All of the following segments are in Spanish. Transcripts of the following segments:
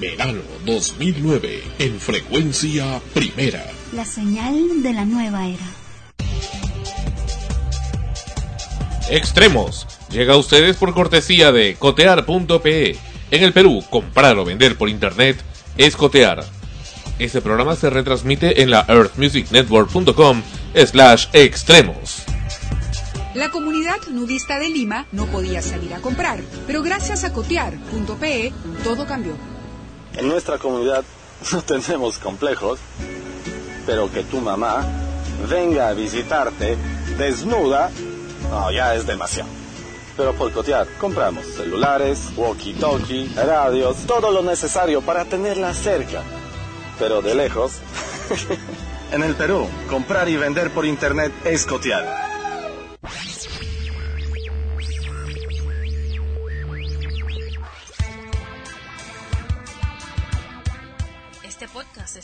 Verano 2009 en frecuencia primera. La señal de la nueva era. Extremos. Llega a ustedes por cortesía de cotear.pe. En el Perú, comprar o vender por internet es cotear. Este programa se retransmite en la earthmusicnetwork.com slash extremos. La comunidad nudista de Lima no podía salir a comprar, pero gracias a cotear.pe todo cambió. En nuestra comunidad no tenemos complejos, pero que tu mamá venga a visitarte desnuda, no, ya es demasiado. Pero por cotear compramos celulares, walkie-talkie, radios, todo lo necesario para tenerla cerca. Pero de lejos, en el Perú, comprar y vender por internet es cotear.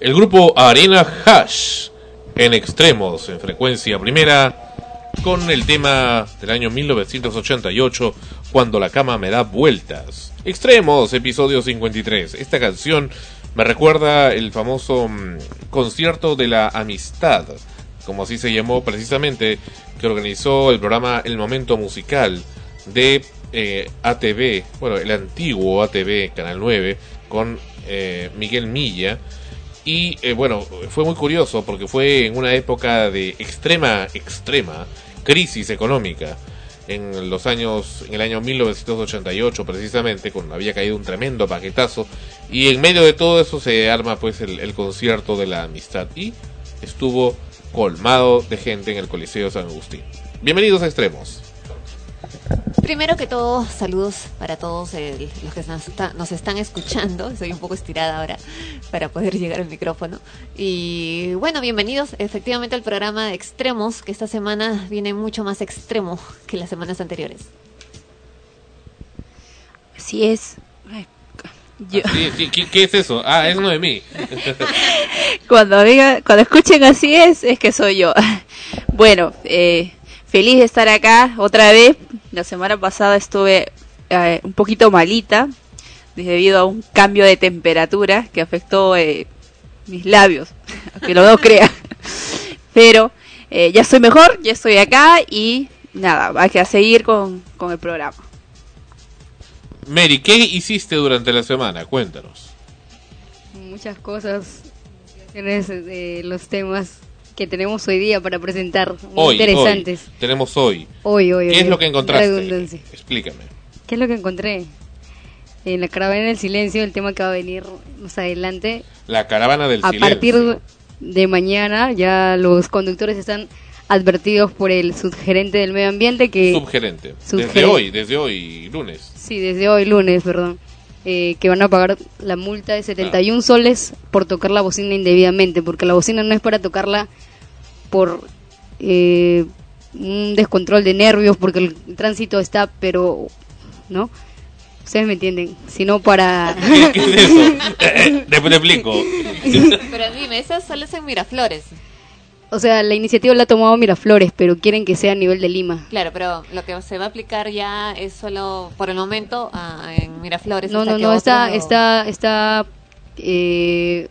El grupo Arena Hash en extremos en frecuencia primera con el tema del año 1988 Cuando la cama me da vueltas. Extremos, episodio 53. Esta canción me recuerda el famoso mm, concierto de la amistad, como así se llamó precisamente, que organizó el programa El Momento Musical de eh, ATV, bueno, el antiguo ATV Canal 9 con eh, Miguel Milla. Y eh, bueno, fue muy curioso porque fue en una época de extrema, extrema crisis económica. En los años, en el año 1988 precisamente, cuando había caído un tremendo paquetazo. Y en medio de todo eso se arma pues el, el concierto de la amistad. Y estuvo colmado de gente en el Coliseo San Agustín. Bienvenidos a Extremos. Primero que todo, saludos para todos el- los que nos, está- nos están escuchando. Estoy un poco estirada ahora para poder llegar al micrófono. Y bueno, bienvenidos efectivamente al programa de Extremos, que esta semana viene mucho más extremo que las semanas anteriores. Así es. Yo, ¿qué, qué es eso? Ah, es uno de mí. cuando diga, cuando escuchen así es, es que soy yo. Bueno, eh, feliz de estar acá otra vez. La semana pasada estuve eh, un poquito malita debido a un cambio de temperatura que afectó eh, mis labios, aunque lo no crea. Pero eh, ya estoy mejor, ya estoy acá y nada, hay que seguir con, con el programa. Mary, ¿qué hiciste durante la semana? Cuéntanos. muchas cosas los temas que tenemos hoy día para presentar muy Hoy, interesantes hoy, tenemos hoy. hoy hoy, ¿Qué hoy, es lo que encontraste? Explícame. ¿qué es lo que encontré? en la caravana del silencio el tema que va a venir más adelante La caravana del a silencio. partir de mañana ya los conductores están advertidos por el subgerente del medio ambiente que Subgerente. Desde hoy, desde hoy, lunes. Sí, desde hoy lunes, perdón. eh, que van a pagar la multa de 71 soles por tocar la bocina indebidamente, porque la bocina no es para tocarla por eh, un descontrol de nervios, porque el tránsito está, pero, ¿no? Ustedes me entienden, sino para... ¿Qué, es eso? Eh, eh, te, te explico. Pero dime, esas solo es en Miraflores. o sea, la iniciativa la ha tomado Miraflores, pero quieren que sea a nivel de Lima. Claro, pero lo que se va a aplicar ya es solo por el momento ah, en Miraflores. No, no, no, está, otro- está, está, eh,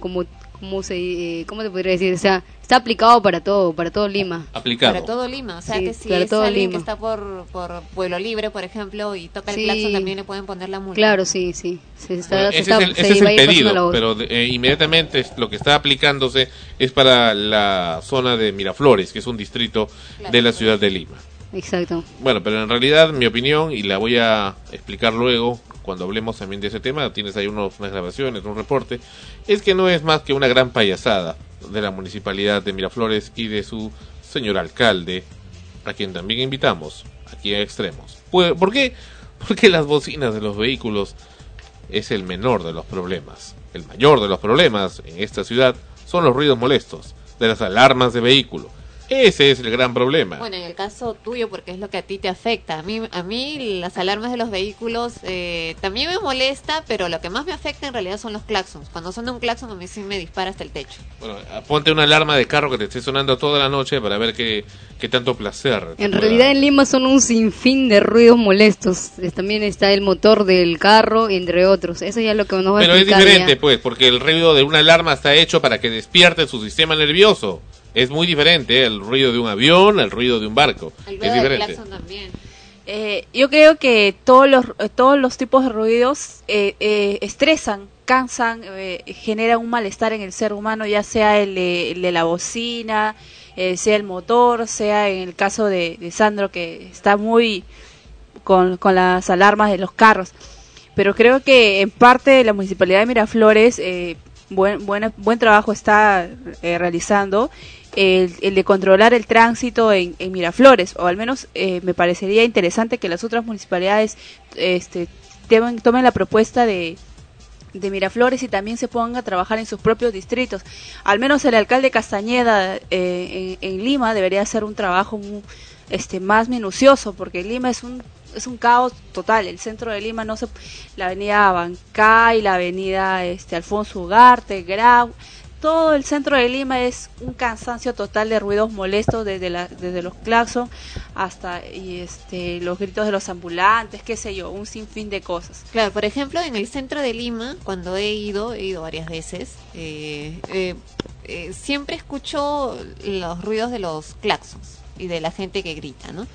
como, como se, eh, ¿cómo te podría decir? O sea, está aplicado para todo, para todo Lima. Aplicado. Para todo Lima, o sea Sí, que si para es todo alguien que Lima. está por, por Pueblo Libre, por ejemplo, y toca el claxon, también le pueden poner la multa. Claro, sí, sí. Se está, se ese está- es el, se ese es el pedido, pero de- eh, inmediatamente lo que está aplicándose es para la zona de Miraflores, que es un distrito de la ciudad de Lima. Exacto. Bueno, pero en realidad mi opinión, y la voy a explicar luego cuando hablemos también de ese tema, tienes ahí unos, unas grabaciones, un reporte, es que no es más que una gran payasada de la municipalidad de Miraflores y de su señor alcalde, a quien también invitamos aquí a Extremos. Pues, ¿Por qué? Porque las bocinas de los vehículos es el menor de los problemas. El mayor de los problemas en esta ciudad son los ruidos molestos de las alarmas de vehículo. Ese es el gran problema. Bueno, en el caso tuyo, porque es lo que a ti te afecta. A mí, a mí las alarmas de los vehículos eh, también me molesta, pero lo que más me afecta en realidad son los claxons. Cuando suena un claxon a mí sí me dispara hasta el techo. Bueno, ponte una alarma de carro que te esté sonando toda la noche para ver qué, qué tanto placer. En realidad en Lima son un sinfín de ruidos molestos. También está el motor del carro, entre otros. Eso ya es lo que nos va a Pero es diferente, ya. pues, porque el ruido de una alarma está hecho para que despierte su sistema nervioso. Es muy diferente ¿eh? el ruido de un avión al ruido de un barco. El Es diferente. también. Eh, yo creo que todos los todos los tipos de ruidos eh, eh, estresan, cansan, eh, generan un malestar en el ser humano, ya sea el de, el de la bocina, eh, sea el motor, sea en el caso de, de Sandro que está muy con, con las alarmas de los carros. Pero creo que en parte la municipalidad de Miraflores eh, buen, buena- buen trabajo está eh, realizando el, el de controlar el tránsito en, Miraflores, o al menos eh, me parecería interesante que las otras municipalidades este, tomen, la propuesta de, de Miraflores y también se pongan a trabajar en sus propios distritos. Al menos el alcalde Castañeda eh, en, Lima debería hacer un trabajo este, más minucioso, porque Lima es un es un caos total. El centro de Lima no se, la avenida Abancay, la avenida este Alfonso Ugarte, Grau, todo el centro de Lima es un cansancio total de ruidos molestos desde la, desde los claxon hasta y este los gritos de los ambulantes, qué sé yo, un sinfín de cosas. Claro, por ejemplo, en el centro de Lima, cuando he ido, he ido varias veces, eh, eh, eh, siempre escucho los ruidos de los claxons y de la gente que grita, ¿no?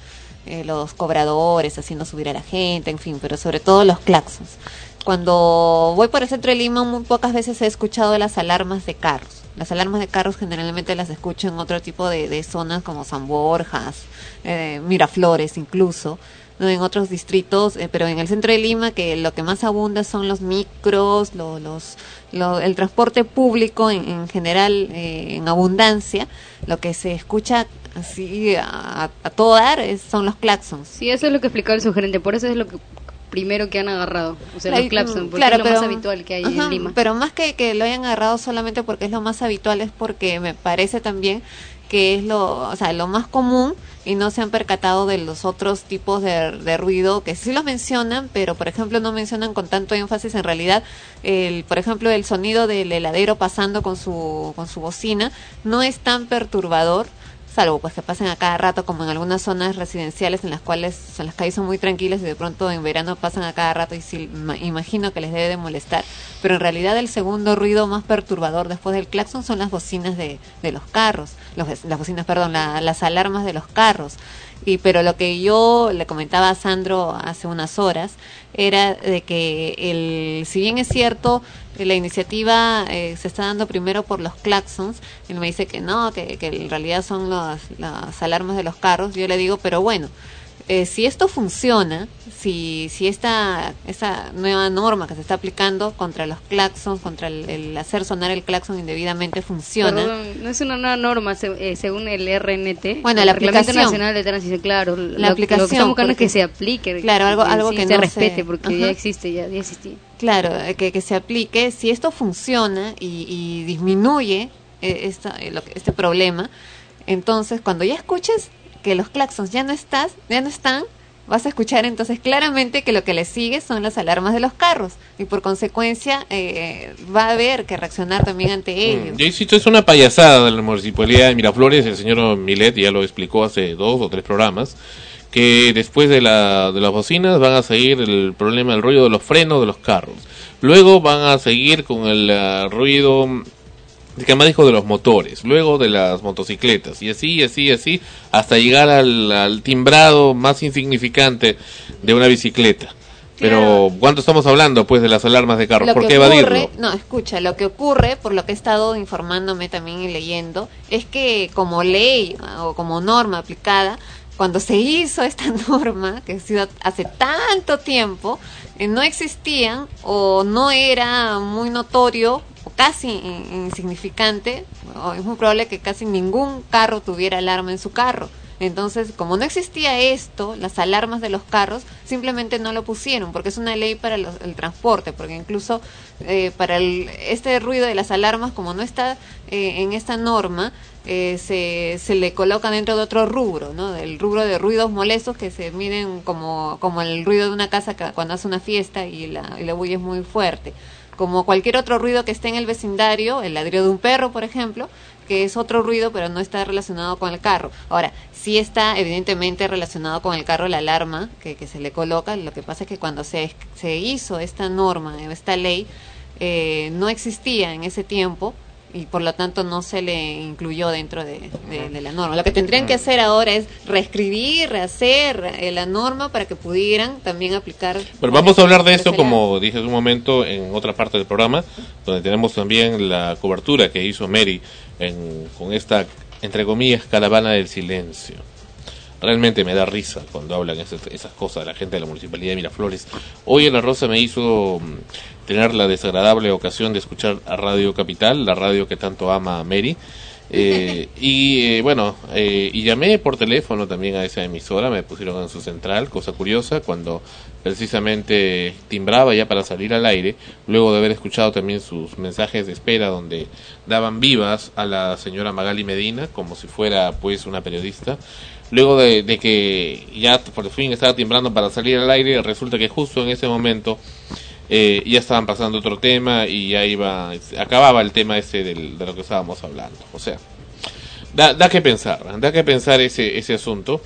Eh, los cobradores haciendo subir a la gente, en fin, pero sobre todo los claxons. Cuando voy por el centro de Lima, muy pocas veces he escuchado las alarmas de carros. Las alarmas de carros generalmente las escucho en otro tipo de, zonas como San Borjas, eh, Miraflores incluso, ¿no? en otros distritos, eh, pero en el centro de Lima que lo que más abunda son los micros, lo- los, lo- el transporte público en, en general eh, en abundancia, lo que se escucha así a, a todo dar es- son los claxons. Sí, eso es lo que explicaba el sugerente, por eso es lo que primero que han agarrado, o sea, Claro, los claxon, porque claro, es lo más pero- habitual que hay Ajá, en Lima. Pero más que que lo hayan agarrado solamente porque es lo más habitual, es porque me parece también que es lo, o sea, lo más común y no se han percatado de los otros tipos de, de ruido que sí los mencionan, pero por ejemplo no mencionan con tanto énfasis en realidad el, por ejemplo, el sonido del heladero pasando con su con su bocina no es tan perturbador salvo pues que pasen a cada rato como en algunas zonas residenciales en las cuales son las calles son muy tranquilas y de pronto en verano pasan a cada rato y sí, ma- imagino que les debe de molestar. Pero en realidad el segundo ruido más perturbador después del claxon son las bocinas de, de los carros los, las bocinas perdón la- las alarmas de los carros y pero lo que yo le comentaba a Sandro hace unas horas era de que el si bien es cierto eh, la iniciativa eh, se está dando primero por los claxons él me dice que no que, que en realidad son las alarmas de los carros yo le digo pero bueno eh, si esto funciona, si, si esta, esta nueva norma que se está aplicando contra los claxons, contra el, el hacer sonar el claxon indebidamente funciona, Perdón, no es una nueva norma se- eh, según el RNT. Bueno, el la aplicación. Nacional de Tránsito, claro. lo- La Lo, aplicación, que estamos buscando es porque- que se aplique. Claro, algo- algo sí, que se no respete, se- porque Ajá. ya existe, ya, ya existía. Claro, eh, que, que se aplique. Si esto funciona y, y disminuye eh, esta- eh, lo este problema, entonces cuando ya escuches que los claxons ya no estás, ya no están, vas a escuchar entonces claramente que lo que le sigue son las alarmas de los carros y por consecuencia eh, va a haber que reaccionar también ante ellos. Mm, Yo insisto, es una payasada de la municipalidad de Miraflores. El señor Milet ya lo explicó hace dos o tres programas. Que después de, la, de las bocinas van a seguir el problema del ruido de los frenos de los carros. Luego van a seguir con el ah, ruido de que más dijo de los motores, luego de las motocicletas, y así, y así, y así, hasta llegar al, al timbrado más insignificante de una bicicleta. Pero, ¿cuánto estamos hablando, pues, de las alarmas de carros? Lo ¿Por qué evadirlo? no, escucha, lo que ocurre, por lo que he estado informándome también y leyendo, es que como ley ah, o como norma aplicada, cuando se hizo esta norma, que ha sido hace tanto tiempo, eh, no existían o no era muy notorio casi in- insignificante, es muy probable que casi ningún carro tuviera alarma en su carro. Entonces, como no existía esto, las alarmas de los carros, simplemente no lo pusieron, porque es una ley para los- el transporte, porque incluso eh, para el- este ruido de las alarmas, como no está eh, en esta norma, eh, se, se le coloca dentro de otro rubro, ¿no? Del rubro de ruidos molestos que se miden como, como el ruido de una casa ca- cuando hace una fiesta y la, y la bulla es muy fuerte. Como cualquier otro ruido que esté en el vecindario, el ladrido de un perro, por ejemplo, que es otro ruido, pero no está relacionado con el carro. Ahora, sí está evidentemente relacionado con el carro la alarma que, que se le coloca. Lo que pasa es que cuando se, se hizo esta norma, esta ley, eh, no existía en ese tiempo y por lo tanto no se le incluyó dentro de, de- de la norma. Lo que tendrían que hacer ahora es reescribir, rehacer eh, la norma para que pudieran también aplicar. Pero vamos a hablar de esto, Ese como dije hace un momento, en otra parte del programa, donde tenemos también la cobertura que hizo Mary en- con esta, entre comillas, caravana del silencio. Realmente me da risa cuando hablan esas, esas cosas la gente de la Municipalidad de Miraflores. Hoy en La Rosa me hizo mm, tener la desagradable ocasión de escuchar a Radio Capital, la radio que tanto ama a Mary. Eh, y eh, bueno, eh, y llamé por teléfono también a esa emisora, me pusieron en su central, cosa curiosa, cuando precisamente timbraba ya para salir al aire, luego de haber escuchado también sus mensajes de espera donde daban vivas a la señora Magali Medina como si fuera pues una periodista. Luego de, que ya por fin estaba timbrando para salir al aire, resulta que justo en ese momento eh, ya estaban pasando otro tema y ya iba, acababa el tema ese del, de lo que estábamos hablando. O sea, da, da que pensar, da que pensar ese, ese asunto.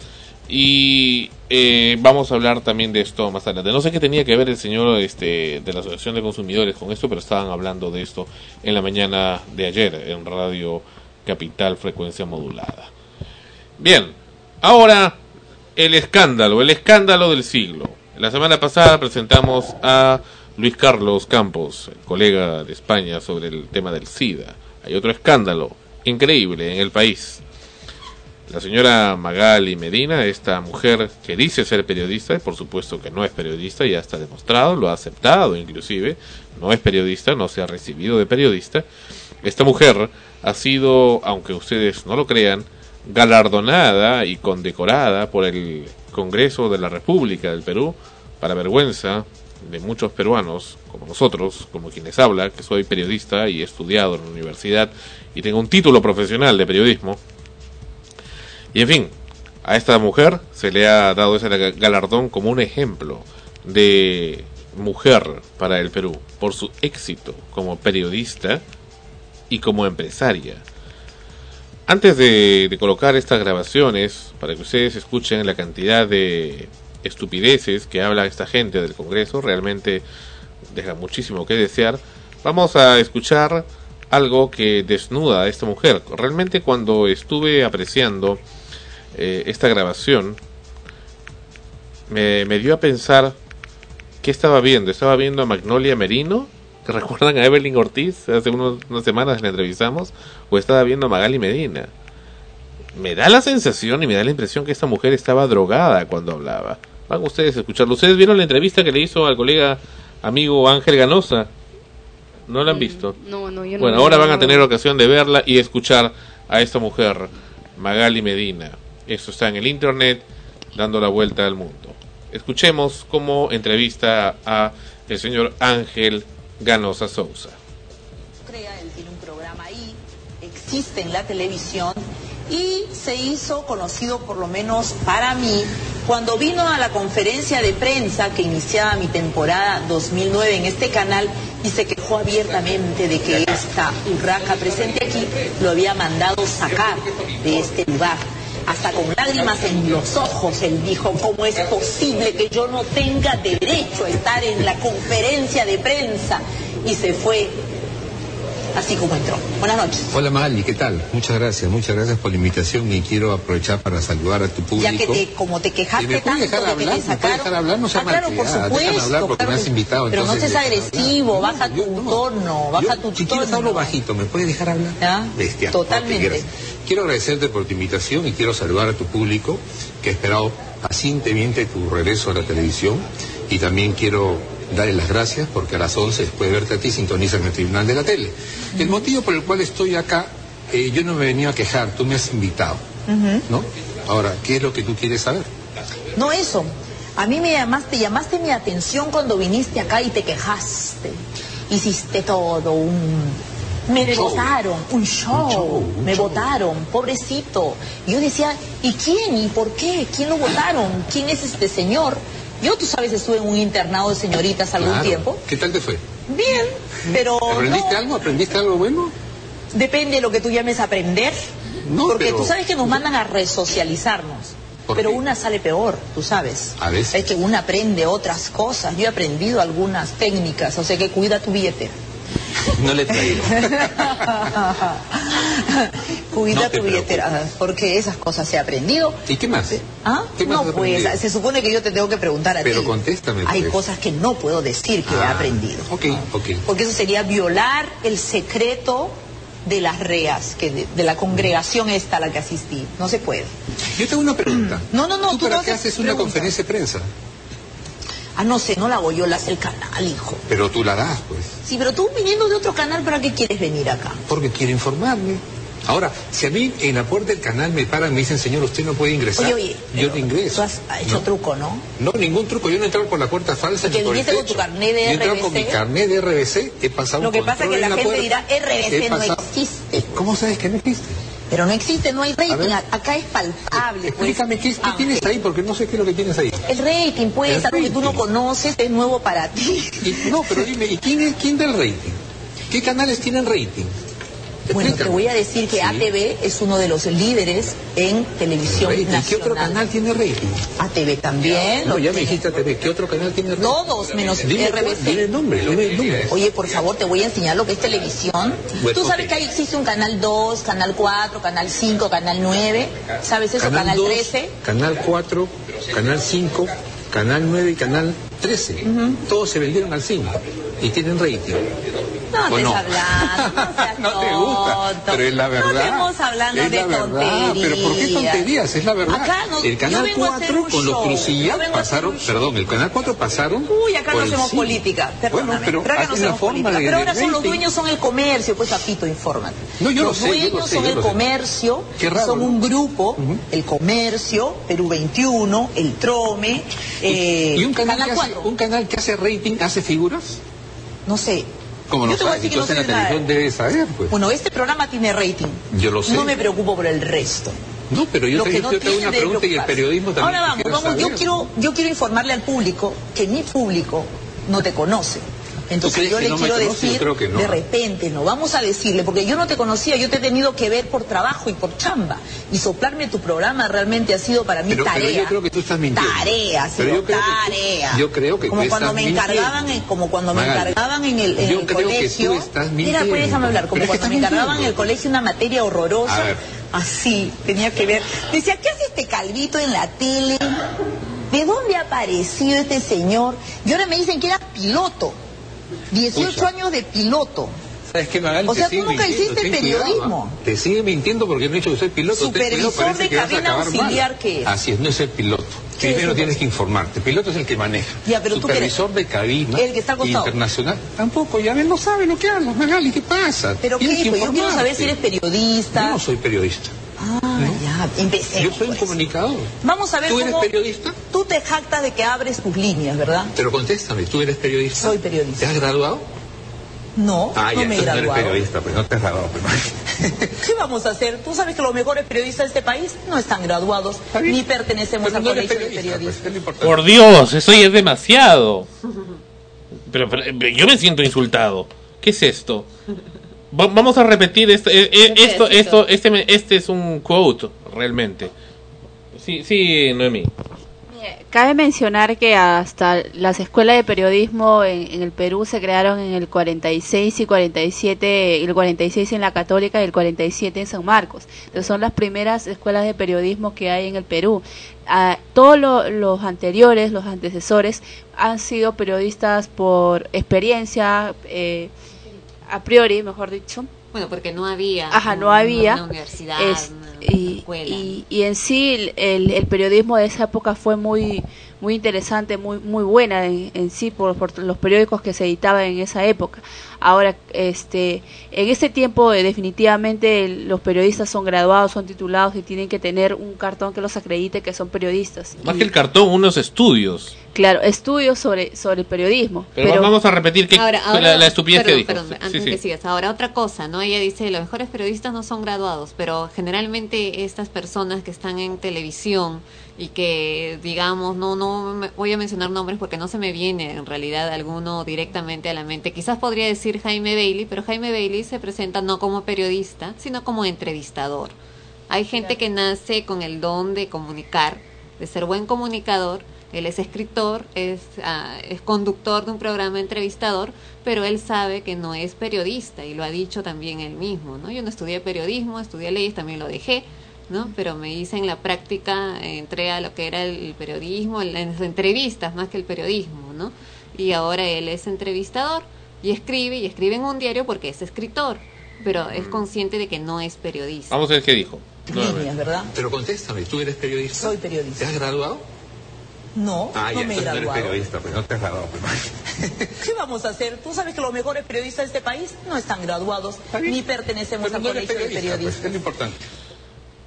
Y eh, vamos a hablar también de esto más adelante. No sé qué tenía que ver el señor este, de la Asociación de Consumidores con esto, pero estaban hablando de esto en la mañana de ayer en Radio Capital Frecuencia Modulada. Bien, ahora el escándalo, el escándalo del siglo. La semana pasada presentamos a Luis Carlos Campos, colega de España, sobre el tema del SIDA. Hay otro escándalo increíble en el país. La señora Magali Medina, esta mujer que dice ser periodista, y por supuesto que no es periodista, ya está demostrado, lo ha aceptado inclusive, no es periodista, no se ha recibido de periodista. Esta mujer ha sido, aunque ustedes no lo crean, galardonada y condecorada por el Congreso de la República del Perú, para vergüenza de muchos peruanos, como nosotros, como quienes habla, que soy periodista y he estudiado en la universidad y tengo un título profesional de periodismo. Y en fin, a esta mujer se le ha dado ese galardón como un ejemplo de mujer para el Perú, por su éxito como periodista y como empresaria. Antes de, de, colocar estas grabaciones, para que ustedes escuchen la cantidad de estupideces que habla esta gente del Congreso, realmente deja muchísimo que desear, vamos a escuchar algo que desnuda a esta mujer. Realmente cuando estuve apreciando eh, esta grabación, me, me dio a pensar qué estaba viendo. Estaba viendo a Magnolia Merino, que recuerdan a Evelyn Ortiz, hace unos, unas semanas la entrevistamos, o estaba viendo a Magali Medina. Me da la sensación y me da la impresión que esta mujer estaba drogada cuando hablaba. Van ustedes a escucharlo. ¿Ustedes vieron la entrevista que le hizo al colega amigo Ángel Ganosa? ¿No la han visto? No, no, yo no. Bueno, ahora van a tener ocasión de verla y escuchar a esta mujer, Magali Medina. Eso está en el internet, dando la vuelta al mundo. Escuchemos cómo entrevista a el señor Ángel Ganosa Sousa. Crea, él tiene un programa ahí, existe en la televisión y se hizo conocido por lo menos para mí cuando vino a la conferencia de prensa que iniciaba mi temporada 2009 en este canal y se quejó abiertamente de que esta urraca presente aquí lo había mandado sacar de este lugar. Hasta con lágrimas en los ojos, él dijo, ¿cómo es posible que yo no tenga derecho a estar en la conferencia de prensa? Y se fue así como entró. Buenas noches. Hola Magali, ¿qué tal? Muchas gracias, muchas gracias por la invitación y quiero aprovechar para saludar a tu público. Ya que te, como te quejaste ¿Me puedes dejar tanto de que hablar? te ¿Me puedes sacaron... dejar hablar? No ah, claro, por supuesto. hablar porque claro me has que- invitado, Pero no seas agresivo, baja tu tono, baja Yo, tu si quieres tono. hablo bajito, ¿me puedes dejar hablar? ¿Ya? Bestia. Totalmente. Quiero agradecerte por tu invitación y quiero saludar a tu público que ha esperado pacientemente tu regreso a la televisión y también quiero darle las gracias porque a las 11 después de verte a ti sintonizan el tribunal de la tele. El motivo por el cual estoy acá, eh, yo no me he venido a quejar, tú me has invitado. ¿no? Ahora, ¿qué es lo que tú quieres saber? No eso. A mí me llamaste, llamaste mi atención cuando viniste acá y te quejaste. Hiciste todo un... Me votaron, un show, Un show, un me show. votaron, pobrecito. Yo decía, ¿y quién? ¿Y por qué? ¿Quién lo votaron? ¿Quién es este señor? Yo, tú sabes, estuve en un internado de señoritas algún Claro. tiempo. ¿Qué tal te fue? Bien, pero ¿Aprendiste no, algo? ¿Aprendiste algo bueno? depende de lo que tú llames aprender. No, porque pero- tú sabes que nos mandan a resocializarnos. ¿Por Pero qué? una sale peor, tú sabes. A veces. Es que una aprende otras cosas. Yo he aprendido algunas técnicas, o sea que cuida tu billetera. No le he traído. cuida No tu billetera, porque esas cosas he aprendido. ¿Y qué más? ¿Ah? ¿Qué más no, pues, se supone que yo te tengo que preguntar a Pero ti. contéstame, Hay pues. cosas que no puedo decir que he Ah, aprendido. Ok, ok. Porque eso sería violar el secreto de las reas, que de, de la congregación esta a la que asistí. No se puede. Yo tengo una pregunta. No, no, no, ¿Tú tú para no qué haces haces una conferencia de prensa? Ah, no sé, no la hago yo, la hace el canal, hijo. Pero tú la das, pues. Sí, pero tú viniendo de otro canal, ¿para qué quieres venir acá? Porque quiero informarme. Ahora, si a mí en la puerta del canal me paran y me dicen, señor, usted no puede ingresar, Oye, oye, yo no ingreso. Tú has hecho no. truco, ¿no? No, ningún truco. Yo no he entrado por la puerta falsa Y que ni por el viniste con tu carnet de Yo he entrado con RBC. mi carnet de RBC, he pasado Lo que pasa es que la gente puerta, dirá, RBC no existe. ¿Cómo sabes que no existe? Pero no existe, no hay rating. Acá es palpable. pues. Explícame, ¿qué, qué Ah, tienes ahí? Porque no sé qué es lo que tienes ahí. El rating, pues, algo que tú no conoces, es nuevo para ti. Y- no, pero dime, ¿y quién, quién da el rating? ¿Qué canales tienen rating? Bueno, te voy a decir que Sí. ATV es uno de los líderes en televisión Rating. ¿Qué nacional. otro canal tiene rating? ATV también. No, ya me dijiste TV. ¿Qué otro canal tiene rating? Todos menos Dime, RBC. dime el nombre, dime el nombre. Oye, por favor, te voy a enseñar lo que es televisión. Bueno, Tú sabes ok. que ahí existe un canal 2, canal 4, canal 5, canal 9. ¿Sabes eso? Canal, 2, 13. Canal 4, Canal 5, Canal 9 y Canal 13. Todos se vendieron al cine y tienen rating. No ¿O estés no? hablando, no No te gusta, pero es la verdad. No estemos hablando es de la verdad. Pero ¿por qué tonterías. tonterías? Es la verdad. Acá no- el Canal vengo a hacer 4 un con los. Crucillas pasaron, perdón, el Canal 4 pasaron. Uy, acá no hacemos política, perdóname. Bueno, pero acá no hacemos política. de- pero ahora son los dueños, son el comercio, pues papito, infórmate. No, yo lo los sé, yo lo dueños sé, son el comercio, Qué raro, son un grupo, el comercio, Perú 21, el Trome, eh, ¿Y un canal, Canal que hace, 4. un canal que hace rating hace figuras? No sé. Como no Yo te voy a decir que no soy una- televisión debes saber, pues. Bueno, este programa tiene rating. Yo lo sé. No me preocupo por el resto. No, pero yo Lo que yo te hago una pregunta y el periodismo también. Ahora vamos, vamos. Yo quiero, yo quiero informarle al público que mi público no te conoce. Entonces yo que le no quiero conoce? Decir, creo que no. de repente, no, vamos a decirle, porque yo no te conocía, yo te he tenido que ver por trabajo y por chamba. Y soplarme tu programa realmente ha sido para mí Pero, pero tarea. yo creo que tú estás mintiendo. Tarea, Pero yo creo que tarea. yo creo que como tú cuando estás me encargaban, en- como cuando me encargaban en el, en yo el creo que tú colegio. Mira, pues déjame hablar, como Pero que cuando me encargaban en el colegio una materia horrorosa. A ver. Así, tenía que ver. Decía, ¿qué hace este calvito en la tele? ¿De dónde ha aparecido este señor? Y ahora me dicen que era piloto. 18 Escucha. años de piloto. ¿Sabes qué, Magali? O sea, tú nunca hiciste periodismo. Te sigue mintiendo porque no he dicho que soy piloto. Supervisor de cabina acabar mal. auxiliar, ¿qué es? Así es, no es el piloto. ¿Qué es Primero tienes que informarte. Piloto es el que maneja. Ya, pero tú? Supervisor de cabina El que está costado. internacional. Tampoco, ya ven, no sabe lo que hablas, Magali. ¿Qué pasa? ¿Pero qué? que yo quiero saber si eres periodista. Yo no soy periodista. Ah, ya, empecemos. Yo soy un pues. comunicador. Vamos a ver ¿Tú eres cómo... periodista? Tú te jactas de que abres tus líneas, ¿verdad? Pero contéstame, ¿tú eres periodista? Soy periodista. ¿Te has graduado? No, Ah, no ya, me he entonces no eres graduado. periodista, pues no te has graduado. Pues. ¿Qué vamos a hacer? Tú sabes que los mejores periodistas de este país no están graduados, ni pertenecemos Pero al no colegio de periodista, pues, periodistas. Por Dios, eso ya es demasiado. Pero, pero, yo me siento insultado. ¿Qué es esto? Va- vamos a repetir esto. eh, eh, esto, pedacito. esto este, me- este es un quote, realmente. Sí, sí, Noemí. Cabe mencionar que hasta las escuelas de periodismo en, en el Perú se crearon en el 46 y 47, el 46 en la Católica y el 47 en San Marcos. Entonces son las primeras escuelas de periodismo que hay en el Perú. Ah, todos lo- los anteriores, los antecesores, han sido periodistas por experiencia, eh, a priori, mejor dicho. Bueno, porque no había. Ajá, no había. Una universidad, Es- una, una y, escuela. y, y en sí el, el- periodismo de esa época fue muy muy interesante, muy muy buena en, en sí por, por los periódicos que se editaban en esa época. Ahora, este, en este tiempo eh, definitivamente el- los periodistas son graduados, son titulados y tienen que tener un cartón que los acredite que son periodistas. Más Y, que el cartón, unos estudios. Claro, estudios sobre sobre el periodismo. Pero, pero- vamos a repetir que Ahora, ahora- la, la estupidez perdón, que dijo. perdón, antes sí. que sigas. Ahora, otra cosa, ¿no? Ella dice, los mejores periodistas no son graduados, pero generalmente estas personas que están en televisión y que, digamos, no, no me- voy a mencionar nombres porque no se me viene en realidad alguno directamente a la mente. Quizás podría decir Jaime Bailey, pero Jaime Bailey se presenta no como periodista, sino como entrevistador. Hay gente que nace con el don de comunicar, de ser buen comunicador. Él es escritor, es, ah, es conductor de un programa entrevistador, pero él sabe que no es periodista y lo ha dicho también él mismo. ¿no? Yo no estudié periodismo, estudié leyes, también lo dejé, ¿no? pero me hice en la práctica, eh, entré a lo que era el periodismo, en las entrevistas más que el periodismo. ¿no? Y ahora él es entrevistador y escribe, y escribe en un diario porque es escritor, pero es consciente de que no es periodista. Vamos a ver qué dijo. Líneas, ¿verdad? Pero contéstame, ¿tú eres periodista? Soy ¿Te periodista. has graduado? No, Ah, no ya, me he entonces no eres graduado. periodista, pues no te has graduado. Pues. ¿Qué vamos a hacer? Tú sabes que los mejores periodistas de este país no están graduados, ni pertenecemos Pero al no colegio de pues, periodistas. es lo importante.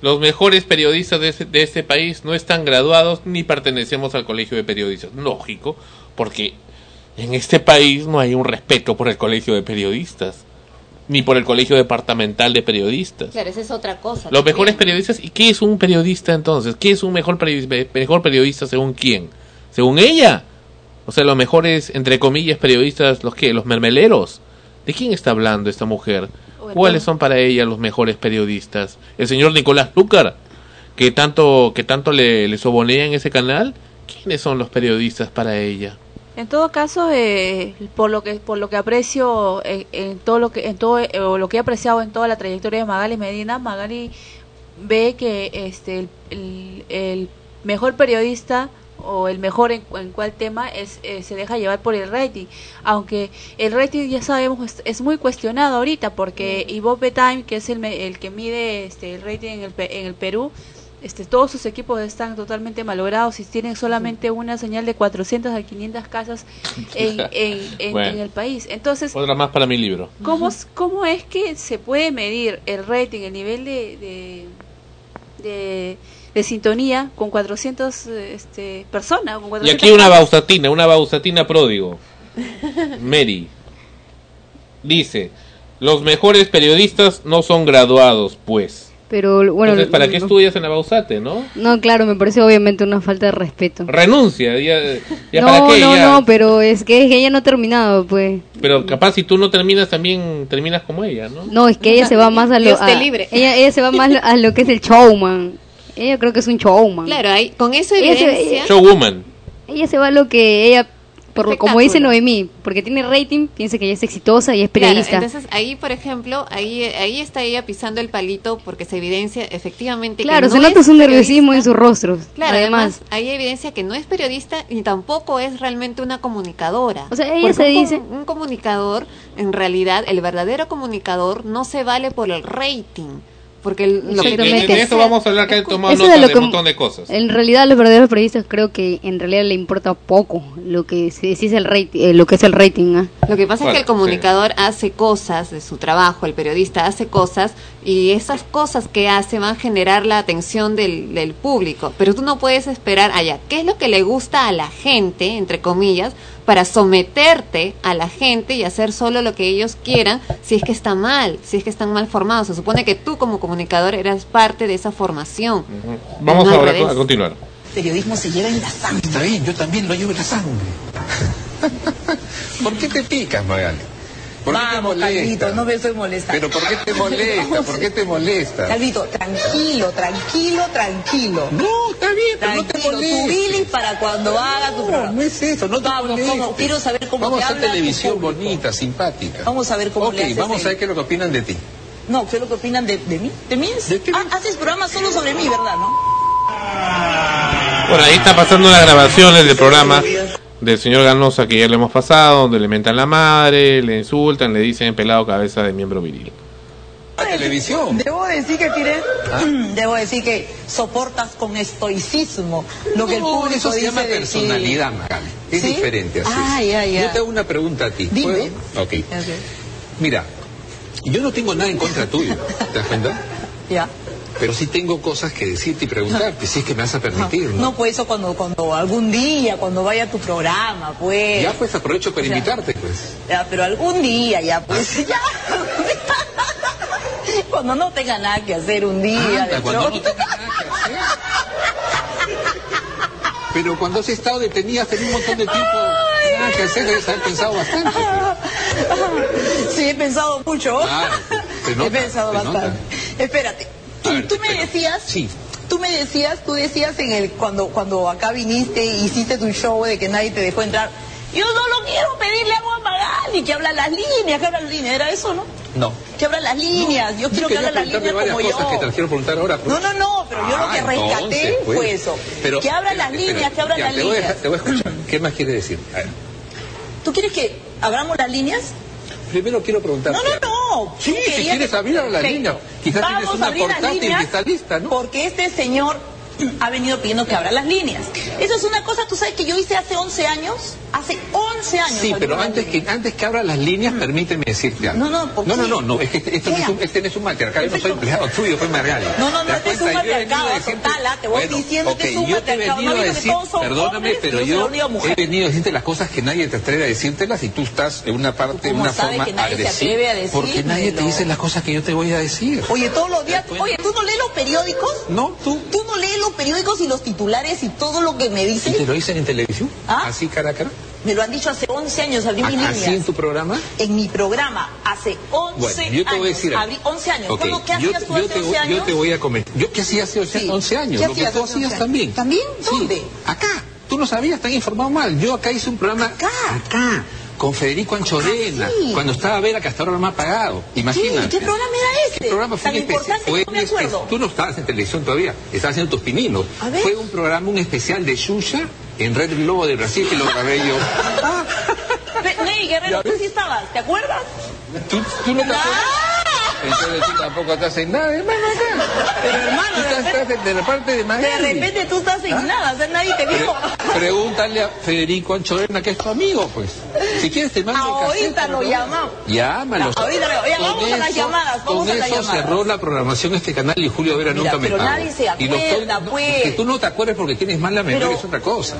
Los mejores periodistas de este, de este país no están graduados ni pertenecemos al colegio de periodistas. Lógico, porque en este país no hay un respeto por el colegio de periodistas, ni por el colegio departamental de periodistas. Claro, esa es otra cosa. Los mejores periodistas, ¿y qué es un periodista entonces? ¿Qué es un mejor, periodista, mejor periodista según quién? ¿Según ella? O sea, los mejores, entre comillas, periodistas, ¿los qué? ¿Los mermeleros? ¿De quién está hablando esta mujer? Bueno. ¿Cuáles son para ella los mejores periodistas? ¿El señor Nicolás Lúcar? ¿Que tanto, que tanto le, le sobonea en ese canal? ¿Quiénes son los periodistas para ella? En todo caso, eh, por lo que por lo que aprecio eh, en todo lo que en todo eh, o lo que he apreciado en toda la trayectoria de Magali Medina, Magali ve que este el, mejor periodista o el mejor en, en cuál tema es eh, se deja llevar por el rating. Aunque el rating ya sabemos es, es muy cuestionado ahorita porque Ivope Time que es el, el que mide este el rating en el, en el Perú este, todos sus equipos están totalmente malogrados y tienen solamente una señal de 400 a 500 casas en, en, en- Bueno. en el país. Entonces, Otra más para mi libro. ¿cómo, es- ¿cómo es que se puede medir el rating, el nivel de, de, de, de sintonía con 400 eh, este, personas? Con Y 400 aquí una casas? bausatina, una bausatina pródigo. Mary. Dice, los mejores periodistas no son graduados, pues. Pero bueno, Entonces, ¿para qué no- estudias en la Bausate, no? No, claro, me parece obviamente una falta de respeto. Renuncia, ya, ya no, para qué, no, ya. no, pero es que, es que ella no ha terminado, pues. Pero capaz si tú no terminas también terminas como ella, ¿no? No, es que ella se va más a lo Dios te a- libre. Ella, ella se va más a lo que es el showman. Ella creo que es un showman. Claro, ahí, con eso Ella se- evidencia... Showwoman. Ella se va a lo que ella por como dice. Noemí, porque tiene rating, piensa que ella es exitosa y es Claro, periodista. entonces ahí, por ejemplo, ahí, ahí está ella pisando el palito porque se evidencia efectivamente claro, que se no nota es periodista. nerviosismo en sus rostros. Claro, además, además. hay evidencia que no es periodista ni tampoco es realmente una comunicadora. O sea, ella se un, dice- un comunicador, en realidad, el verdadero comunicador no se vale por el rating. Porque lo Sí, que tiene de eso vamos a hablar que he tomado nota de de un montón de cosas. En realidad, a los verdaderos periodistas creo que en realidad le importa poco lo que si si es el rating, eh, lo que es el rating. ¿ah? Lo que pasa es que el comunicador hace cosas de su trabajo, el periodista hace cosas y esas cosas que hace van a generar la atención del, del público. Pero tú no puedes esperar allá. ¿Qué es lo que le gusta a la gente, entre comillas, para someterte a la gente y hacer solo lo que ellos quieran si es que está mal, si es que están mal formados? Se supone que tú como comunicador eras parte de esa formación. Vamos No ahora a continuar. periodismo se lleva en la sangre. Está bien, yo también lo llevo en la sangre. ¿Por qué te picas, Magali? ¿Por qué te Vamos, molesta? Calvito, no me estoy molestando. ¿Pero por qué te molesta? ¿Por qué te molesta? Calvito, tranquilo, tranquilo, tranquilo. No, está bien, pero no te Tranquilo, molestes. tu bilis para cuando haga tu programa. No es eso, no te Vamos. Quiero saber cómo Vamos te a habla televisión bonita, simpática. Vamos a ver cómo Ok, le haces vamos el- a ver qué es lo que opinan de ti. No, ¿qué es lo que opinan de, de mí? ¿De mí? ¿De qué? Ah, haces programas solo sobre mí, ¿verdad, no? Bueno, ahí está pasando las grabaciones del programa del señor Ganosa que ya le hemos pasado, donde le mentan la madre, le insultan, le dicen pelado cabeza de miembro viril. La televisión. Debo decir que tienes, ¿Ah? debo decir que soportas con estoicismo lo que el público eso se dice llama personalidad, Magali. Es ¿Sí? diferente así. Ah. Yo te hago una pregunta a ti. Dime. ¿Puedo? Ok. Ok. Mira, yo no tengo nada en contra tuyo, ¿te das cuenta? Ya. Pero sí tengo cosas que decirte y preguntarte, si es que me vas a permitir, ¿no? No, pues eso cuando, cuando algún día, cuando vaya a tu programa, pues. Ya pues aprovecho para O sea, invitarte, pues. Ya, pero algún día ya, pues ya. cuando no tenga nada que hacer un día. Anda, de cuando no tenga nada que hacer. Pero cuando has estado detenida hace un montón de tiempo, nada que hacer, debes haber pensado bastante. pues. Sí, he pensado mucho. Claro, se nota, he pensado bastante. nota. Espérate. Tú, me decías, Sí. tú me decías, tú decías en el cuando cuando acá viniste hiciste tu show de que nadie te dejó entrar. Yo solo quiero pedirle agua a Magali que habla las líneas, que habla las líneas, era eso, ¿no? No. Que habla las líneas. Yo quiero que habla las líneas varias como cosas yo. que te las quiero preguntar ahora. pues. No, no, no, pero yo lo Ah, que rescaté entonces, pues. fue eso. Pero, que abra las líneas, que abra las te voy a líneas. te voy a escuchar. ¿Qué más quieres decir? A ver, ¿Tú quieres que abramos las líneas? Primero quiero preguntarte. No, no, no. Sí, si quieres abrir a la Perfecto. línea. Quizás Vamos tienes una las portátil líneas que está lista, ¿no? Porque este señor ha venido pidiendo que abra las líneas. Eso es una cosa, tú sabes que yo hice hace 11 años. Hace 11 años. Sí, pero antes que antes que abra las líneas, permíteme decirte algo. No, no, ¿por no, no, no, no, es que este, este no es un, este no es un matriarcado, yo no soy empleado tuyo, soy Margali. No, no, no, ¿Te das este es un matriarcado, Sotala, te voy diciendo que es un matriarcado, venido no digo que decir, todos son perdóname, hombres pero yo he venido a decirte las cosas que nadie te atreve a decírtelas y tú estás en una parte, en ¿Cómo una forma agresiva. Porque nadie te dice las cosas que yo te voy a decir. Oye, todos los días, oye, ¿tú no lees los periódicos? No, tú. ¿Tú no lees los periódicos y los titulares y todo lo que me ¿Y te dicen? lo dicen en televisión? ¿Ah? ¿Así cara a cara? Me lo han dicho hace 11 años, abrí mis ¿Así en líneas. tu programa? En mi programa, hace 11 Bueno, yo te años. voy a decir abrí 11 años. Ok, ¿Cuándo- ¿Qué yo, hacías tú yo hace te, 11 años? yo te voy a comentar. ¿Yo qué hacía hace 11, Sí. 11 años? ¿Qué Lo que tú hacías 11 también. ¿También? Sí. ¿Dónde? Acá. Tú no sabías, están informado mal. Yo acá hice un programa. Acá. Acá. Con Federico Anchorena, sí. cuando estaba Vera, me ha pagado. Imagínate. ¿Qué programa era ese? ¿Qué programa fue Tan un especial? Fue no un espe-. Tú no estabas en televisión todavía, estabas haciendo tus pininos. Fue un programa, un especial de Xuxa en Red Globo de Brasil que lo grabé yo. Ney Guerrero, tú sí estabas, ¿te acuerdas? ¿Tú, tú no te acuerdas? ¡Ah! Entonces tú tampoco estás en nada, hermano, acá. Pero hermano, Tú de estás, repente, estás de la parte de de Magali. repente tú estás en nada, o sea, nadie te. Pre- pregúntale a Federico Anchorena, que es tu amigo, pues. Si quieres te mando el cassette, Ahorita lo llamamos. Llámalo. Ahorita lo- Con vamos a las llamadas, vamos con a las eso llamadas. cerró la programación este canal y Julio Vera Mira, nunca me pero pagó. nadie se Y lo estoy- acuerda, no, pues. Que tú no te acuerdes porque tienes mala memoria Pero- es otra cosa.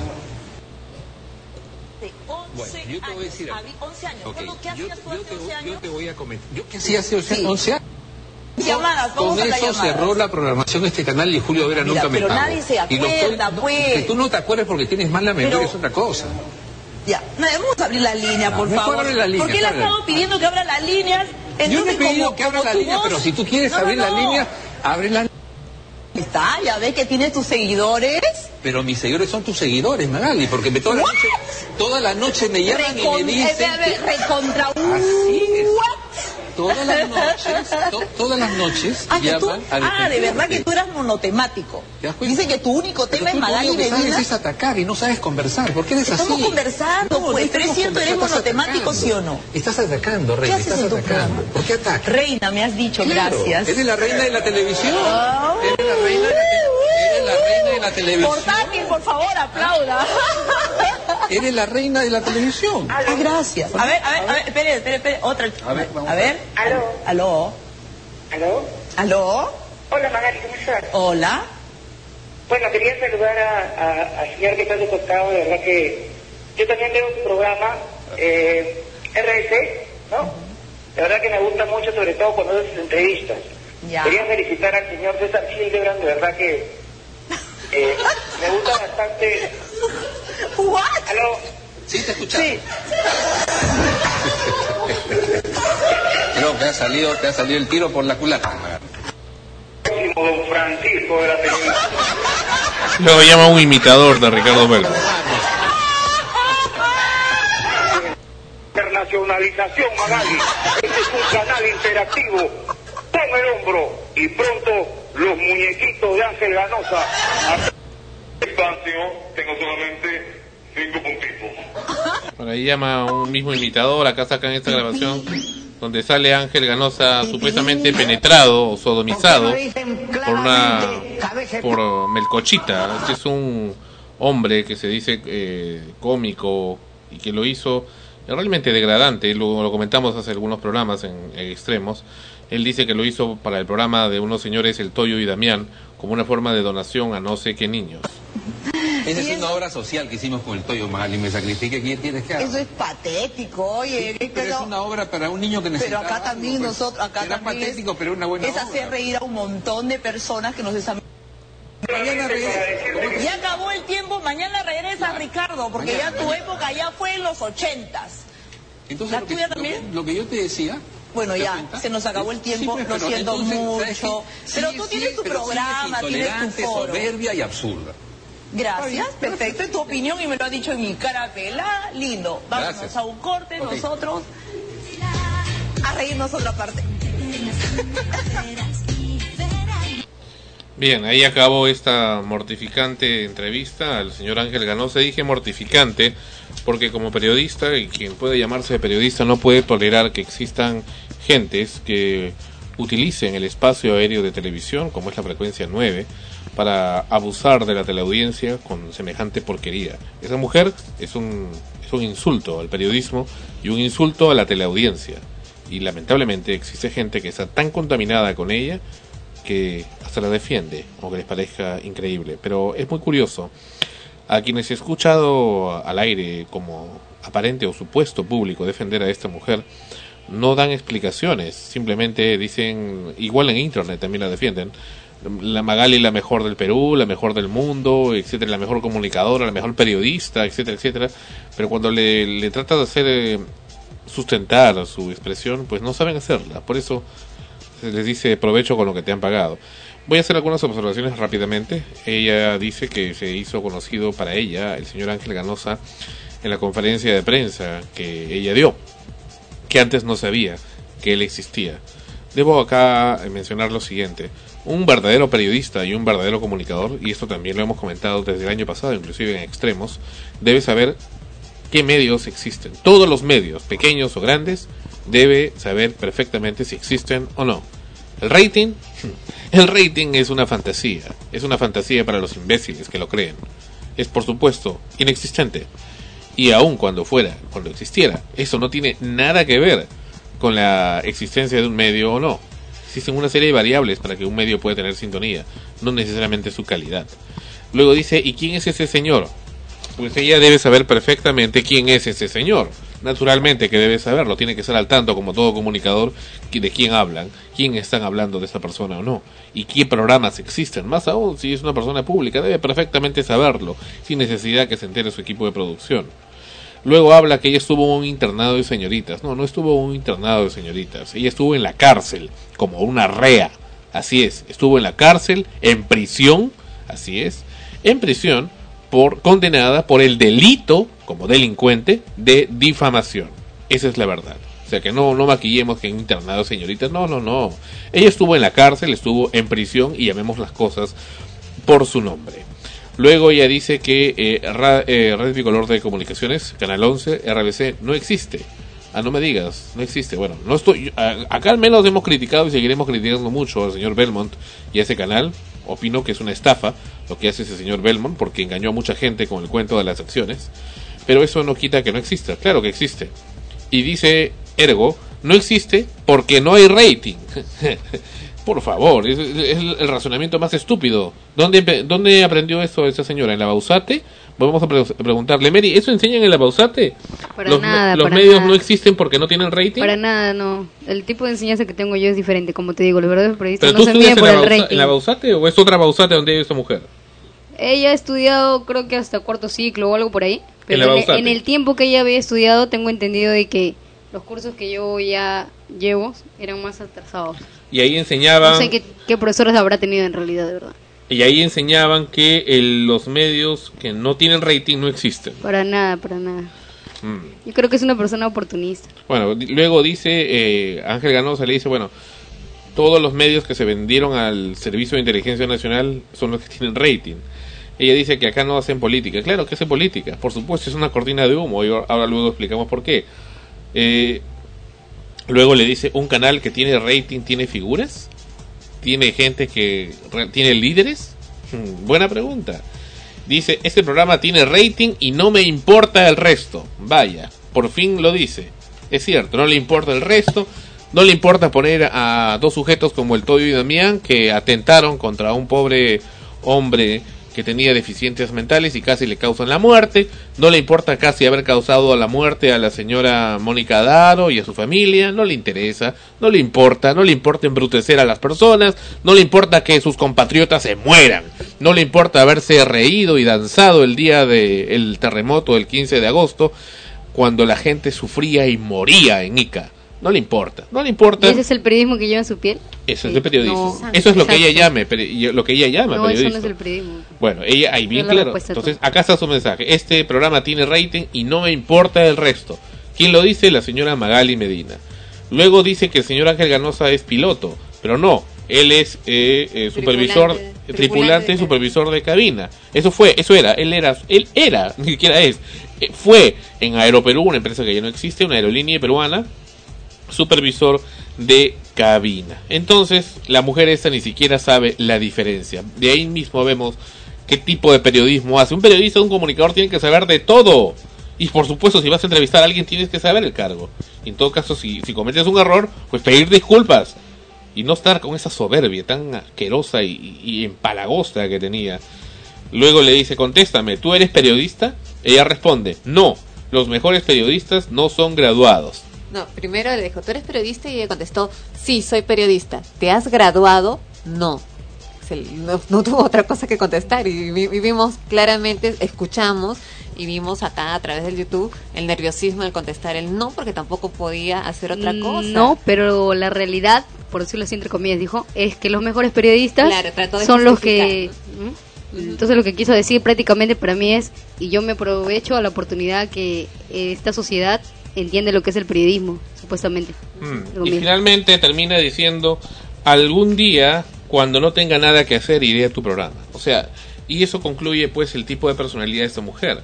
De 11 Bueno, yo te voy a años, decir algo. Habí- 11 años. Ok, ¿Cuándo- ¿Qué yo, hacías tú yo hace te, 11 yo años? te voy a comentar. ¿Yo qué hacía hace 11 Sí. 11 años? Llamadas, Con eso llamadas. cerró la programación este canal y Julio Vera Mira, nunca me pero pagó. nadie se Y acuerda, no, pues. Que tú no te acuerdes porque tienes mala memoria Pero- es otra cosa. Ya, no, vamos a abrir la línea, por mejor favor. la línea, Porque él ha abre. estado pidiendo que abra las líneas. Yo no he Entonces, pedido como- que abra la línea, voz- pero si tú quieres No, no, abrir la no. línea, abre la Está, ya ves que tienes tus seguidores. Pero mis seguidores son tus seguidores, Magali, porque me toda la noche, toda la noche me llaman y me eh, dicen que recontra. Así es. Todas las noches, to- todas las noches Ah, que tú- llaman a ah, de verdad que tú eras monotemático. Dice que tu único tema es Magali único que sabes Medina. es atacar y no sabes conversar. ¿Por qué eres Estamos así? conversando, No, pues, no estamos cierto, eres conversando, estás monotemático. ¿sí o no? Estás atacando, Reina, haces estás en tu atacando. programa? ¿Por qué atacas? Reina, me has dicho, Claro, gracias. Eres la reina de la televisión. Ah. Eres la reina de la, te- eres la reina de la televisión. Portátil, por favor, aplauda. Eres la reina de la televisión. Ah, gracias. A ver, a ver, a ver, espere, espere, espere, otra. A ver, vamos a ver. Aló. Aló. ¿Aló? Aló. Hola Magali, ¿cómo estás? Hola. Bueno, quería saludar a, a- al señor que está tu costado, de verdad que yo también veo tu programa, eh, RC, ¿no? De verdad que me gusta mucho, sobre todo cuando haces entrevistas. Ya. Quería felicitar al señor César Hildebrand, de verdad que eh, me gusta bastante. What? ¿Aló? Sí, te escuchamos. Sí. Creo que ha salido, te ha salido el tiro por la culata. Don Francisco de la televisión. Lo llama un imitador de Ricardo Bello. Internacionalización, Magali. Este es un canal interactivo. Pon el hombro y pronto los muñequitos de Ángel Ganosa. Espacio, tengo solamente cinco puntitos. Por ahí llama un mismo imitador, acá sacan esta grabación donde sale Ángel Ganosa supuestamente penetrado o sodomizado por una por Melcochita. Este es un hombre que se dice eh, cómico y que lo hizo realmente degradante. Lo, lo comentamos hace algunos programas en, en extremos. Él dice que lo hizo para el programa de unos señores El Toyo y Damián como una forma de donación a no sé qué niños. Esa es una obra social que hicimos con el Toyo Magali. Me sacrifique, ¿quién tienes que hacer? Eso es patético, oye. Pero es una obra para un niño que Pero necesita. acá también nosotros, acá Era también patético, es, pero una buena es obra. hacer reír a un montón de personas que nos están... Mañana regresa. Ya acabó el tiempo, mañana regresa Ricardo, porque ya tu época ya fue en los ochentas. Entonces, ¿La lo que, tuya lo también? que- lo que yo te decía. Bueno, ¿te das ya, cuenta? se nos acabó el tiempo, pues, lo pero siento entonces, ¿sabes mucho. Pero Sí, tú sí, tienes tu pero sí, programa, es tienes tu foro. soberbia y absurda. Gracias, perfecto, es tu opinión y me lo ha dicho en mi cara pelada, lindo. Vámonos Gracias. a un corte nosotros a reírnos otra parte. Bien, ahí acabó esta mortificante entrevista al señor Ángel Ganosa. Dije mortificante porque como periodista, y quien puede llamarse periodista no puede tolerar que existan gentes que utilicen el espacio aéreo de televisión, como es la frecuencia 9, para abusar de la teleaudiencia con semejante porquería. Esa mujer es un, es un insulto al periodismo y un insulto a la teleaudiencia. Y lamentablemente existe gente que está tan contaminada con ella que hasta la defiende, aunque les parezca increíble. Pero es muy curioso. A quienes he escuchado al aire como aparente o supuesto público defender a esta mujer, no dan explicaciones, simplemente dicen, igual en internet también la defienden, la Magali la mejor del Perú, la mejor del mundo, etcétera, la mejor comunicadora, la mejor periodista, etcétera, etcétera, pero cuando le, le trata de hacer eh, sustentar su expresión, pues no saben hacerla, por eso se les dice provecho con lo que te han pagado. Voy a hacer algunas observaciones rápidamente. Ella dice que se hizo conocido para ella el señor Ángel Ganosa en la conferencia de prensa que ella dio, que antes no sabía que él existía. Debo acá mencionar lo siguiente. Un verdadero periodista y un verdadero comunicador, y esto también lo hemos comentado desde el año pasado, inclusive en extremos, debe saber qué medios existen. Todos los medios, pequeños o grandes, debe saber perfectamente si existen o no. El rating, el rating es una fantasía, es una fantasía para los imbéciles que lo creen. Es por supuesto inexistente. Y aun cuando fuera, cuando existiera, eso no tiene nada que ver con la existencia de un medio o no. Existen una serie de variables para que un medio pueda tener sintonía, no necesariamente su calidad. Luego dice, ¿y quién es ese señor? Pues ella debe saber perfectamente quién es ese señor. Naturalmente que debe saberlo, tiene que estar al tanto como todo comunicador de quién hablan, quién están hablando de esa persona o no, y qué programas existen. Más aún, si es una persona pública, debe perfectamente saberlo, sin necesidad que se entere su equipo de producción. Luego habla que ella estuvo en un internado de señoritas. No, no estuvo en un internado de señoritas. Ella estuvo en la cárcel, como una rea. Así es, estuvo en la cárcel, en prisión, así es, en prisión, por condenada por el delito, como delincuente, de difamación. Esa es la verdad. O sea que no, no maquillemos que en internado señoritas. No, no, no. Ella estuvo en la cárcel, estuvo en prisión y llamemos las cosas por su nombre. Luego ella dice que eh, ra- eh, Red Bicolor de Comunicaciones, Canal 11, RBC, no existe. Ah, no me digas, no existe. Bueno, no estoy. acá al menos hemos criticado y seguiremos criticando mucho al señor Belmont y a ese canal. Opino que es una estafa lo que hace ese señor Belmont porque engañó a mucha gente con el cuento de las acciones. Pero eso no quita que no exista. Claro que existe. Y dice Ergo, no existe porque no hay rating. Por favor, es, es el, razonamiento más estúpido. ¿Dónde, ¿Dónde aprendió eso esa señora? ¿En la Bausate? Vamos a pre- preguntarle, Mary, ¿eso enseñan en la Bausate? Para los nada, los para medios nada. no existen porque no tienen rating. Para nada, no. El tipo de enseñanza que tengo yo es diferente, como te digo, los verdaderos periodistas ¿Pero no se miden en por la, el rating. en la Bausate o es otra Bausate donde hay esta mujer? Ella ha estudiado, creo que hasta cuarto ciclo o algo por ahí. Pero en, en el tiempo que ella había estudiado, tengo entendido de que los cursos que yo ya llevo eran más atrasados. Y ahí enseñaban, No sé qué, qué profesores habrá tenido en realidad, de verdad. y ahí enseñaban que el- los medios que no tienen rating no existen. Para nada, para nada. Mm. Yo creo que es una persona oportunista. Bueno, luego dice, eh, Ángel Ganosa le dice, bueno, todos los medios que se vendieron al Servicio de Inteligencia Nacional son los que tienen rating. Ella dice que acá no hacen política. Claro que hacen política. Por supuesto, es una cortina de humo. Y ahora luego explicamos por qué. Eh, luego le dice, un canal que tiene rating tiene figuras. Tiene gente que tiene líderes. Hmm, buena pregunta. Dice, este programa tiene rating y no me importa el resto. Vaya, por fin lo dice. Es cierto, no le importa el resto. No le importa poner a dos sujetos como el Toyo y Damián que atentaron contra un pobre hombre que tenía deficiencias mentales y casi le causan la muerte. No le importa casi haber causado la muerte a la señora Mónica Daro y a su familia. No le interesa, no le importa, no le importa embrutecer a las personas, no le importa que sus compatriotas se mueran, no le importa haberse reído y danzado el día del terremoto del 15 de agosto cuando la gente sufría y moría en Ica. No le importa, no le importa. ¿Y ese es el periodismo que lleva en su piel? Eso es de periodismo. no. eso es lo que ella llame, lo que ella llama No, eso periodismo. no es el periodismo. Bueno, ella ahí bien la claro. Entonces, acá está su mensaje. Este programa tiene rating y no me importa el resto. ¿Quién lo dice? La señora Magali Medina. Luego dice que el señor Ángel Ganosa es piloto, pero no. Él es eh, eh, supervisor, Tripulante. tripulante, supervisor de cabina. Eso fue, eso era. Él era, él era, ni siquiera es. Eh, fue en Aeroperú, una empresa que ya no existe, una aerolínea peruana, supervisor de cabina. Entonces, la mujer esta ni siquiera sabe la diferencia. De ahí mismo vemos qué tipo de periodismo hace. Un periodista, un comunicador tiene que saber de todo. Y por supuesto, si vas a entrevistar a alguien, tienes que saber el cargo. Y en todo caso, si, cometes un error, pues pedir disculpas. Y no estar con esa soberbia tan asquerosa y, y empalagosa que tenía. Luego le dice, contéstame, ¿tú eres periodista? Ella responde, no, los mejores periodistas no son graduados. No, primero le dijo, ¿tú eres periodista? Y ella contestó, sí, soy periodista. ¿Te has graduado? No. Se- no, no tuvo otra cosa que contestar y, y vimos claramente, escuchamos y vimos acá a través del YouTube el nerviosismo al contestar el no porque tampoco podía hacer otra cosa. No, pero la realidad por decirlo así entre comillas, dijo, es que los mejores periodistas Claro, son los que... ¿Mm? Entonces lo que quiso decir prácticamente para mí es, y yo me aprovecho a la oportunidad que esta sociedad entiende lo que es el periodismo, supuestamente. Mm, Y finalmente termina diciendo, algún día, cuando no tenga nada que hacer, iré a tu programa. O sea, y eso concluye pues el tipo de personalidad de esta mujer.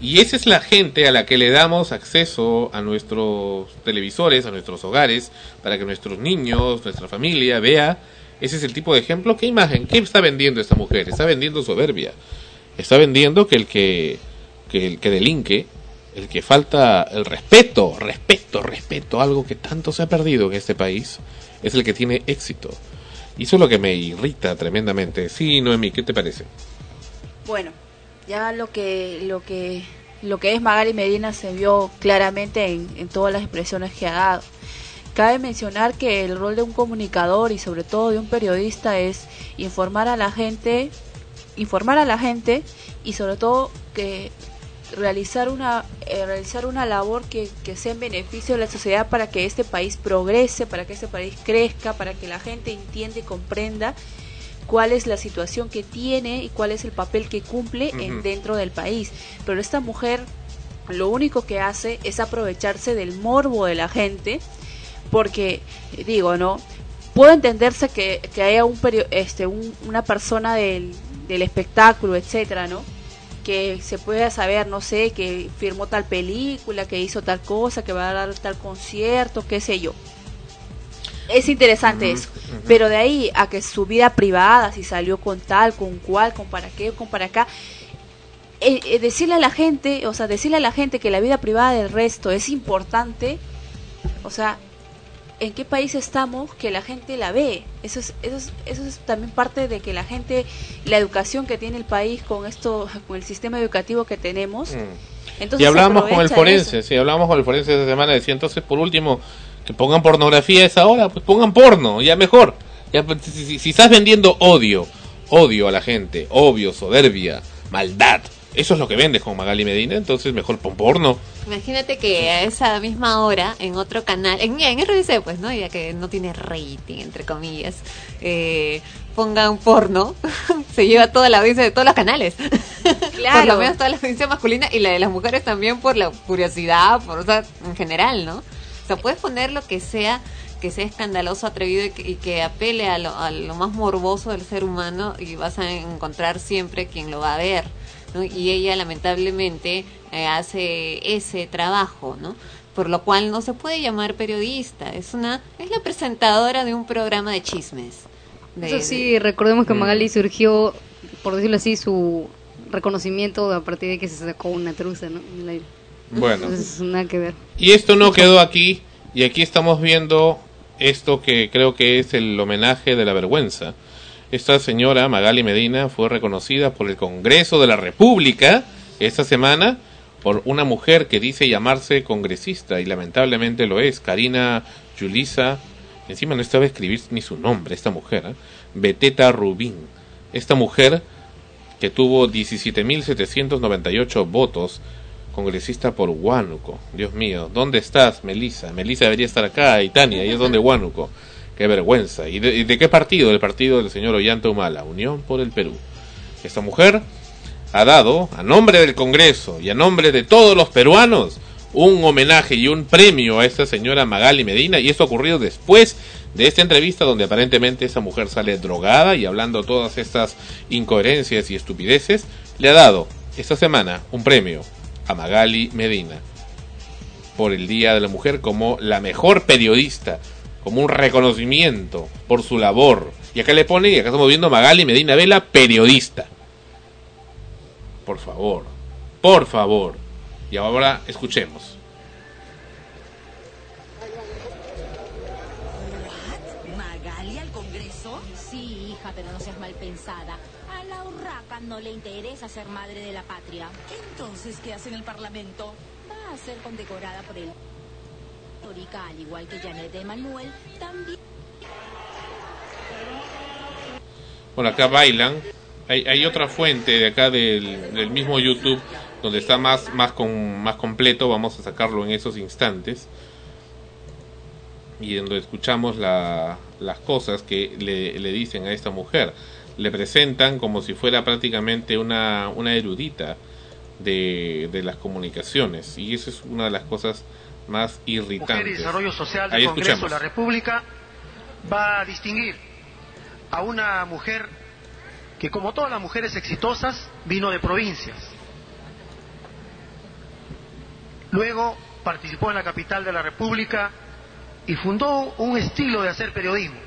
Y esa es la gente a la que le damos acceso a nuestros televisores, a nuestros hogares, para que nuestros niños, nuestra familia vea. Ese es el tipo de ejemplo. ¿Qué imagen? ¿Qué está vendiendo esta mujer? Está vendiendo soberbia. Está vendiendo que el que, que el que delinque, el que falta el respeto, respeto, respeto, algo que tanto se ha perdido en este país, es el que tiene éxito. Y eso es lo que me irrita tremendamente. Sí, Noemi, ¿qué te parece? Bueno, ya lo que lo que lo que es Magali Medina se vio claramente en, en todas las expresiones que ha dado. Cabe mencionar que el rol de un comunicador y sobre todo de un periodista es informar a la gente, informar a la gente y sobre todo que realizar una eh, realizar una labor que, que sea en beneficio de la sociedad para que este país progrese, para que este país crezca, para que la gente entienda y comprenda cuál es la situación que tiene y cuál es el papel que cumple en dentro del país. Pero esta mujer lo único que hace es aprovecharse del morbo de la gente, porque digo, ¿no? Puedo entenderse que, que haya un, este, un- una persona del, del espectáculo, etcétera, ¿no? Que se pueda saber, no sé, que firmó tal película, que hizo tal cosa, que va a dar tal concierto, qué sé yo. Es interesante eso. Pero de ahí a que su vida privada, si salió con tal, con cual, con para qué, con para acá, eh, eh, decirle a la gente, o sea, decirle a la gente que la vida privada del resto es importante, o sea, ¿en qué país estamos que la gente la ve? Eso es, eso es, eso es también parte de que la gente, la educación que tiene el país con esto, con el sistema educativo que tenemos, entonces y hablamos con el forense, sí, hablamos con el forense esta semana, decía entonces por último que pongan pornografía a esa hora, pues pongan porno, ya mejor. Ya, pues, si, si- si estás vendiendo odio, odio a la gente, obvio, soberbia, maldad, eso es lo que vendes con Magali Medina, entonces mejor pon porno. Imagínate que a esa misma hora, en otro canal, en, en RBC, pues, ¿no? Ya que no tiene rating, entre comillas, eh, ponga un porno, se lleva toda la audiencia de todos los canales. por Claro. lo menos toda la audiencia masculina y la de las mujeres también por la curiosidad, por, o sea, en general, ¿no? O sea, puedes poner lo que sea que sea escandaloso, atrevido y que, y que apele a lo, a lo más morboso del ser humano y vas a encontrar siempre quien lo va a ver. ¿No? Y ella lamentablemente eh, hace ese trabajo, ¿no? Por lo cual no se puede llamar periodista, es una es la presentadora de un programa de chismes. De- Eso sí, recordemos que Mm. Magali surgió, por decirlo así, su reconocimiento a partir de que se sacó una truza, ¿no? En el aire. Bueno. Entonces, nada que ver. Y esto no quedó aquí, y aquí estamos viendo esto que creo que es el homenaje de la vergüenza. Esta señora, Magali Medina, fue reconocida por el Congreso de la República esta semana por una mujer que dice llamarse congresista, y lamentablemente lo es, Karina Yulisa, encima no estaba escribir ni su nombre, esta mujer, ¿eh? Beteta Rubín. Esta mujer que tuvo 17.798 votos, congresista por Huánuco. Dios mío, ¿dónde estás, Melissa? Melissa debería estar acá, y Tania, ahí es donde Huánuco. Qué vergüenza. ¿Y de, qué partido? Del partido del señor Ollanta Humala, Unión por el Perú. Esta mujer ha dado, a nombre del Congreso y a nombre de todos los peruanos, un homenaje y un premio a esta señora Magali Medina, y esto ha ocurrido después de esta entrevista donde aparentemente esa mujer sale drogada y hablando todas estas incoherencias y estupideces, le ha dado esta semana un premio a Magali Medina por el Día de la Mujer como la mejor periodista, como un reconocimiento por su labor. Y acá le pone, y acá estamos viendo Magali Medina Vela, periodista. Por favor, por favor. Y ahora escuchemos. ¿Magali al Congreso? Sí, hija, pero no seas mal pensada. A la urraca no le interesa ser madre de la patria. Entonces, ¿qué hace en el Parlamento? Va a ser condecorada por el al igual que Janet Emanuel, también. Bueno, acá bailan. Hay, hay otra fuente de acá del, del mismo YouTube donde está más, más, con, más completo. Vamos a sacarlo en esos instantes. y donde escuchamos la- las cosas que le, le dicen a esta mujer. Le presentan como si fuera prácticamente una, una erudita de, de las comunicaciones y eso es una de las cosas más Mujer y irritantes. Desarrollo Social del Ahí Congreso de la República va a distinguir a una mujer que, como todas las mujeres exitosas, vino de provincias. Luego participó en la capital de la República y fundó un estilo de hacer periodismo.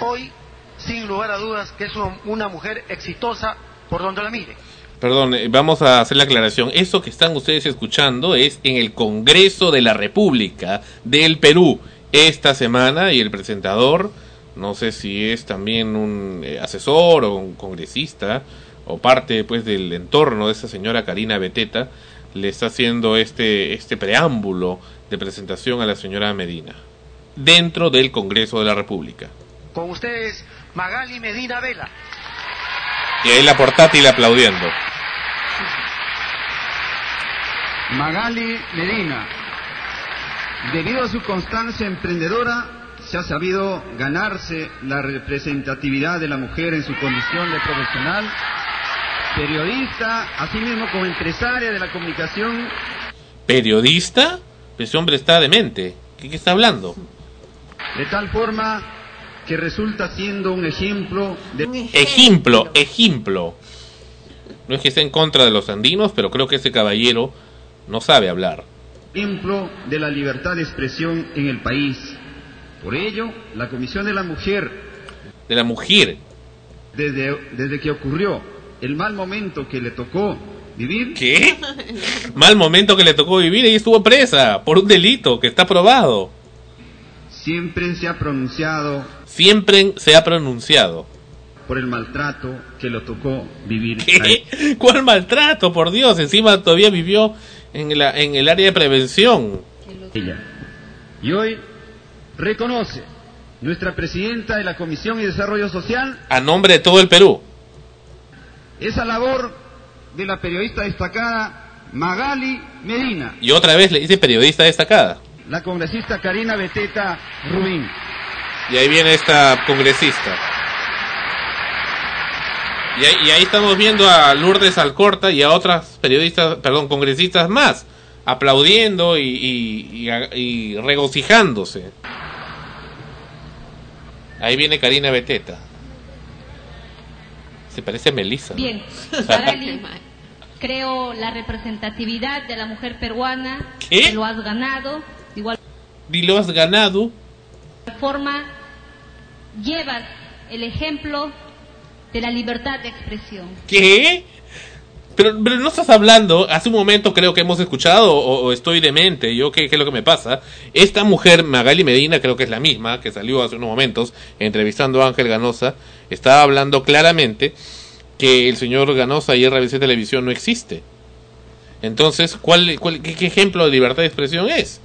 Hoy, sin lugar a dudas, que es un- una mujer exitosa por donde la mire. Perdón, eh, vamos a hacer la aclaración. Eso que están ustedes escuchando es en el Congreso de la República del Perú esta semana y el presentador, no sé si es también un eh, asesor o un congresista o parte pues del entorno de esa señora Karina Beteta, le está haciendo este este preámbulo de presentación a la señora Medina dentro del Congreso de la República. Con ustedes, Magali Medina Vela. Y ahí la portátil aplaudiendo. Magali Medina, debido a su constancia emprendedora, se ha sabido ganarse la representatividad de la mujer en su condición de profesional, periodista, asimismo como empresaria de la comunicación. ¿Periodista? Ese hombre está demente. ¿Qué, qué está hablando? De tal forma que resulta siendo un ejemplo de... Ejemplo, ejemplo. No es que esté en contra de los andinos, pero creo que ese caballero no sabe hablar. ejemplo de la libertad de expresión en el país. Por ello, la Comisión de la Mujer, De la mujer. desde, desde que ocurrió el mal momento que le tocó vivir, ¿Qué? Mal momento que le tocó vivir y estuvo presa por un delito que está probado. siempre se ha pronunciado Siempre se ha pronunciado. por el maltrato que le tocó vivir. ¿Qué? ¿Cuál maltrato? Por Dios, encima todavía vivió en, la, en el área de prevención. Y hoy reconoce nuestra presidenta de la Comisión de Desarrollo Social A nombre de todo el Perú. esa labor de la periodista destacada Magali Medina, Y otra vez le dice periodista destacada. la congresista Karina Beteta Rubín. Y ahí viene esta congresista. Y ahí, y ahí estamos viendo a Lourdes Alcorta y a otras periodistas, perdón, congresistas más, aplaudiendo y, regocijándose. Ahí viene Karina Beteta. Se parece a Melissa. Bien, creo la representatividad de la mujer peruana, ¿Qué? que lo has ganado, de igual Y lo has ganado. forma llevas el ejemplo de la libertad de expresión. ¿Qué? Pero, pero no estás hablando, hace un momento creo que hemos escuchado, o, o estoy demente, yo qué, qué es lo que me pasa. Esta mujer, Magali Medina, creo que es la misma, que salió hace unos momentos entrevistando a Ángel Ganosa, estaba hablando claramente que el señor Ganosa y RBC Televisión no existe. Entonces, ¿cuál, cuál- qué, qué ejemplo de libertad de expresión es?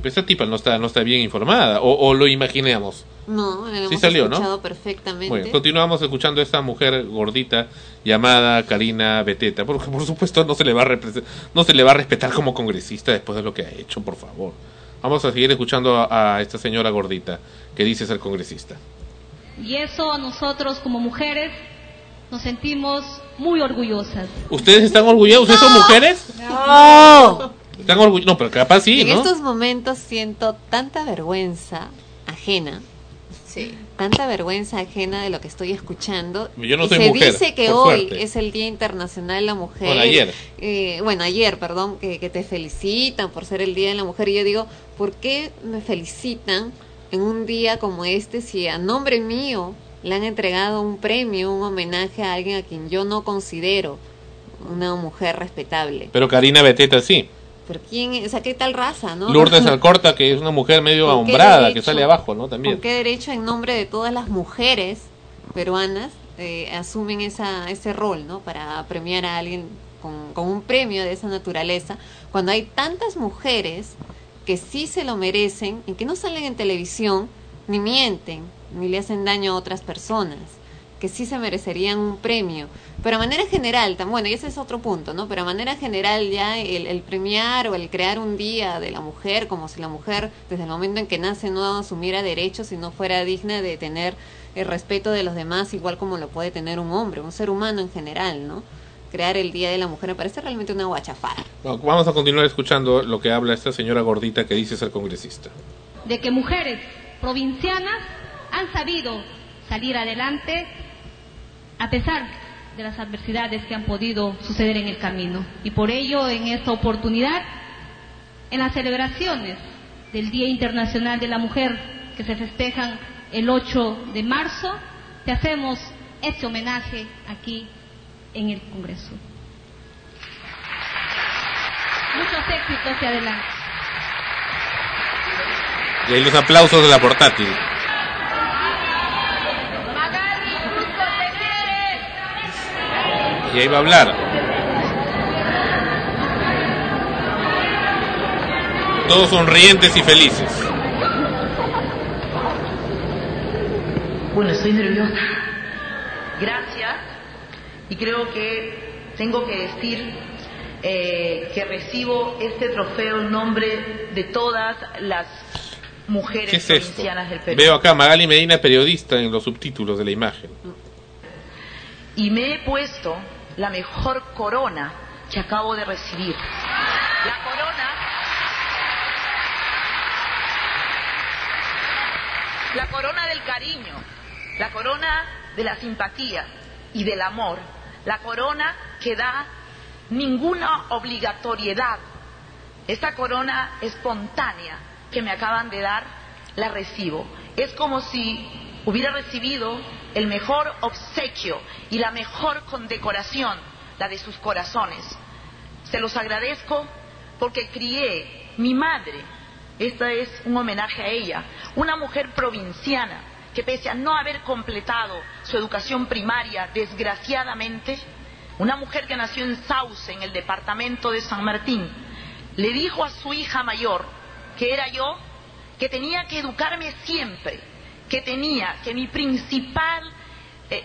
Pues esta tipa no está, no está bien informada, o, o lo imaginamos. No, hemos Sí salió, ¿no? escuchado perfectamente. Bueno, continuamos escuchando a esta mujer gordita llamada Karina Beteta, porque por supuesto no se le va a no se le va a respetar como congresista después de lo que ha hecho, por favor. Vamos a seguir escuchando a, a esta señora gordita que dice ser congresista. Y eso a nosotros como mujeres nos sentimos muy orgullosas. ¿Ustedes están orgullosos? ¿Ustedes son mujeres? ¡No! No, pero capaz sí, en ¿no? estos momentos siento tanta vergüenza ajena. Tanta vergüenza ajena de lo que estoy escuchando. Yo no Y soy se mujer, dice que hoy suerte. es el Día Internacional de la Mujer. Bueno, ayer. Eh, bueno, ayer, perdón, que, que te felicitan por ser el Día de la Mujer. Y yo digo, ¿por qué me felicitan en un día como este si a nombre mío le han entregado un premio, un homenaje a alguien a quien yo no considero una mujer respetable? Pero Karina Beteta sí. ¿Pero quién? O sea, ¿qué tal raza, no? Lourdes Alcorta, que es una mujer medio ¿Con qué ahombrada, que sale abajo, ¿no? También. ¿Con qué derecho en nombre de todas las mujeres peruanas eh, asumen esa, ese rol, ¿no? Para premiar a alguien con, con un premio de esa naturaleza, cuando hay tantas mujeres que sí se lo merecen y que no salen en televisión, ni mienten, ni le hacen daño a otras personas. Que sí se merecerían un premio. Pero a manera general, tam- bueno, y ese es otro punto, ¿no? Pero a manera general ya el, el premiar o el crear un día de la mujer, como si la mujer desde el momento en que nace no asumiera derechos y no fuera digna de tener el respeto de los demás, igual como lo puede tener un hombre, un ser humano en general, ¿no? Crear el Día de la Mujer me parece realmente una guachafada. Bueno, vamos a continuar escuchando lo que habla esta señora gordita que dice ser congresista. de que mujeres provincianas han sabido salir adelante a pesar de las adversidades que han podido suceder en el camino. Y por ello, en esta oportunidad, en las celebraciones del Día Internacional de la Mujer que se festejan el 8 de marzo, te hacemos este homenaje aquí en el Congreso. Muchos éxitos y adelante. Y los aplausos de la portátil. Y ahí va a hablar. Todos sonrientes y felices. Bueno, estoy nerviosa. Gracias. Y creo que tengo que decir eh, que recibo este trofeo en nombre de todas las mujeres ¿Qué es provincianas del Perú. Veo acá Magali Medina, periodista, en los subtítulos de la imagen. Y me he puesto la mejor corona que acabo de recibir. La corona. La corona del cariño, la corona de la simpatía y del amor, la corona que da ninguna obligatoriedad. Esta corona espontánea que me acaban de dar, la recibo. Es como si hubiera recibido el mejor obsequio y la mejor condecoración, la de sus corazones. Se los agradezco porque crié mi madre. Este es un homenaje a ella, una mujer provinciana que pese a no haber completado su educación primaria, desgraciadamente, una mujer que nació en Sauce, en el departamento de San Martín, le dijo a su hija mayor, que era yo, que tenía que educarme siempre, que tenía que mi principal eh,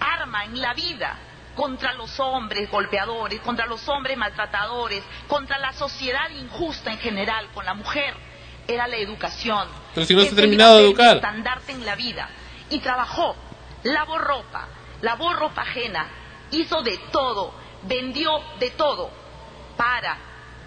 arma en la vida contra los hombres golpeadores, contra los hombres maltratadores, contra la sociedad injusta en general con la mujer, era la educación. Pero si no se ha terminado de educar. estandarte en la vida. Y trabajó, lavó ropa, lavó ropa ajena, hizo de todo, vendió de todo para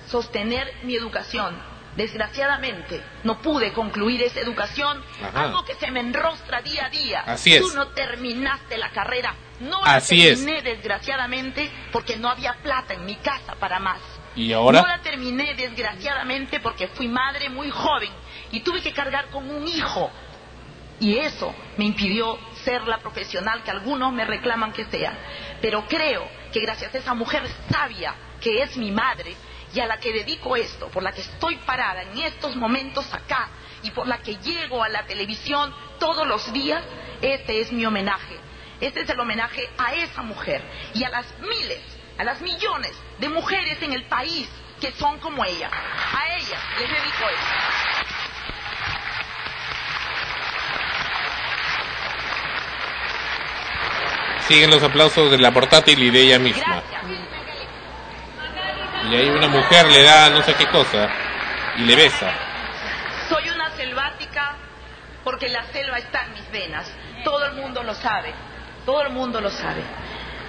sostener mi educación. Desgraciadamente no pude concluir esa educación, Ajá. algo que se me enrostra día a día. Así es. Tú no terminaste la carrera, no la Así es. terminé desgraciadamente porque no había plata en mi casa para más. ¿Y ahora? No la terminé desgraciadamente porque fui madre muy joven y tuve que cargar con un hijo. Y eso me impidió ser la profesional que algunos me reclaman que sea. Pero creo que gracias a esa mujer sabia que es mi madre y a la que dedico esto, por la que estoy parada en estos momentos acá y por la que llego a la televisión todos los días, este es mi homenaje. Este es el homenaje a esa mujer y a las miles, a las millones de mujeres en el país que son como ella. A ellas les dedico esto. Siguen los aplausos de la portátil y de ella misma. Y ahí una mujer le da no sé qué cosa y le besa. Soy una selvática porque la selva está en mis venas. Todo el mundo lo sabe. Todo el mundo lo sabe.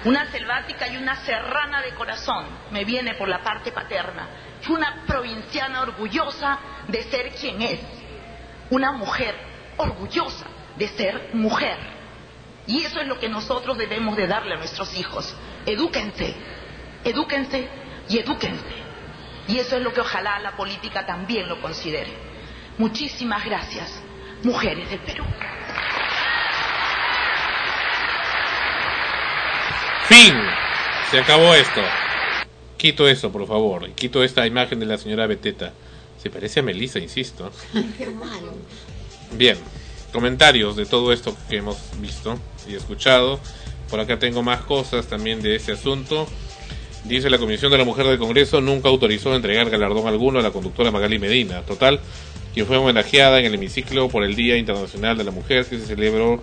Una selvática y una serrana de corazón me viene por la parte paterna. Una provinciana orgullosa de ser quien es. Una mujer orgullosa de ser mujer. Y eso es lo que nosotros debemos de darle a nuestros hijos. Edúquense, edúquense y edúquense. Y eso es lo que ojalá la política también lo considere. Muchísimas gracias, mujeres del Perú. Fin. Se acabó esto. Quito eso, por favor. Quito esta imagen de la señora Beteta. Se parece a Melissa, insisto. Qué malo. Bien, comentarios de todo esto que hemos visto y escuchado. Por acá tengo más cosas también de ese asunto. Dice la Comisión de la Mujer del Congreso nunca autorizó entregar galardón alguno a la conductora Magali Medina. Total, quien fue homenajeada en el hemiciclo por el Día Internacional de la Mujer que se celebró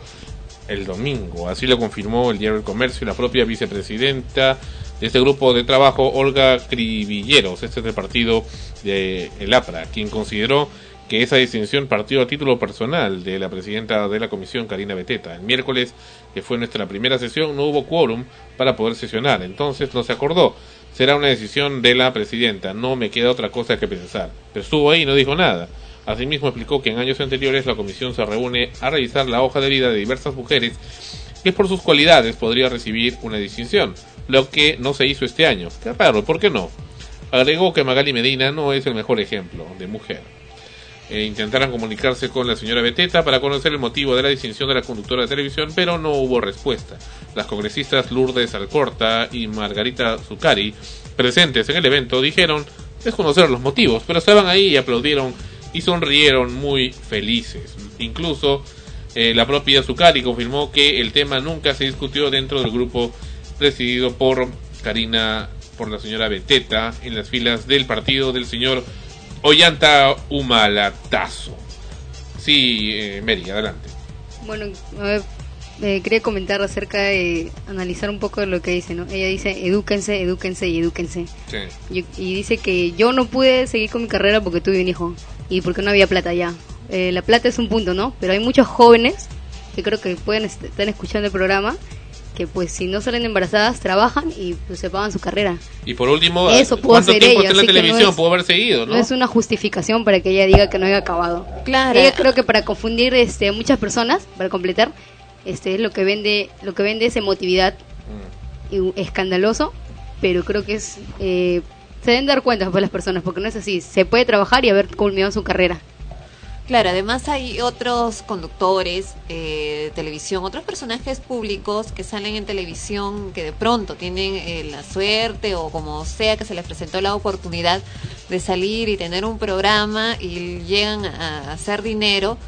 el domingo. Así lo confirmó el diario El Comercio y la propia vicepresidenta de este grupo de trabajo, Olga Cribilleros, este es el partido de el APRA, quien consideró que esa distinción partió a título personal de la presidenta de la comisión, Karina Beteta. El miércoles, que fue nuestra primera sesión, no hubo quórum para poder sesionar, entonces no se acordó. Será una decisión de la presidenta, no me queda otra cosa que pensar. Pero estuvo ahí y no dijo nada. Asimismo explicó que en años anteriores la comisión se reúne a revisar la hoja de vida de diversas mujeres que por sus cualidades podría recibir una distinción, lo que no se hizo este año. Qué raro, ¿por qué no? Agregó que Magali Medina no es el mejor ejemplo de mujer. E intentaron comunicarse con la señora Beteta para conocer el motivo de la distinción de la conductora de televisión, pero no hubo respuesta. Las congresistas Lourdes Alcorta y Margarita Zucari, presentes en el evento, dijeron desconocer los motivos, pero estaban ahí y aplaudieron y sonrieron muy felices. Incluso eh, la propia Zucari confirmó que el tema nunca se discutió dentro del grupo presidido por Karina, por la señora Beteta, en las filas del partido del señor Ollanta Humalatazo. Sí, eh, Mary, adelante. Bueno, a ver, eh, quería comentar acerca de analizar un poco de lo que dice, ¿no? Ella dice, edúquense, edúquense y edúquense. Sí. Y, y dice que yo no pude seguir con mi carrera porque tuve un hijo y porque no había plata ya. Eh, la plata es un punto, ¿no? Pero hay muchos jóvenes que creo que pueden est- estar escuchando el programa que pues si no salen embarazadas trabajan y pues se pagan su carrera. Y por último, Eso pudo ¿cuánto hacer tiempo ella, está en la así que no es- Pudo haber seguido, ¿no? No es una justificación para que ella diga que no haya acabado. Claro. Ella creo que para confundir este a muchas personas, para completar, este lo que vende lo que vende es emotividad Mm. y escandaloso, pero creo que es eh, se deben dar cuenta pues las personas porque no es así, se puede trabajar y haber culminado su carrera. Claro, además hay otros conductores eh, de televisión, otros personajes públicos que salen en televisión que de pronto tienen eh, la suerte o como sea que se les presentó la oportunidad de salir y tener un programa y llegan a hacer dinero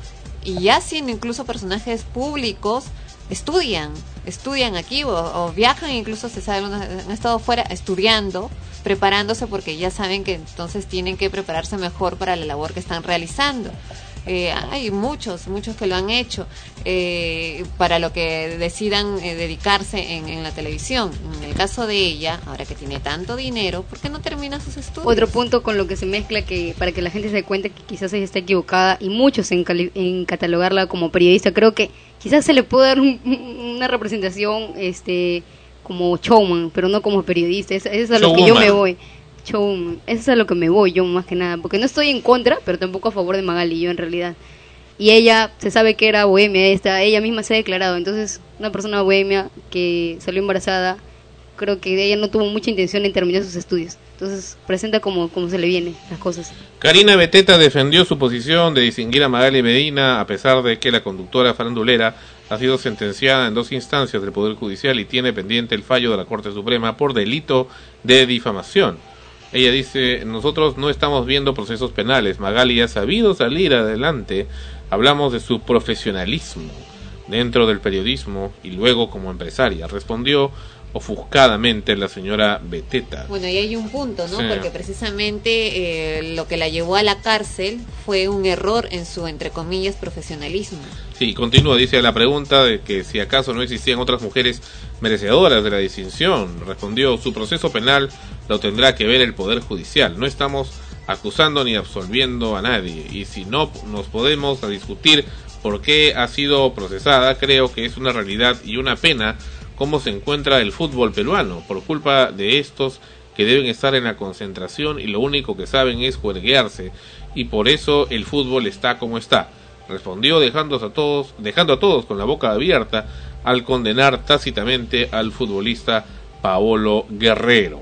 y ya siendo incluso personajes públicos estudian, estudian aquí o, o viajan, incluso se sabe, han estado fuera estudiando, preparándose porque ya saben que entonces tienen que prepararse mejor para la labor que están realizando. Eh, hay muchos, muchos que lo han hecho eh, para lo que decidan eh, dedicarse en, en la televisión. En el caso de ella, ahora que tiene tanto dinero, ¿por qué no termina sus estudios? Otro punto con lo que se mezcla que para que la gente se dé cuenta que quizás ella está equivocada y muchos en, cali- en catalogarla como periodista, creo que quizás se le puede dar un- una representación este como showman, pero no como periodista. Eso es a lo que yo me voy. Eso es a lo que me voy yo más que nada, porque no estoy en contra, pero tampoco a favor de Magali yo en realidad. Y ella se sabe que era bohemia esta, ella misma se ha declarado, entonces una persona bohemia que salió embarazada, creo que ella no tuvo mucha intención en terminar sus estudios. Entonces presenta como, como se le viene las cosas. Karina Beteta defendió su posición de distinguir a Magali Medina a pesar de que la conductora farandulera ha sido sentenciada en dos instancias del Poder Judicial y tiene pendiente el fallo de la Corte Suprema por delito de difamación. Ella dice, nosotros no estamos viendo procesos penales, Magali ha sabido salir adelante, hablamos de su profesionalismo dentro del periodismo y luego como empresaria, respondió ofuscadamente la señora Beteta. Bueno, y hay un punto, ¿no? Sí. Porque precisamente eh, lo que la llevó a la cárcel fue un error en su, entre comillas, profesionalismo. Sí, continúa, dice la pregunta de que si acaso no existían otras mujeres merecedoras de la distinción. Respondió, su proceso penal lo tendrá que ver el Poder Judicial. No estamos acusando ni absolviendo a nadie. Y si no nos podemos discutir por qué ha sido procesada, creo que es una realidad y una pena cómo se encuentra el fútbol peruano por culpa de estos que deben estar en la concentración y lo único que saben es juerguearse y por eso el fútbol está como está respondió dejando a todos, dejando a todos con la boca abierta al condenar tácitamente al futbolista Paolo Guerrero.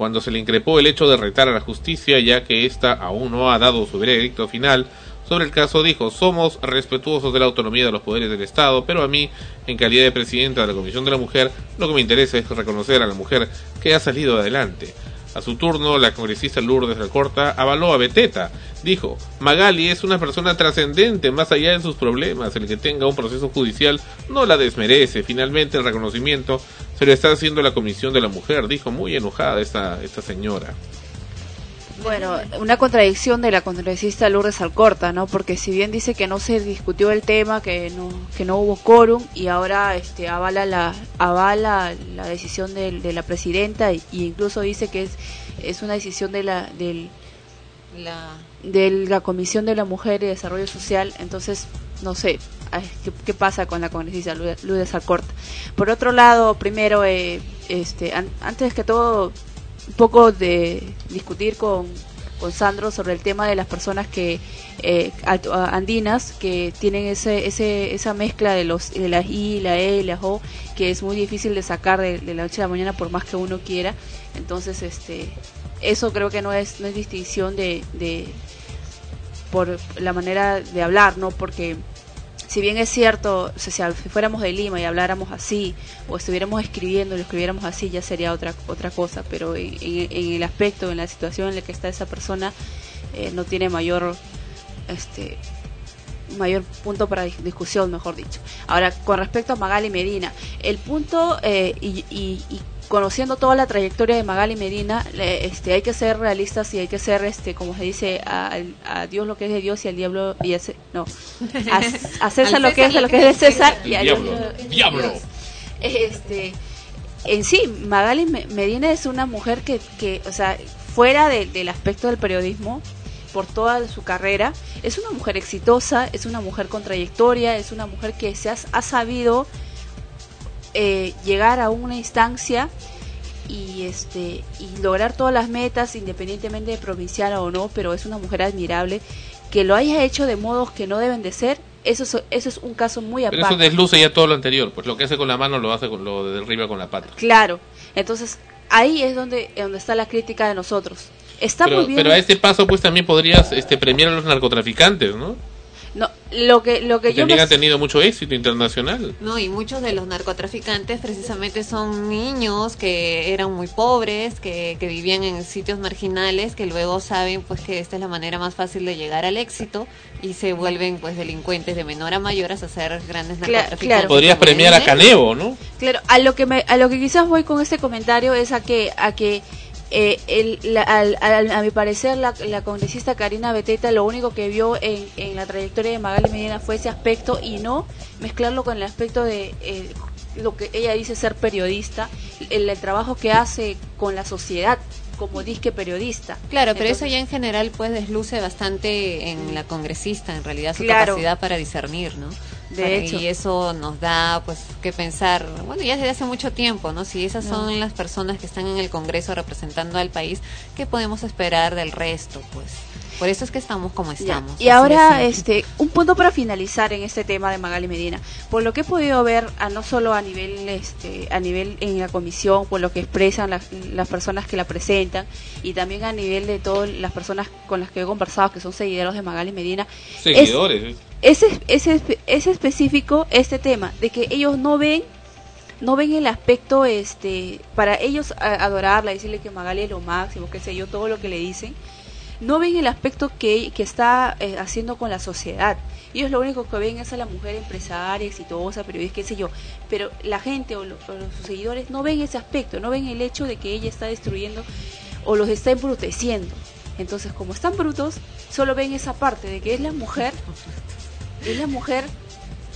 Cuando se le increpó el hecho de retar a la justicia, ya que ésta aún no ha dado su veredicto final sobre el caso, dijo, somos respetuosos de la autonomía de los poderes del Estado, pero a mí, en calidad de presidenta de la Comisión de la Mujer, lo que me interesa es reconocer a la mujer que ha salido adelante. A su turno, la congresista Lourdes Alcorta avaló a Beteta. Dijo, Magali es una persona trascendente más allá de sus problemas. El que tenga un proceso judicial no la desmerece. Finalmente, el reconocimiento se lo está haciendo la Comisión de la Mujer. Dijo muy enojada esta, esta señora. Bueno, una contradicción de la congresista Lourdes Alcorta, ¿no? Porque si bien dice que no se discutió el tema, que no que no hubo quórum y ahora este avala la avala la decisión de, la presidenta y, y incluso dice que es es una decisión de la del La... de la Comisión de la Mujer y Desarrollo Social, entonces no sé qué, qué pasa con la congresista Lourdes Alcorta. Por otro lado, primero, eh, este, an- antes que todo, un poco de discutir con, con Sandro sobre el tema de las personas que eh, andinas que tienen ese, ese, esa mezcla de los de las I, la E la O que es muy difícil de sacar de, de la noche a la mañana por más que uno quiera. Entonces, este, eso creo que no es, no es distinción de, de por la manera de hablar, ¿no? Porque si bien es cierto, si, fuéramos de Lima y habláramos así, o estuviéramos escribiendo y lo escribiéramos así, ya sería otra otra cosa, pero en, en- en el aspecto, en la situación en la que está esa persona, eh, no tiene mayor este mayor punto para dis- discusión, mejor dicho. Ahora, con respecto a Magali Medina, el punto, eh, y, y- y conociendo toda la trayectoria de Magali Medina, le- este, hay que ser realistas y hay que ser, este, como se dice, a, a Dios lo que es de Dios y al diablo, y no, a, a César Al lo que es de lo que es de César y a Dios Diablo, diablo. Este, en sí, Magali Me- Medina es una mujer que, que o sea, fuera de- del aspecto del periodismo, por toda su carrera, es una mujer exitosa, es una mujer con trayectoria, es una mujer que se ha, ha sabido eh, llegar a una instancia y este y lograr todas las metas independientemente de provinciana o no, pero es una mujer admirable que lo haya hecho de modos que no deben de ser. Eso es, eso es un caso muy Pero aparte. eso desluce ya todo lo anterior, pues lo que hace con la mano lo hace con lo de arriba con la pata. Claro. Entonces, ahí es donde, donde está la crítica de nosotros. Está Pero, muy bien. pero a este paso pues también podrías este premiar a los narcotraficantes, ¿no? No, lo que, lo que yo también me- ha tenido mucho éxito internacional. No, y muchos de los narcotraficantes precisamente son niños que eran muy pobres, que, que vivían en sitios marginales, que luego saben pues que esta es la manera más fácil de llegar al éxito y se vuelven pues delincuentes de menor a mayor hasta ser grandes narcotraficantes. claro. Podrías como premiar a él. Caneo, ¿no? Claro, a lo que me, a lo que quizás voy con este comentario es a que a que eh, el- la- al- al- a mi parecer la, la congresista Karina Beteta lo único que vio en, en la trayectoria de Magali Medina fue ese aspecto y no mezclarlo con el aspecto de eh, lo que ella dice ser periodista, el, el trabajo que hace con la sociedad como disque periodista. Claro, pero eso ya en general pues desluce bastante en la congresista, en realidad su Claro. capacidad para discernir, ¿no? De hecho. Y eso nos da pues que pensar, bueno, ya desde hace mucho tiempo, ¿no? Si esas No. son las personas que están en el Congreso representando al país, ¿qué podemos esperar del resto, pues? Por eso es que estamos como Ya, estamos. Y ahora, este, un punto para finalizar en este tema de Magali Medina. Por lo que he podido ver, a no solo a nivel, este, a nivel en la comisión, por lo que expresan las, las personas que la presentan, y también a nivel de todas las personas con las que he conversado, que son seguidores de Magali Medina, es- Seguidores. es, es, es, es específico este tema, de que ellos no ven no ven el aspecto este para ellos adorarla decirle que Magali es lo máximo qué sé yo todo lo que le dicen no ven el aspecto que, que está eh, haciendo con la sociedad. Ellos lo único que ven es a la mujer empresaria exitosa periodista qué sé yo pero la gente o, lo- o los seguidores no ven ese aspecto no ven el hecho de que ella está destruyendo o los está embruteciendo. Entonces como están brutos solo ven esa parte de que es la mujer es la mujer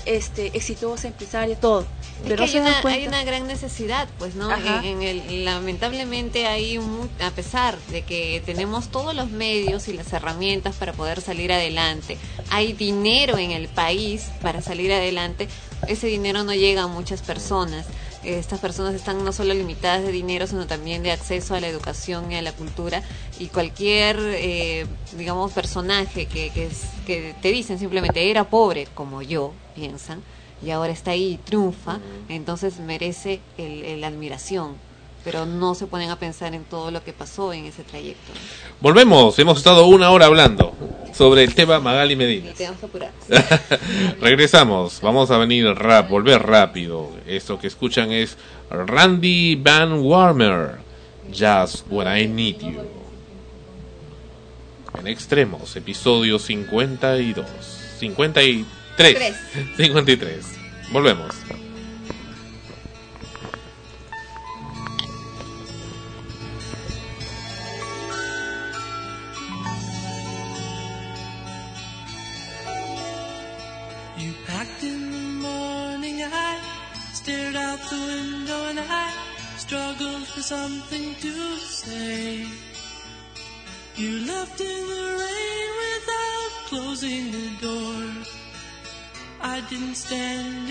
este exitosa empresaria todo Es pero que hay, una, hay una gran necesidad, pues, ¿no? En, en el, lamentablemente hay, mu- a pesar de que tenemos todos los medios y las herramientas para poder salir adelante, hay dinero en el país para salir adelante, ese dinero no llega a muchas personas. Estas personas están no solo limitadas de dinero, sino también de acceso a la educación y a la cultura. Y cualquier, eh, digamos, personaje que, que, es- que te dicen simplemente era pobre, como yo, piensan, y ahora está ahí y triunfa, entonces merece el, el admiración. Pero no se ponen a pensar en todo lo que pasó en ese trayecto. Volvemos, hemos estado una hora hablando sobre el tema Magali Medina. Y apurar. Regresamos, vamos a venir rap, volver rápido. Esto que escuchan es Randy Van Warmer, Just When I Need You. En extremos, episodio 52, 53, Tres. 53. Volvemos. Stand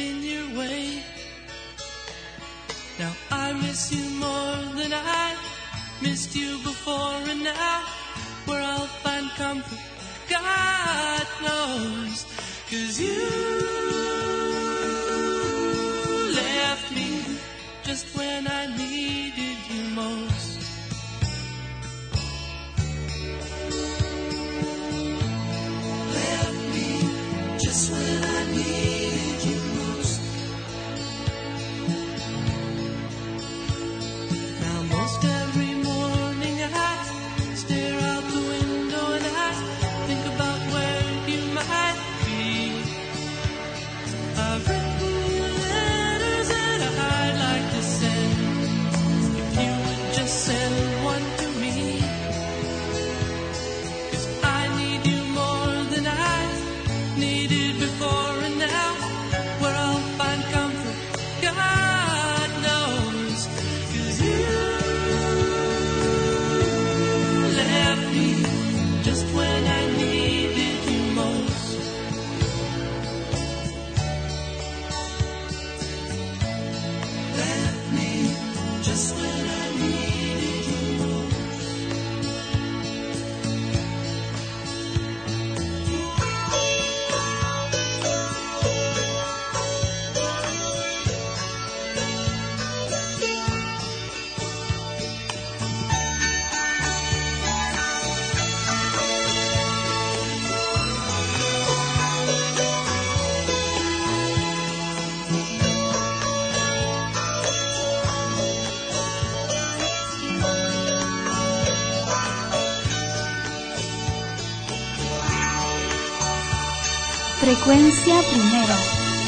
primero,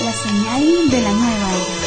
la señal de la nueva era.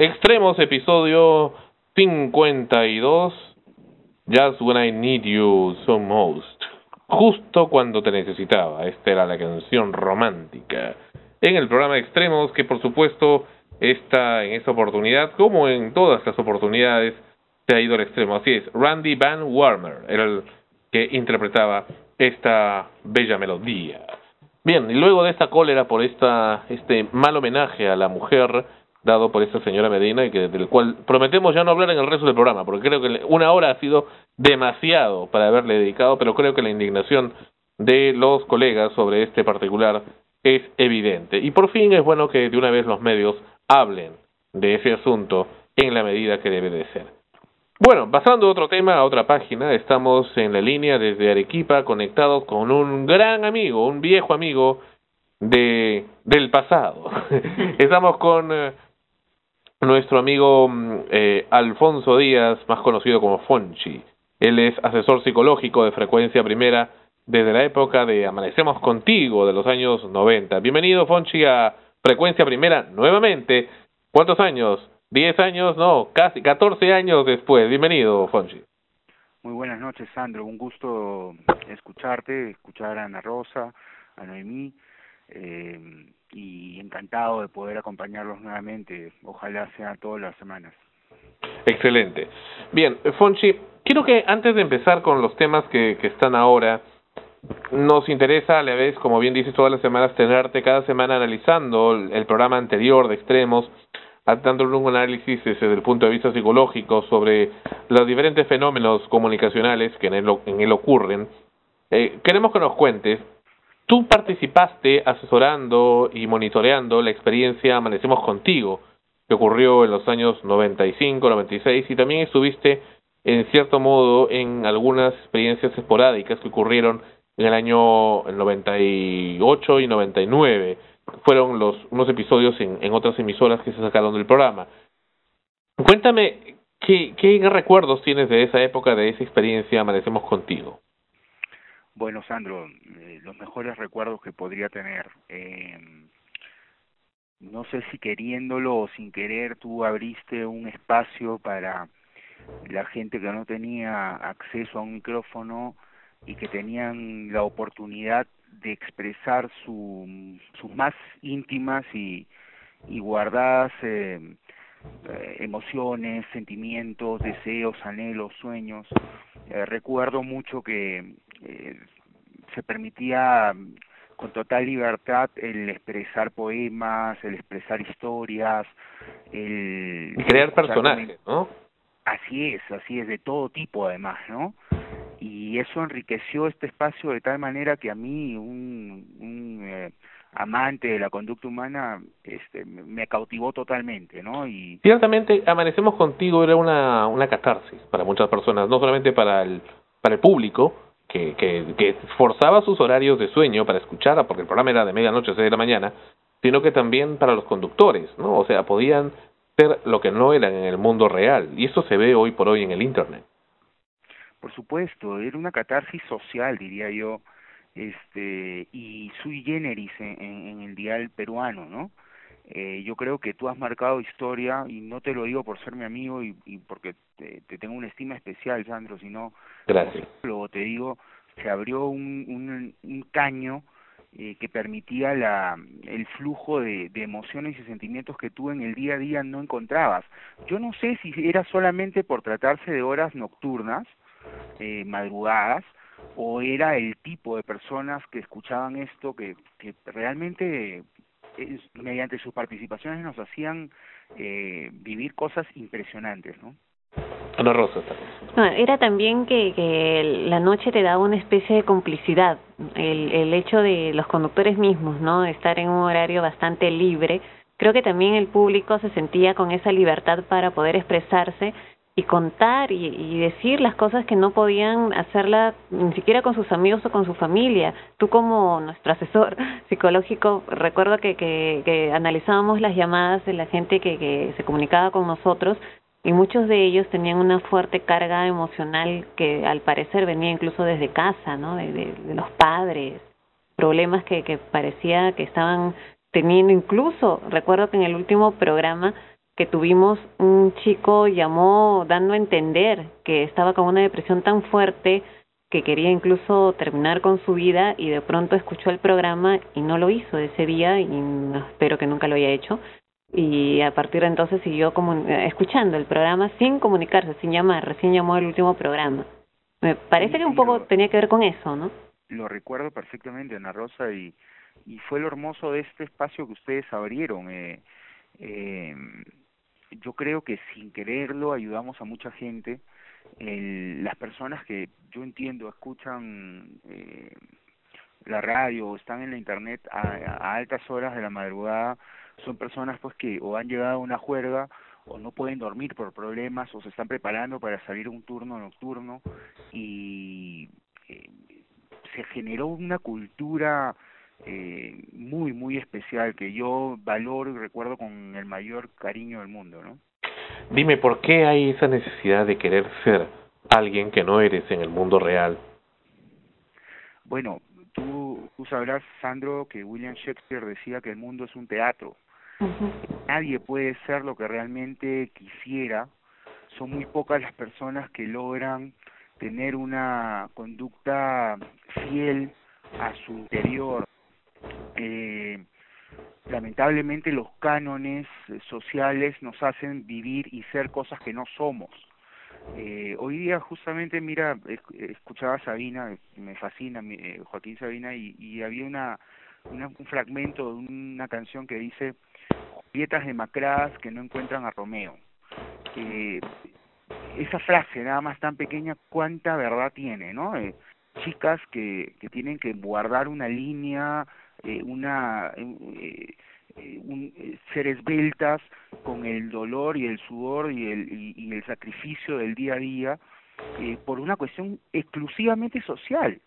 Extremos episodio 52. Just when I need you so most. Justo cuando te necesitaba. Esta era la canción romántica. En el programa Extremos, que por supuesto está en esta oportunidad, como en todas las oportunidades, se ha ido al extremo. Así es, Randy Van Warmer era el que interpretaba esta bella melodía. Bien, y luego de esta cólera por esta este mal homenaje a la mujer dado por esta señora Medina y que del cual prometemos ya no hablar en el resto del programa, porque creo que una hora ha sido demasiado para haberle dedicado, pero creo que la indignación de los colegas sobre este particular es evidente. Y por fin es bueno que de una vez los medios hablen de ese asunto en la medida que debe de ser. Bueno, pasando a otro tema, a otra página, estamos en la línea desde Arequipa conectados con un gran amigo, un viejo amigo de del pasado. estamos con eh, nuestro amigo mm, eh, Alfonso Díaz, más conocido como Fonchi. Él es asesor psicológico de frecuencia primera desde la época de Amanecemos contigo de los años 90. Bienvenido Fonchi a frecuencia primera nuevamente. ¿Cuántos años? ¿Diez años? No, casi 14 años después. Bienvenido Fonchi. Muy buenas noches, Sandro. Un gusto escucharte, escuchar a Ana Rosa, a Noemí. Eh, y encantado de poder acompañarlos nuevamente. Ojalá sea todas las semanas. Excelente. Bien, Fonchi, quiero que antes de empezar con los temas que, que están ahora, nos interesa a la vez, como bien dices, todas las semanas tenerte cada semana analizando el, programa anterior de Extremos, dándole un análisis desde el punto de vista psicológico sobre los diferentes fenómenos comunicacionales que en él, en él ocurren. Eh, queremos que nos cuentes, tú participaste asesorando y monitoreando la experiencia Amanecemos Contigo, que ocurrió en los años 95, 96, y también estuviste, en cierto modo, en algunas experiencias esporádicas que ocurrieron en el año 98 y 99. Fueron los unos episodios en, en otras emisoras que se sacaron del programa. Cuéntame, ¿qué, ¿qué recuerdos tienes de esa época, de esa experiencia Amanecemos Contigo? Bueno, Sandro, eh, los mejores recuerdos que podría tener. Eh, no sé si queriéndolo o sin querer, tú abriste un espacio para la gente que no tenía acceso a un micrófono y que tenían la oportunidad de expresar su, sus más íntimas y, y guardadas eh, eh, emociones, sentimientos, deseos, anhelos, sueños. Eh, recuerdo mucho que eh, se permitía con total libertad el expresar poemas, el expresar historias, el... Y crear personajes, ¿no? Así es, así es, de todo tipo además, ¿no? Y eso enriqueció este espacio de tal manera que a mí, un, un eh, amante de la conducta humana, este, me cautivó totalmente, ¿no? Y Ciertamente, Amanecemos Contigo era una, una catarsis para muchas personas, no solamente para el, para el público, que, que, que forzaba sus horarios de sueño para escuchar, porque el programa era de medianoche a seis de la mañana, sino que también para los conductores, ¿no? O sea, podían ser lo que no eran en el mundo real, y eso se ve hoy por hoy en el Internet. Por supuesto, era una catarsis social, diría yo, este y sui generis en, en, en el dial peruano, ¿no? Eh, yo creo que tú has marcado historia y no te lo digo por ser mi amigo y, y porque te, te, tengo una estima especial, Sandro, sino Gracias. luego te digo, se abrió un, un, un caño eh, que permitía la, el flujo de, de emociones y sentimientos que tú en el día a día no encontrabas. Yo no sé si era solamente por tratarse de horas nocturnas, eh, madrugadas, o era el tipo de personas que escuchaban esto que, que realmente mediante sus participaciones nos hacían eh, vivir cosas impresionantes, ¿no? Ana Rosa. No, era también que, que la noche te daba una especie de complicidad, el, el hecho de los conductores mismos, ¿no? Estar en un horario bastante libre. Creo que también el público se sentía con esa libertad para poder expresarse y contar y, y decir las cosas que no podían hacerla ni siquiera con sus amigos o con su familia. Tú como nuestro asesor psicológico, recuerdo que, que, analizábamos las llamadas de la gente que, que se comunicaba con nosotros y muchos de ellos tenían una fuerte carga emocional que al parecer venía incluso desde casa, ¿no? De, de, de los padres, problemas que, que parecía que estaban teniendo incluso, recuerdo que en el último programa que tuvimos un chico llamó dando a entender que estaba con una depresión tan fuerte que quería incluso terminar con su vida y de pronto escuchó el programa y no lo hizo ese día y no, espero que nunca lo haya hecho y a partir de entonces siguió como escuchando el programa sin comunicarse, sin llamar, recién llamó el último programa. Me parece que un poco tenía que ver con eso, ¿no? Lo recuerdo perfectamente, Ana Rosa, y, y fue lo hermoso de este espacio que ustedes abrieron. Eh, eh, yo creo que sin quererlo ayudamos a mucha gente. El, las personas que yo entiendo escuchan eh, la radio o están en la internet a, a altas horas de la madrugada son personas pues que o han llegado a una juerga o no pueden dormir por problemas o se están preparando para salir un turno nocturno y eh, se generó una cultura eh, muy muy especial que yo valoro y recuerdo con el mayor cariño del mundo, ¿no? Dime, ¿por qué hay esa necesidad de querer ser alguien que no eres en el mundo real? Bueno, tú, tú sabrás, Sandro, que William Shakespeare decía que el mundo es un teatro. Uh -huh. Nadie puede ser lo que realmente quisiera. Son muy pocas las personas que logran tener una conducta fiel a su interior. Eh, lamentablemente los cánones eh, sociales nos hacen vivir y ser cosas que no somos. Eh, hoy día justamente, mira, esc- escuchaba a Sabina, me fascina eh, Joaquín Sabina, y, había una, una- un fragmento de una canción que dice Julietas demacradas que no encuentran a Romeo. Eh, esa frase, nada más tan pequeña, cuánta verdad tiene, ¿no? Eh, chicas que, que tienen que guardar una línea, eh, una eh, eh, un, eh, ser esbeltas con el dolor y el sudor y el, y, y el sacrificio del día a día eh, por una cuestión exclusivamente social.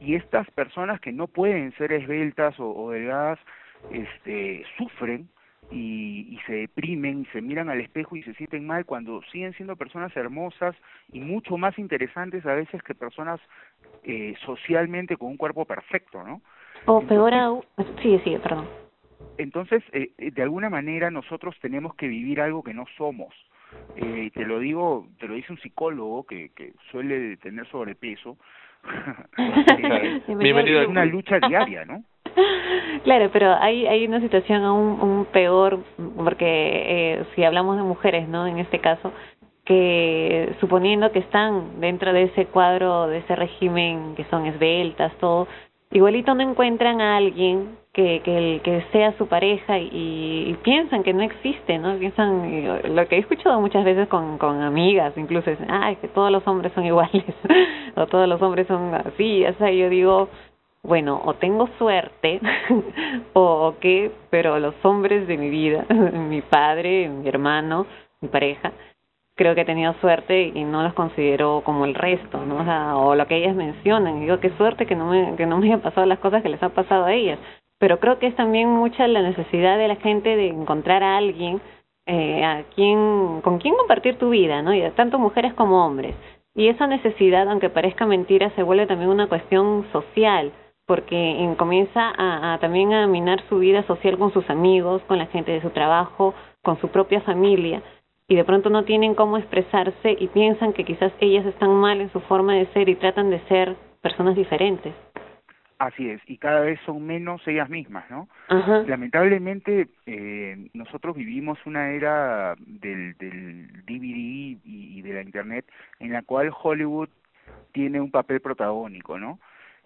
Y estas personas que no pueden ser esbeltas o, o delgadas, este, sufren y, y se deprimen y se miran al espejo y se sienten mal cuando siguen siendo personas hermosas y mucho más interesantes a veces que personas eh, socialmente con un cuerpo perfecto, ¿no? O peor aún, sí, sí, perdón. Entonces, eh, eh, de alguna manera nosotros tenemos que vivir algo que no somos. Eh, y te lo digo, te lo dice un psicólogo que, que suele tener sobrepeso. Eh, Bienvenido. Es una lucha diaria, ¿no? Claro, pero hay, hay una situación aún, aún peor, porque eh, si hablamos de mujeres, ¿no? En este caso, que suponiendo que están dentro de ese cuadro, de ese régimen, que son esbeltas, todo, igualito no encuentran a alguien que, que, que sea su pareja y, piensan que no existe, ¿no? Piensan, lo que he escuchado muchas veces con, con amigas, incluso, es, ay, que todos los hombres son iguales, o todos los hombres son así, o sea, yo digo, bueno, o tengo suerte, o qué, pero los hombres de mi vida, mi padre, mi hermano, mi pareja, creo que he tenido suerte y no los considero como el resto, ¿no? O, lo que ellas mencionan. Y digo, qué suerte que no me, que hayan pasado las cosas que les han pasado a ellas. Pero creo que es también mucha la necesidad de la gente de encontrar a alguien eh, a quien, con quien compartir tu vida, ¿no? Y tanto mujeres como hombres. Y esa necesidad, aunque parezca mentira, se vuelve también una cuestión social, porque en- comienza a también a minar su vida social con sus amigos, con la gente de su trabajo, con su propia familia, y de pronto no tienen cómo expresarse y piensan que quizás ellas están mal en su forma de ser y tratan de ser personas diferentes. Así es, y cada vez son menos ellas mismas, ¿no? Ajá. Lamentablemente, eh, nosotros vivimos una era del, del DVD y, y de la Internet en la cual Hollywood tiene un papel protagónico, ¿no?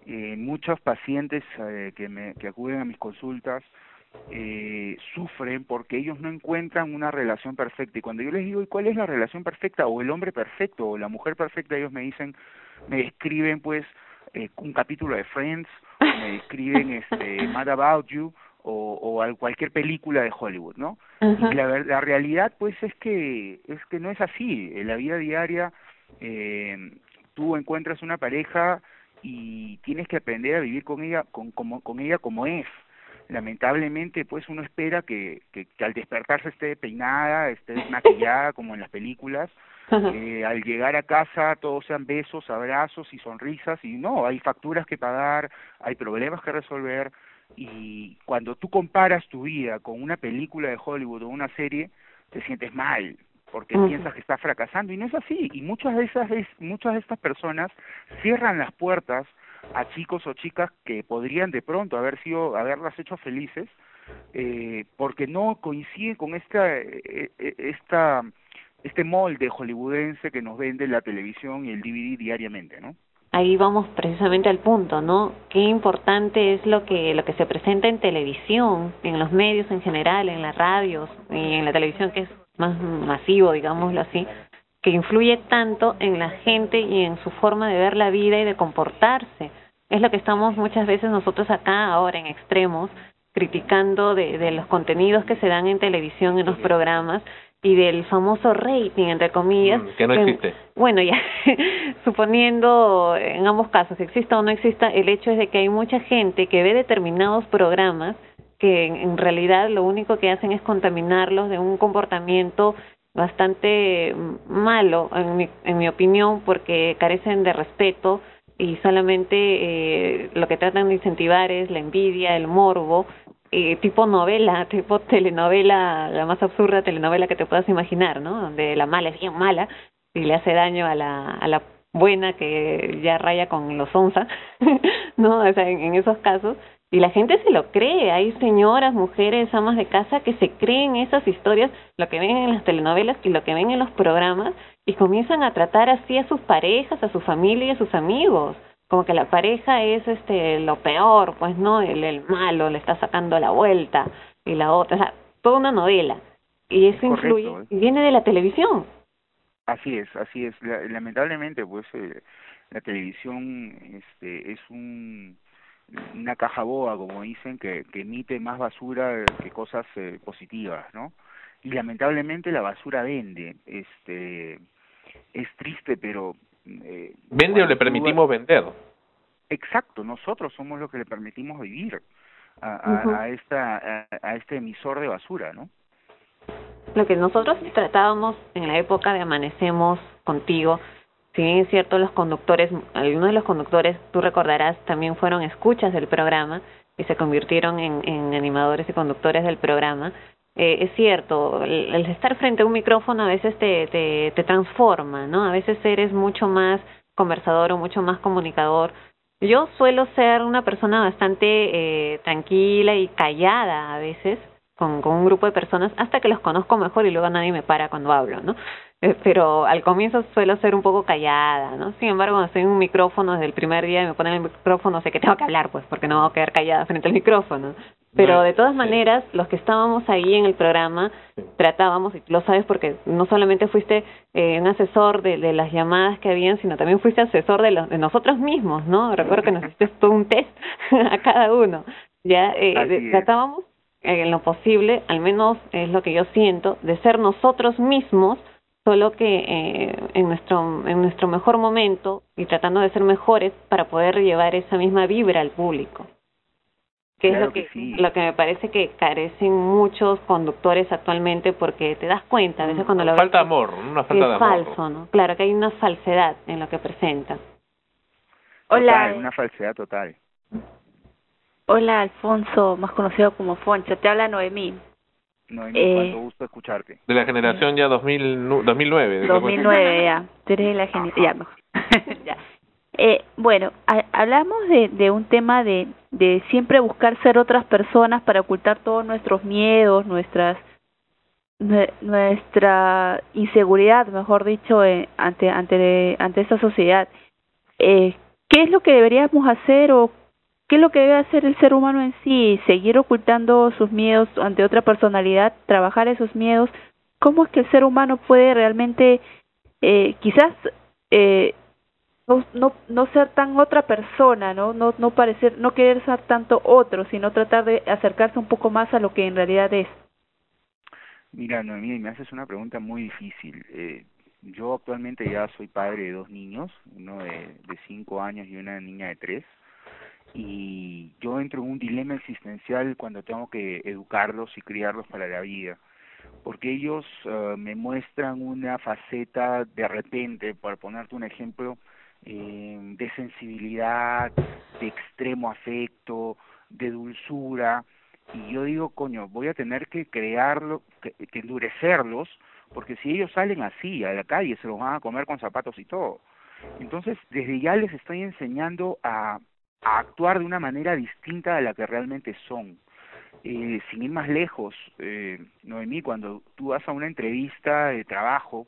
Eh, muchos pacientes eh, que, me, que acuden a mis consultas eh, sufren porque ellos no encuentran una relación perfecta. Y cuando yo les digo, ¿y cuál es la relación perfecta? O el hombre perfecto, o la mujer perfecta, ellos me dicen, me describen pues eh, un capítulo de Friends, o me describen este, Mad About You, o, o al- cualquier película de Hollywood, ¿no? Y la, la realidad pues es que es que no es así. En la vida diaria eh, tú encuentras una pareja y tienes que aprender a vivir con ella con, como, con ella como es. Lamentablemente pues uno espera que, que, que al despertarse esté peinada, esté desmaquillada como en las películas, eh, al llegar a casa todos sean besos, abrazos y sonrisas y no, hay facturas que pagar, hay problemas que resolver y cuando tú comparas tu vida con una película de Hollywood o una serie, te sientes mal porque piensas que estás fracasando y no es así y muchas de esas es- muchas de estas personas cierran las puertas a chicos o chicas que podrían de pronto haber sido haberlas hecho felices eh, porque no coinciden con esta eh, eh, esta este molde hollywoodense que nos vende la televisión y el DVD diariamente, ¿no? Ahí vamos precisamente al punto, ¿no? Qué importante es lo que lo que se presenta en televisión, en los medios en general, en las radios y en la televisión que es más masivo, digámoslo así, que influye tanto en la gente y en su forma de ver la vida y de comportarse. Es lo que estamos muchas veces nosotros acá ahora en extremos criticando de, de los contenidos que se dan en televisión en los programas y del famoso rating entre comillas Que no existe. bueno, ya suponiendo en ambos casos, exista o no exista, el hecho es de que hay mucha gente que ve determinados programas que en, en realidad lo único que hacen es contaminarlos de un comportamiento bastante malo, en mi, en mi opinión, porque carecen de respeto y solamente eh, lo que tratan de incentivar es la envidia, el morbo, eh, tipo novela, tipo telenovela, la más absurda telenovela que te puedas imaginar, ¿no? Donde la mala es bien mala y le hace daño a la, a la buena que ya raya con los onza, ¿no? O sea, en esos casos. Y la gente se lo cree, hay señoras, mujeres, amas de casa que se creen esas historias, lo que ven en las telenovelas y lo que ven en los programas, y comienzan a tratar así a sus parejas, a su familia y a sus amigos como que la pareja es este lo peor, pues no, el, el malo le está sacando la vuelta y la otra, o sea, toda una novela. Y eso Correcto, influye, ¿eh? y viene de la televisión. Así es, así es. La- lamentablemente, pues eh, la televisión este, es un, una caja boba, como dicen, que, que emite más basura que cosas eh, positivas, ¿no? Y lamentablemente la basura vende. Este, es triste, pero eh, ¿Vende o le tú permitimos vender? Exacto, nosotros somos los que le permitimos vivir a, a, Ujú. a esta a, a este emisor de basura, ¿no? Lo que nosotros tratábamos en la época de Amanecemos contigo, si bien es cierto, los conductores, algunos de los conductores, tú recordarás, también fueron escuchas del programa y se convirtieron en, animadores y conductores del programa. Eh, es cierto, el, el estar frente a un micrófono a veces te, te, transforma, ¿no? A veces eres mucho más conversador o mucho más comunicador. Yo suelo ser una persona bastante eh, tranquila y callada a veces, con un grupo de personas hasta que los conozco mejor y luego nadie me para cuando hablo, ¿no? Eh, pero al comienzo suelo ser un poco callada, ¿no? Sin embargo, cuando estoy en un micrófono desde el primer día y me ponen el micrófono, sé que tengo que hablar, pues, porque no voy a quedar callada frente al micrófono. Pero de todas maneras, los que estábamos ahí en el programa, tratábamos, y lo sabes porque no solamente fuiste eh, un asesor de, de las llamadas que habían, sino también fuiste asesor de, los, de nosotros mismos, ¿no? Recuerdo que nos hiciste todo un test a cada uno. Ya eh, de- tratábamos eh, en lo posible, al menos es lo que yo siento, de ser nosotros mismos, solo que eh, en nuestro en nuestro mejor momento y tratando de ser mejores para poder llevar esa misma vibra al público. Que es lo que, que sí. lo que me parece que carecen muchos conductores actualmente porque te das cuenta a veces cuando lo ves Falta amor, una falta de es amor. falso, ¿no? Claro, que hay una falsedad en lo que presenta. Total, una falsedad total. Hola, Alfonso, más conocido como Foncho. Te habla Noemí. Noemí, Eh, cuánto gusto escucharte. De la generación ya 2000, nu- 2009. de 2009 ya. Tú eres de la geni- Ya, mejor. Ya. Eh, bueno, ha- hablamos de, de un tema de, de siempre buscar ser otras personas para ocultar todos nuestros miedos, nuestras nue- nuestra inseguridad, mejor dicho, eh, ante ante ante esta sociedad. Eh, ¿Qué es lo que deberíamos hacer o qué es lo que debe hacer el ser humano en sí? Seguir ocultando sus miedos ante otra personalidad, trabajar esos miedos. ¿Cómo es que el ser humano puede realmente, eh, quizás eh, no, no no ser tan otra persona, no no no parecer, no querer ser tanto otro, sino tratar de acercarse un poco más a lo que en realidad es? Mira, Noemí, me haces una pregunta muy difícil. Eh, yo actualmente ya soy padre de dos niños, uno de, de cinco años y una niña de tres, y yo entro en un dilema existencial cuando tengo que educarlos y criarlos para la vida, porque ellos eh, me muestran una faceta de repente, por ponerte un ejemplo, eh, de sensibilidad, de extremo afecto, de dulzura, y yo digo, coño, voy a tener que crearlo, que endurecerlos, porque si ellos salen así a la calle, se los van a comer con zapatos y todo. Entonces, desde ya les estoy enseñando a, a actuar de una manera distinta a la que realmente son. Eh, sin ir más lejos, eh, Noemí, cuando tú vas a una entrevista de trabajo,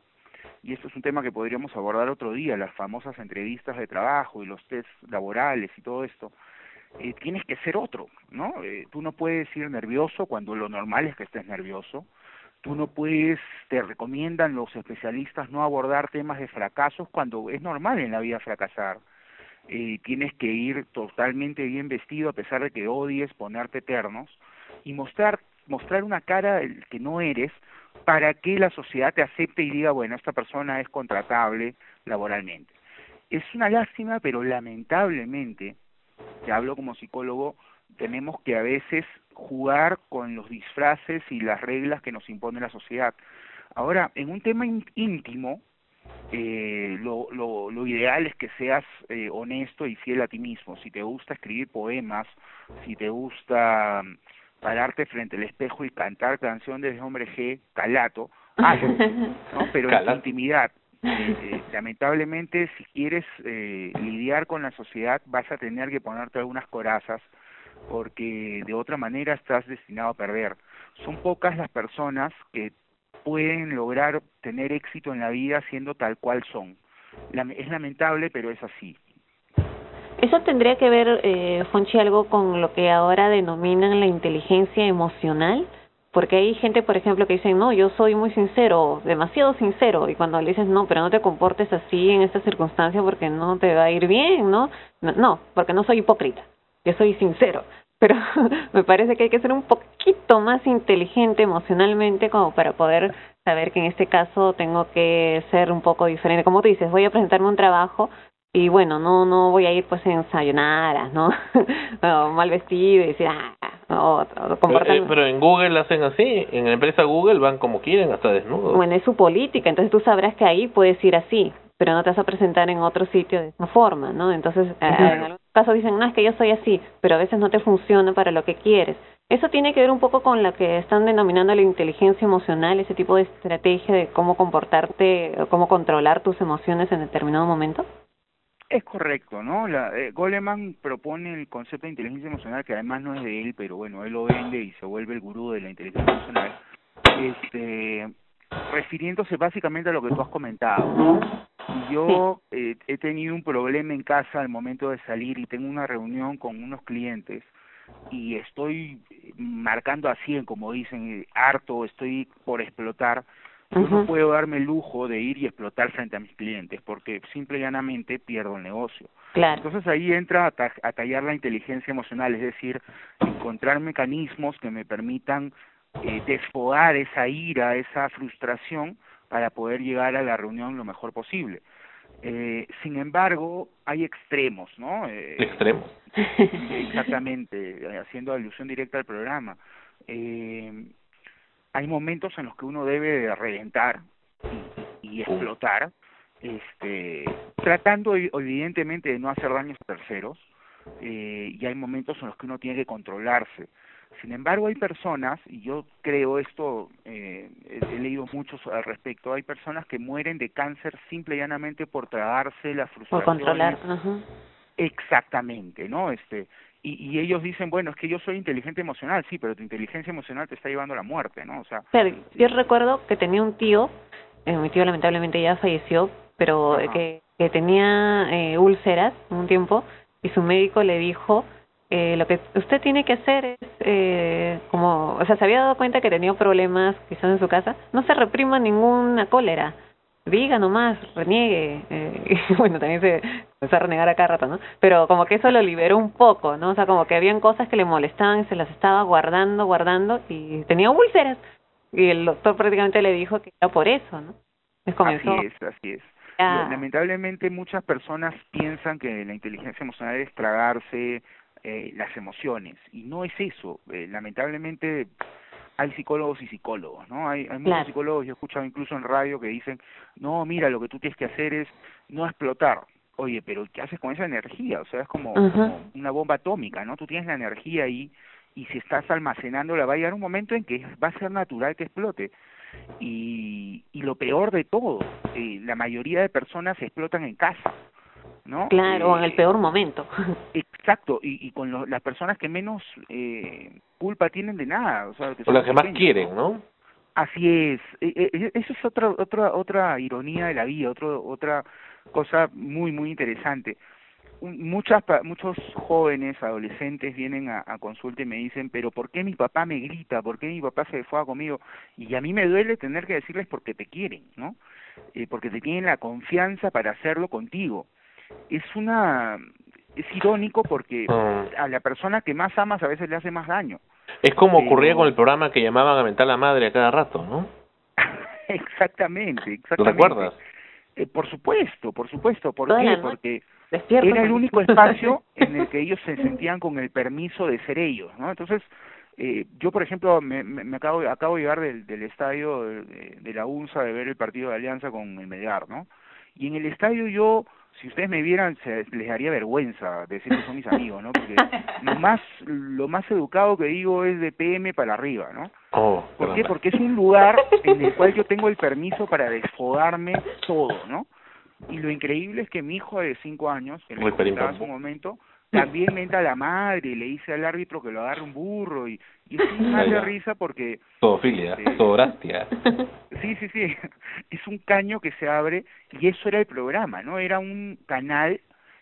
y esto es un tema que podríamos abordar otro día, las famosas entrevistas de trabajo y los test laborales y todo esto, eh, tienes que ser otro, ¿no? Eh, tú no puedes ir nervioso cuando lo normal es que estés nervioso. Tú no puedes, te recomiendan los especialistas no abordar temas de fracasos cuando es normal en la vida fracasar. Eh, tienes que ir totalmente bien vestido a pesar de que odies ponerte ternos y mostrar mostrar una cara que no eres para que la sociedad te acepte y diga, bueno, esta persona es contratable laboralmente. Es una lástima, pero lamentablemente te hablo como psicólogo, tenemos que a veces jugar con los disfraces y las reglas que nos impone la sociedad. Ahora, en un tema ín- íntimo, eh, lo, lo, lo ideal es que seas eh, honesto y fiel a ti mismo. Si te gusta escribir poemas, si te gusta mm, pararte frente al espejo y cantar canciones de hombre G, calato, hazlo, ¿no? Pero en Calato. intimidad. Eh, eh, lamentablemente, si quieres eh, lidiar con la sociedad, vas a tener que ponerte algunas corazas porque de otra manera estás destinado a perder. Son pocas las personas que pueden lograr tener éxito en la vida siendo tal cual son. Es lamentable, pero es así. Eso tendría que ver, eh, Fonchi, algo con lo que ahora denominan la inteligencia emocional, porque hay gente, por ejemplo, que dicen, no, yo soy muy sincero, demasiado sincero, y cuando le dices, no, pero no te comportes así en esta circunstancia porque no te va a ir bien. No, no porque no soy hipócrita, yo soy sincero. Pero me parece que hay que ser un poquito más inteligente emocionalmente como para poder saber que en este caso tengo que ser un poco diferente. Como tú dices, voy a presentarme un trabajo y bueno, no no voy a ir pues en sayonaras, ¿no? o mal vestido y decir, ah, o, o Pero, comportarme. eh, pero en Google hacen así, en la empresa Google van como quieren, hasta desnudos. Bueno, es su política, entonces tú sabrás que ahí puedes ir así, pero no te vas a presentar en otro sitio de esa forma, ¿no? Entonces, eh, en algunos casos dicen, no, es que yo soy así, pero a veces no te funciona para lo que quieres. Eso tiene que ver un poco con lo que están denominando la inteligencia emocional, ese tipo de estrategia de cómo comportarte, cómo controlar tus emociones en determinado momento. Es correcto, ¿no? La, eh, Goleman propone el concepto de inteligencia emocional, que además no es de él, pero bueno, él lo vende y se vuelve el gurú de la inteligencia emocional, este, refiriéndose básicamente a lo que tú has comentado, Yo eh, he tenido un problema en casa al momento de salir y tengo una reunión con unos clientes y estoy marcando a 100, como dicen, eh, harto, estoy por explotar, yo no puedo darme el lujo de ir y explotar frente a mis clientes porque simple y llanamente pierdo el negocio. Claro. Entonces ahí entra a, ta- a tallar la inteligencia emocional, es decir, encontrar mecanismos que me permitan eh, desfogar esa ira, esa frustración para poder llegar a la reunión lo mejor posible. Eh, sin embargo, hay extremos, ¿no? Eh, Extremos. Exactamente, eh, haciendo alusión directa al programa. Eh, hay momentos en los que uno debe de reventar y, y explotar, este, tratando evidentemente de no hacer daños a terceros, eh, y hay momentos en los que uno tiene que controlarse. Sin embargo, hay personas, y yo creo esto, eh, he, leído muchos al respecto, hay personas que mueren de cáncer simple y llanamente por tragarse las Por frustraciones controlar. Ajá. Exactamente, ¿no? Este, y, y ellos dicen, bueno, es que yo soy inteligente emocional, sí, pero tu inteligencia emocional te está llevando a la muerte, ¿no? O sea, Pero yo recuerdo que tenía un tío, eh, mi tío lamentablemente ya falleció, pero que, que tenía eh, úlceras un tiempo y su médico le dijo, eh, lo que usted tiene que hacer es, eh, como, o sea, se había dado cuenta que tenía problemas quizás en su casa, no se reprima ninguna cólera, diga nomás, reniegue, eh, y bueno, también se empezó a renegar a cada rato, ¿no? Pero como que eso lo liberó un poco, ¿no? O sea, como que habían cosas que le molestaban y se las estaba guardando, guardando y tenía úlceras. Y el doctor prácticamente le dijo que era por eso, ¿no? Comenzó. así es, así es. Lamentablemente muchas personas piensan que la inteligencia emocional es tragarse eh, las emociones, y no es eso. Eh, lamentablemente hay psicólogos y psicólogos, ¿no? Hay, hay muchos psicólogos, yo he escuchado incluso en radio que dicen, no, mira, lo que tú tienes que hacer es no explotar. Oye, pero ¿qué haces con esa energía? O sea, es como, una bomba atómica, ¿no? Tú tienes la energía ahí y si estás almacenándola va a llegar un momento en que va a ser natural que explote. Y, y lo peor de todo, eh, la mayoría de personas explotan en casa, ¿no? Claro, en el Eh, peor momento. Exacto, y, y con lo- las personas que menos eh, culpa tienen de nada, o sea, que O las que más quieren, ¿no? Así es, Eh, eh, eso es otra otra otra ironía de la vida, otro, otra cosa muy muy interesante. Un- Muchas pa- muchos jóvenes, adolescentes vienen a, a consulta y me dicen, pero ¿por qué mi papá me grita? ¿Por qué mi papá se defuega conmigo? Y a mí me duele tener que decirles porque te quieren, ¿no? Eh, porque te tienen la confianza para hacerlo contigo. Es una es irónico porque Mm. a la persona que más amas a veces le hace más daño. Es como Pero- ocurría con el programa que llamaban a mentar la madre a cada rato, ¿no? exactamente, ¿Lo exactamente. recuerdas? Eh, por supuesto, por supuesto. ¿Por Toda qué? Porque Despierto era el único espacio en el que ellos se sentían con el permiso de ser ellos, ¿no? Entonces, eh, yo, por ejemplo, me, me, me acabo, acabo de llegar del, del estadio de, de la UNSA de ver el partido de Alianza con el Melgar, ¿no? Y en el estadio yo, si ustedes me vieran, se, les daría vergüenza decir que son mis amigos, ¿no? Porque lo más, lo más educado que digo es de PM para arriba, ¿no? Oh, ¿Por qué? Porque es un lugar en el cual yo tengo el permiso para desfogarme todo, ¿no? Y lo increíble es que mi hijo de cinco años, que le comentaba hace un momento, también menta a la madre y le dice al árbitro que lo agarre un burro y, y es un mal de risa porque Zoofilia, Este- zoorastia. Sí, sí, sí. Es un caño que se abre y eso era el programa, ¿no? Era un canal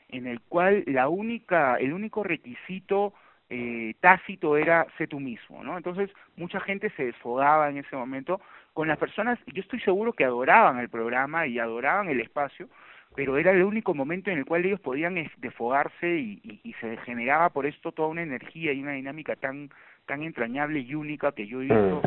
en el cual la única, el único requisito eh, tácito era ser tú mismo, ¿no? Entonces mucha gente se desfogaba en ese momento con las personas, yo estoy seguro que adoraban el programa y adoraban el espacio, pero era el único momento en el cual ellos podían es- desfogarse y, y, y se generaba por esto toda una energía y una dinámica tan tan entrañable y única que yo he visto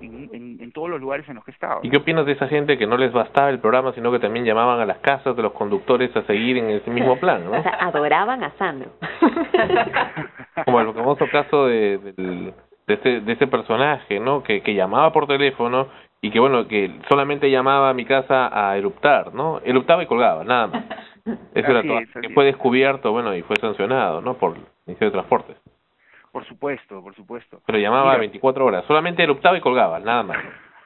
en, en, en todos los lugares en los que he estado. ¿Y qué opinas de esa gente que no les bastaba el programa, sino que también llamaban a las casas de los conductores a seguir en ese mismo plan, ¿no? O sea, adoraban a Sandro. Como el famoso caso de, del- de, ese, de ese personaje, ¿no? Que, que llamaba por teléfono y que, bueno, que solamente llamaba a mi casa a eruptar, ¿no? Eruptaba y colgaba, nada más. Eso era todo. es, que fue descubierto, bueno, y fue sancionado, ¿no? Por el Ministerio de Transportes. Por supuesto, por supuesto. Pero llamaba Mira. 24 horas. Solamente eruptaba y colgaba, nada más.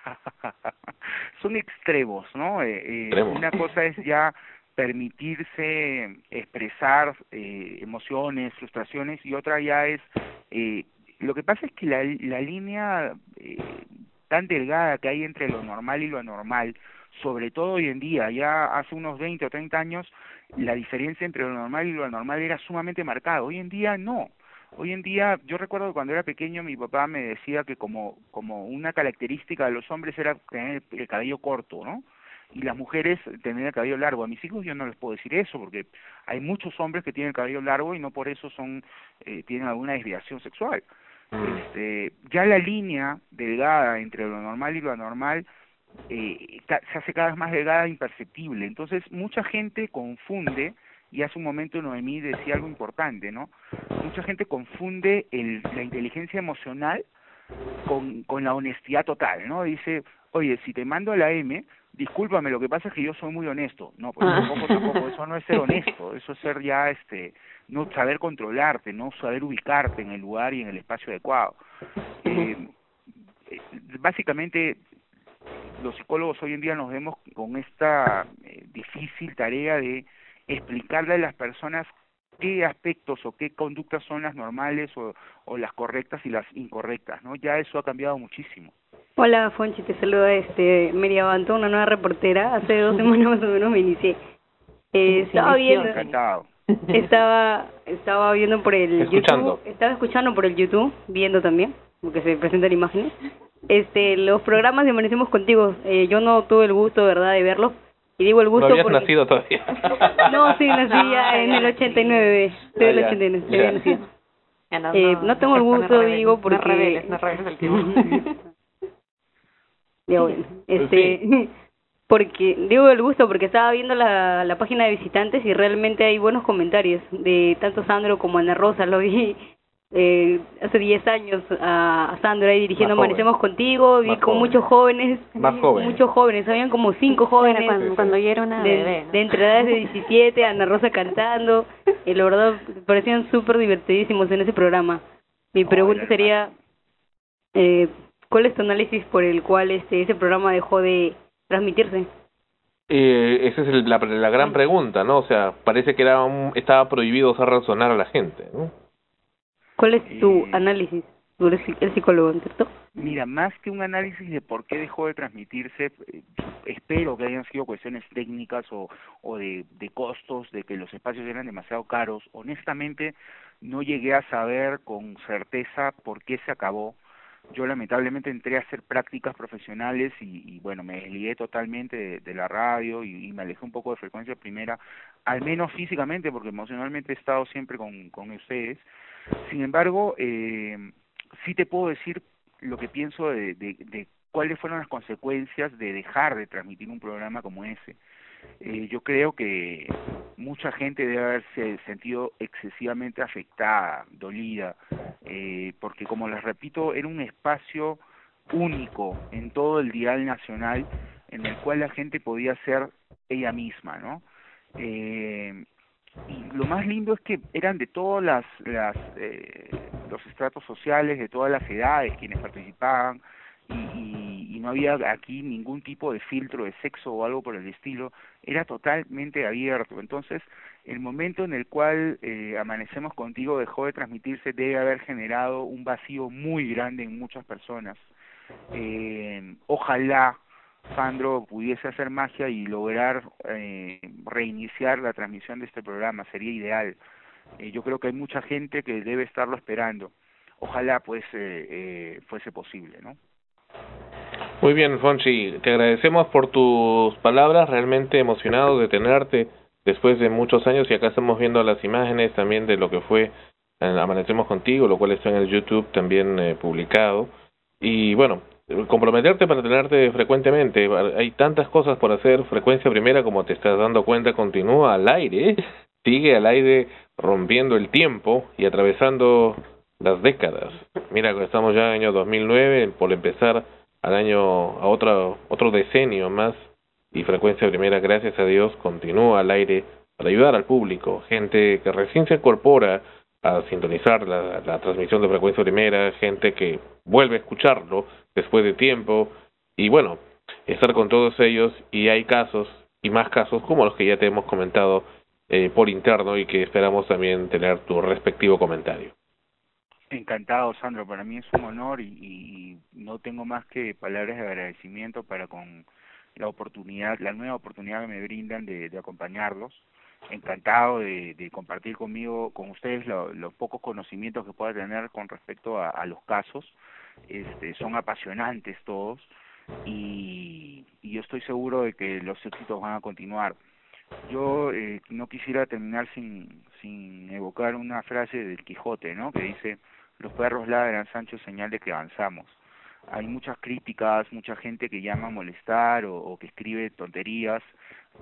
Son extremos, ¿no? Eh, eh, Extremos. Una cosa es ya permitirse expresar eh, emociones, frustraciones y otra ya es eh, lo que pasa es que la, la línea eh, tan delgada que hay entre lo normal y lo anormal, sobre todo hoy en día, ya hace unos 20 o 30 años, la diferencia entre lo normal y lo anormal era sumamente marcada. Hoy en día no. Hoy en día, yo recuerdo cuando era pequeño mi papá me decía que como, como una característica de los hombres era tener el cabello corto, ¿no? Y las mujeres tener el cabello largo. A mis hijos yo no les puedo decir eso, porque hay muchos hombres que tienen el cabello largo y no por eso son eh, tienen alguna desviación sexual. Este, ya la línea delgada entre lo normal y lo anormal eh, se hace cada vez más delgada e imperceptible. Entonces, mucha gente confunde, y hace un momento Noemí decía algo importante, ¿no? Mucha gente confunde el, la inteligencia emocional con, con la honestidad total, ¿no? Dice, oye, si te mando a la M, discúlpame, lo que pasa es que yo soy muy honesto. No, pues tampoco, tampoco, eso no es ser honesto, eso es ser ya, este, no saber controlarte, no saber ubicarte en el lugar y en el espacio adecuado. Eh, eh, básicamente, los psicólogos hoy en día nos vemos con esta eh, difícil tarea de explicarle a las personas qué aspectos o qué conductas son las normales o, o las correctas y las incorrectas, ¿no? Ya eso ha cambiado muchísimo. Hola, Fonchi, te saluda este Meria Banto, una nueva reportera. Hace dos semanas más o menos me inicié. Eh, estaba viendo, Encantado. estaba, estaba viendo por el Escuchando. YouTube, estaba escuchando por el YouTube, viendo también, porque se presentan imágenes. Este, los programas de Amanecemos Contigo, eh, yo no tuve el gusto, ¿verdad?, de verlos. Y digo el No gusto habías porque... nacido todavía. No, sí, nací ya en el 89, estoy Ah, en el ya. 89, Ya. Ya no, Eh, no, no tengo el no gusto, reveles, digo, no porque... reveles, no reveles el tiempo. Bueno, este, porque digo el gusto porque estaba viendo la, la página de visitantes y realmente hay buenos comentarios de tanto Sandro como Ana Rosa, lo vi eh, hace 10 años a, a Sandro ahí dirigiendo. Amanecemos Contigo, vi con muchos jóvenes, Más joven. muchos jóvenes, habían como cinco jóvenes cuando, cuando yo era una de, bebé. ¿no? de entre edades de 17, Ana Rosa cantando, y la verdad parecían súper divertidísimos en ese programa. Mi pregunta sería, eh, ¿cuál es tu análisis por el cual este ese programa dejó de transmitirse? Eh, esa es el- la, la gran pregunta, ¿no? O sea, parece que era un, estaba prohibido hacer razonar a la gente, ¿no? ¿Cuál es tu análisis? Tú eres el psicólogo, ¿cierto? Mira, más que un análisis de por qué dejó de transmitirse, eh, espero que hayan sido cuestiones técnicas o, o de, de costos, de que los espacios eran demasiado caros. Honestamente, no llegué a saber con certeza por qué se acabó. Yo lamentablemente entré a hacer prácticas profesionales y, y, bueno, me desligué totalmente de, la radio y, me alejé un poco de frecuencia primera, al menos físicamente, porque emocionalmente he estado siempre con, con ustedes. Sin embargo, eh, sí te puedo decir lo que pienso de, de cuáles fueron las consecuencias de dejar de transmitir un programa como ese. Eh, yo creo que mucha gente debe haberse sentido excesivamente afectada, dolida, eh, porque como les repito, era un espacio único en todo el dial nacional en el cual la gente podía ser ella misma, ¿no? Eh, y lo más lindo es que eran de todas las, las eh, los estratos sociales, de todas las edades quienes participaban, y, y, no había aquí ningún tipo de filtro de sexo o algo por el estilo, era totalmente abierto. Entonces, el momento en el cual eh, amanecemos contigo dejó de transmitirse debe haber generado un vacío muy grande en muchas personas. Eh, ojalá Sandro pudiese hacer magia y lograr eh, reiniciar la transmisión de este programa, sería ideal. Eh, yo creo que hay mucha gente que debe estarlo esperando. Ojalá pues eh, eh, fuese posible, ¿no? Muy bien, Fonchi, te agradecemos por tus palabras, realmente emocionado de tenerte después de muchos años y acá estamos viendo las imágenes también de lo que fue eh, Amanecemos contigo, lo cual está en el YouTube también eh, publicado. Y bueno, comprometerte para tenerte frecuentemente. Hay tantas cosas por hacer. Frecuencia primera, como te estás dando cuenta, continúa al aire. Sigue al aire rompiendo el tiempo y atravesando las décadas. Mira, estamos ya en el año 2009, por empezar al año, a otro, otro decenio más. Y Frecuencia Primera, gracias a Dios, continúa al aire para ayudar al público. Gente que recién se incorpora a sintonizar la, la transmisión de Frecuencia Primera, gente que vuelve a escucharlo después de tiempo. Y bueno, estar con todos ellos. Y hay casos, y más casos, como los que ya te hemos comentado eh, por interno y que esperamos también tener tu respectivo comentario. Encantado, Sandro. Para mí es un honor y, no tengo más que palabras de agradecimiento para con la oportunidad, la nueva oportunidad que me brindan de, acompañarlos. Encantado de, de compartir conmigo, con ustedes, lo, los pocos conocimientos que pueda tener con respecto a, a los casos. Este, son apasionantes todos y, y yo estoy seguro de que los éxitos van a continuar. Yo eh, no quisiera terminar sin, sin evocar una frase del Quijote, ¿no? Que dice, los perros ladran, Sancho, señal de que avanzamos. Hay muchas críticas, mucha gente que llama a molestar o, o que escribe tonterías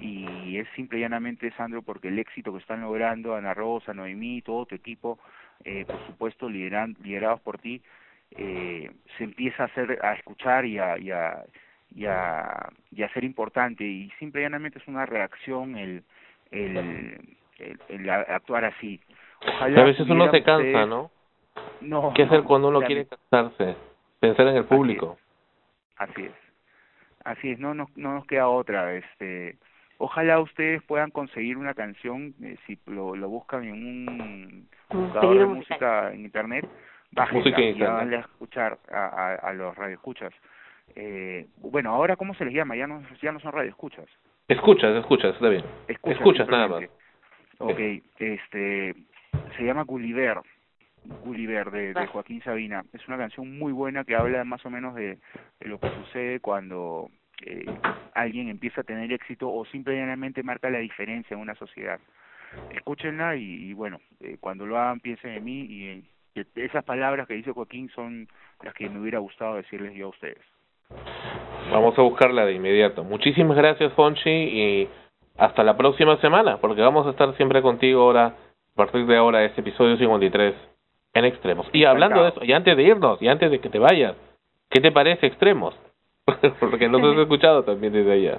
y es simple y llanamente, Sandro, porque el éxito que están logrando Ana Rosa, Noemí, todo tu equipo, eh, por supuesto, lideran, liderados por ti, eh, se empieza a hacer, a escuchar y a, y a, y a, y a ser importante y simple y llanamente es una reacción el, el, el, el actuar así. Ojalá a veces uno se cansa, ustedes- ¿no? No. ¿Qué hacer no, cuando uno quiere cansarse? Pensar en el público. Así es. Así es, no nos, no nos queda otra. Este, ojalá ustedes puedan conseguir una canción, eh, si lo, lo buscan en un buscador de música en internet, bájenla y háganle a escuchar a, a, a los radioescuchas. Eh, bueno, ahora cómo se les llama, ya no, ya no son radioescuchas. Escuchas, escuchas, está bien. Escuchas, Escuchas nada más. simplemente. Ok, este, se llama Gulliver, Gulliver de, de Joaquín Sabina. Es una canción muy buena que habla más o menos de, de lo que sucede cuando eh, alguien empieza a tener éxito o simplemente marca la diferencia en una sociedad. Escúchenla y, y bueno, eh, cuando lo hagan piensen en mí y en que esas palabras que dice Joaquín son las que me hubiera gustado decirles yo a ustedes. Vamos a buscarla de inmediato. Muchísimas gracias, Fonchi, y hasta la próxima semana, porque vamos a estar siempre contigo ahora, a partir de ahora, este episodio 53 en Extremos. Y hablando de eso, y antes de irnos, y antes de que te vayas, ¿qué te parece Extremos? porque nos has escuchado también desde allá.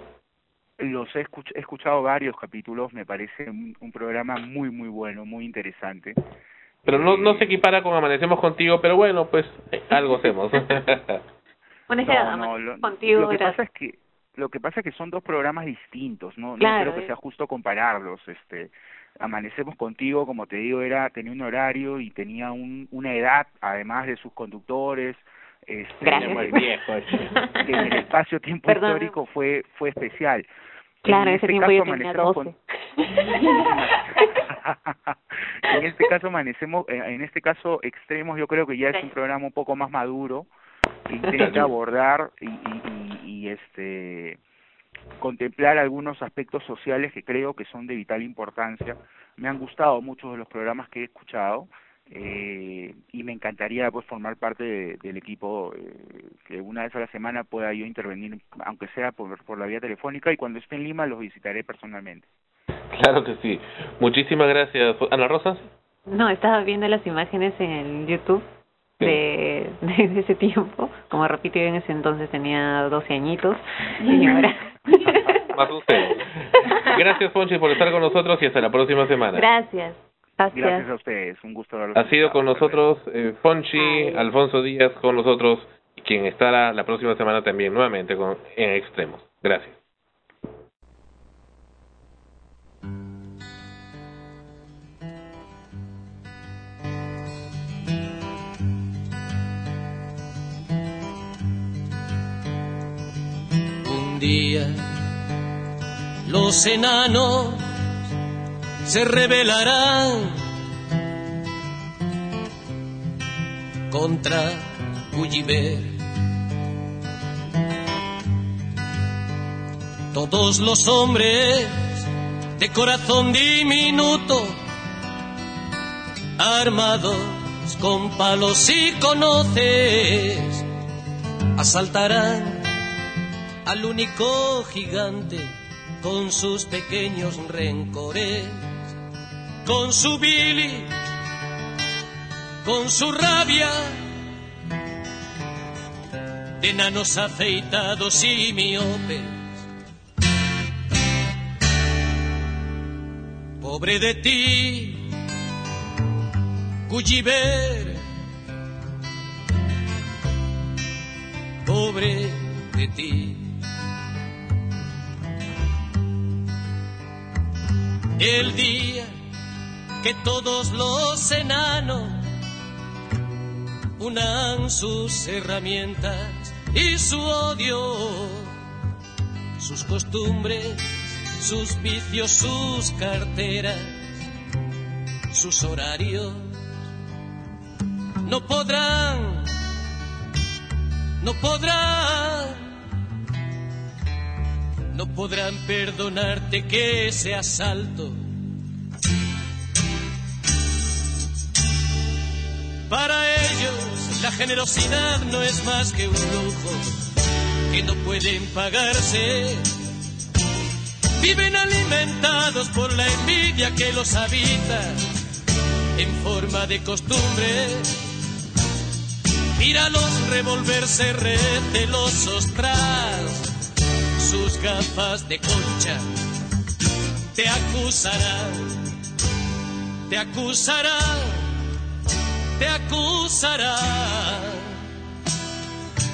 Los he, escuch- he escuchado varios capítulos, me parece un, un programa muy, muy bueno, muy interesante. Pero no, no se equipara con Amanecemos Contigo, pero bueno, pues eh, algo hacemos. Bueno, es que No, lo, contigo lo que pasa es que lo que pasa es que son dos programas distintos, no, Claro, no creo que sea justo compararlos, este Amanecemos contigo, como te digo, era tenía un horario y tenía un, una edad, además de sus conductores, este, viejo, que en el espacio tiempo Perdón. histórico fue fue especial. Claro, En ese este tiempo caso yo tenía Amanecemos 12. en este caso amanecemos, eh, en este caso extremos, yo creo que ya es un programa un poco más maduro que intenta abordar y, y, y, y, este contemplar algunos aspectos sociales que creo que son de vital importancia. Me han gustado muchos de los programas que he escuchado eh, y me encantaría pues formar parte de- del equipo eh, que una vez a la semana pueda yo intervenir, aunque sea por, por la vía telefónica y cuando esté en Lima los visitaré personalmente. claro que sí. Muchísimas gracias. Ana Rosas. No, estaba viendo las imágenes en YouTube de, de ese tiempo. Como repito, yo en ese entonces tenía 12 añitos. Y ahora... Más usted. Gracias, Fonchi, por estar con nosotros y hasta la próxima semana. Gracias. Gracias. Gracias a ustedes, un gusto verlos. Ha sido con nosotros eh, Fonchi, Alfonso Díaz con nosotros quien estará la próxima semana también nuevamente con En Extremos. Gracias. Los enanos se rebelarán contra Gulliver. Todos los hombres de corazón diminuto, armados con palos y conoces, asaltarán al único gigante con sus pequeños rencores, con su Billy, con su rabia, de enanos afeitados y miopes. Pobre de ti, Gulliver, pobre de ti. El día que todos los enanos unan sus herramientas y su odio, sus costumbres, sus vicios, sus carteras, sus horarios, no podrán, no podrán no podrán perdonarte que ese asalto. Para ellos la generosidad no es más que un lujo que no pueden pagarse. Viven alimentados por la envidia que los habita en forma de costumbre. Míralos revolverse recelosos tras gafas de concha te acusarán, te acusarán, te acusarán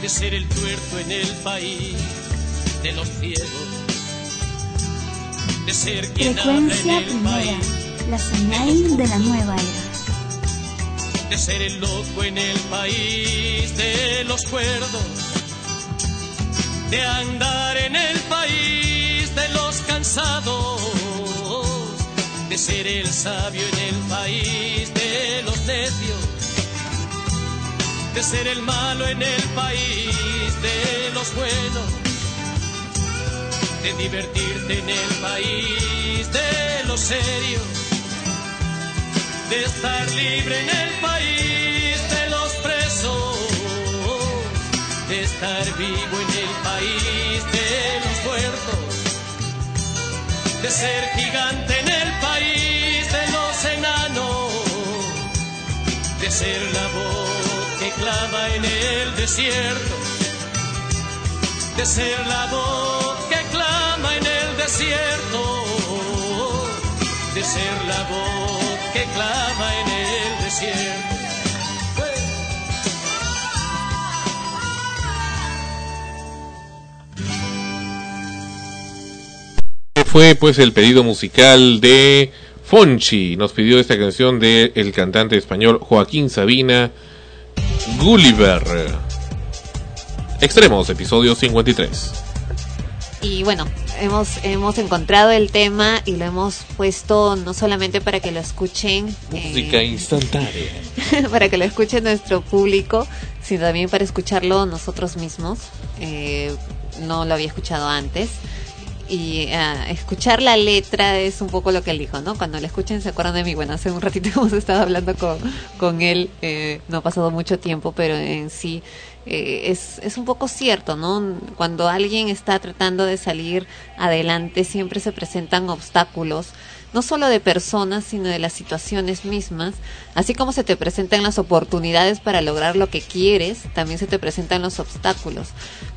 de ser el tuerto en el país de los ciegos, de ser quien habla en el primera, país, la señal de la nueva era. de ser el loco en el país de los cuerdos de andar en el país de los cansados, de ser el sabio en el país de los necios, de ser el malo en el país de los buenos, de divertirte en el país de los serios, de estar libre en el país de los presos de estar vivo en de los muertos, de ser gigante en el país de los enanos, de ser la voz que clama en el desierto, de ser la voz que clama en el desierto, de ser la voz que clama en el desierto. Fue pues el pedido musical de Fonchi. Nos pidió esta canción del el cantante español Joaquín Sabina, Gulliver. Extremos, episodio 53. Y bueno, hemos, hemos encontrado el tema y lo hemos puesto no solamente para que lo escuchen, eh, Música instantánea. para que lo escuche nuestro público, sino también para escucharlo nosotros mismos. Eh, no lo había escuchado antes. Y ah, escuchar la letra es un poco lo que él dijo, ¿no? Cuando lo escuchen se acuerdan de mí. Bueno, hace un ratito hemos estado hablando con, con él, eh, no ha pasado mucho tiempo, pero en sí eh, es, es un poco cierto, ¿no? Cuando alguien está tratando de salir adelante siempre se presentan obstáculos, no solo de personas, sino de las situaciones mismas. Así como se te presentan las oportunidades para lograr lo que quieres, también se te presentan los obstáculos.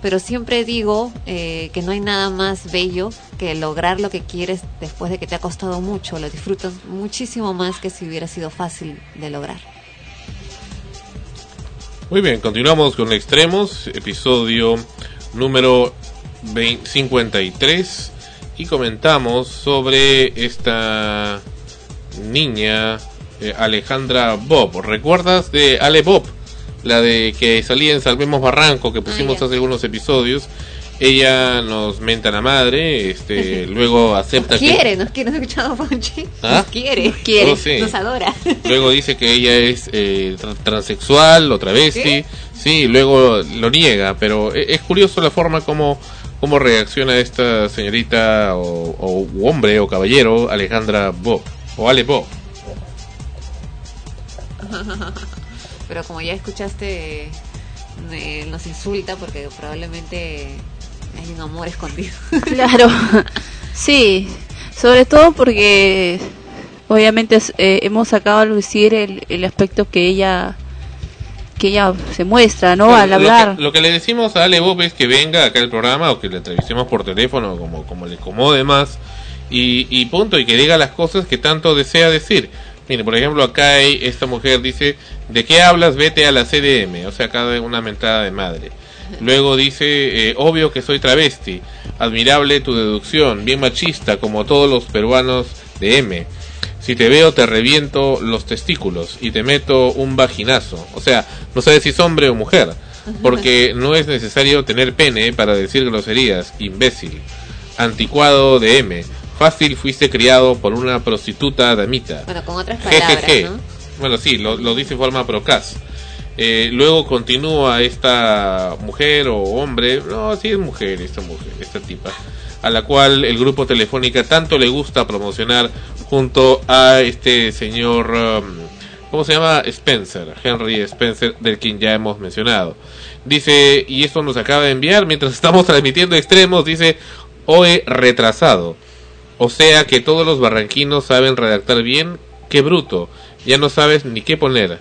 Pero siempre digo eh, que no hay nada más bello que lograr lo que quieres después de que te ha costado mucho. Lo disfrutas muchísimo más que si hubiera sido fácil de lograr. Muy bien, continuamos con Extremos, episodio número 20 53 y comentamos sobre esta niña eh, Alejandra Bob. ¿Recuerdas de Ale Bob? La de que salía en Salvemos Barranco que pusimos ya. hace algunos episodios. Ella nos menta la madre, este, luego acepta que Quiere, nos quiere, nos ha escuchado Ponchi. ¿Ah? Nos quiere, quiere, Oh, sí. nos adora. Luego dice que ella es eh, tra- transexual o travesti. ¿Qué? Sí, luego lo niega, pero e- es curioso la forma como, como reacciona esta señorita o, hombre o caballero Alejandra Bo o Ale Bo. Pero como ya escuchaste, eh, nos insulta porque probablemente hay un amor escondido. Claro, sí, sobre todo porque obviamente eh, hemos sacado a lucir el, el aspecto que ella que ella se muestra, ¿no? Al Lo hablar. que, lo que le decimos a Ale Bob es que venga acá al programa o que le entrevistemos por teléfono como, como le acomode más y, y punto, y que diga las cosas que tanto desea decir. Mire, por ejemplo, acá hay, esta mujer dice, ¿de qué hablas? Vete a la CDM, o sea, acá de una mentada de madre. Luego dice, eh, obvio que soy travesti, admirable tu deducción, bien machista, como todos los peruanos de M. Si te veo te reviento los testículos y te meto un vaginazo. O sea, no sabes si es hombre o mujer, porque no es necesario tener pene para decir groserías, imbécil. Anticuado de M. Fácil fuiste criado por una prostituta damita. Bueno, con otras palabras. ¿no? Bueno, sí, lo, lo dice en forma procas. Eh, luego continúa esta mujer o hombre, no, sí es mujer, esta mujer, esta tipa, a la cual el grupo Telefónica tanto le gusta promocionar junto a este señor, um, ¿cómo se llama? Spencer, Henry Spencer, del quien ya hemos mencionado. Dice, y esto nos acaba de enviar mientras estamos transmitiendo extremos, dice, OE retrasado. O sea que todos los barranquinos saben redactar bien, qué bruto, ya no sabes ni qué poner.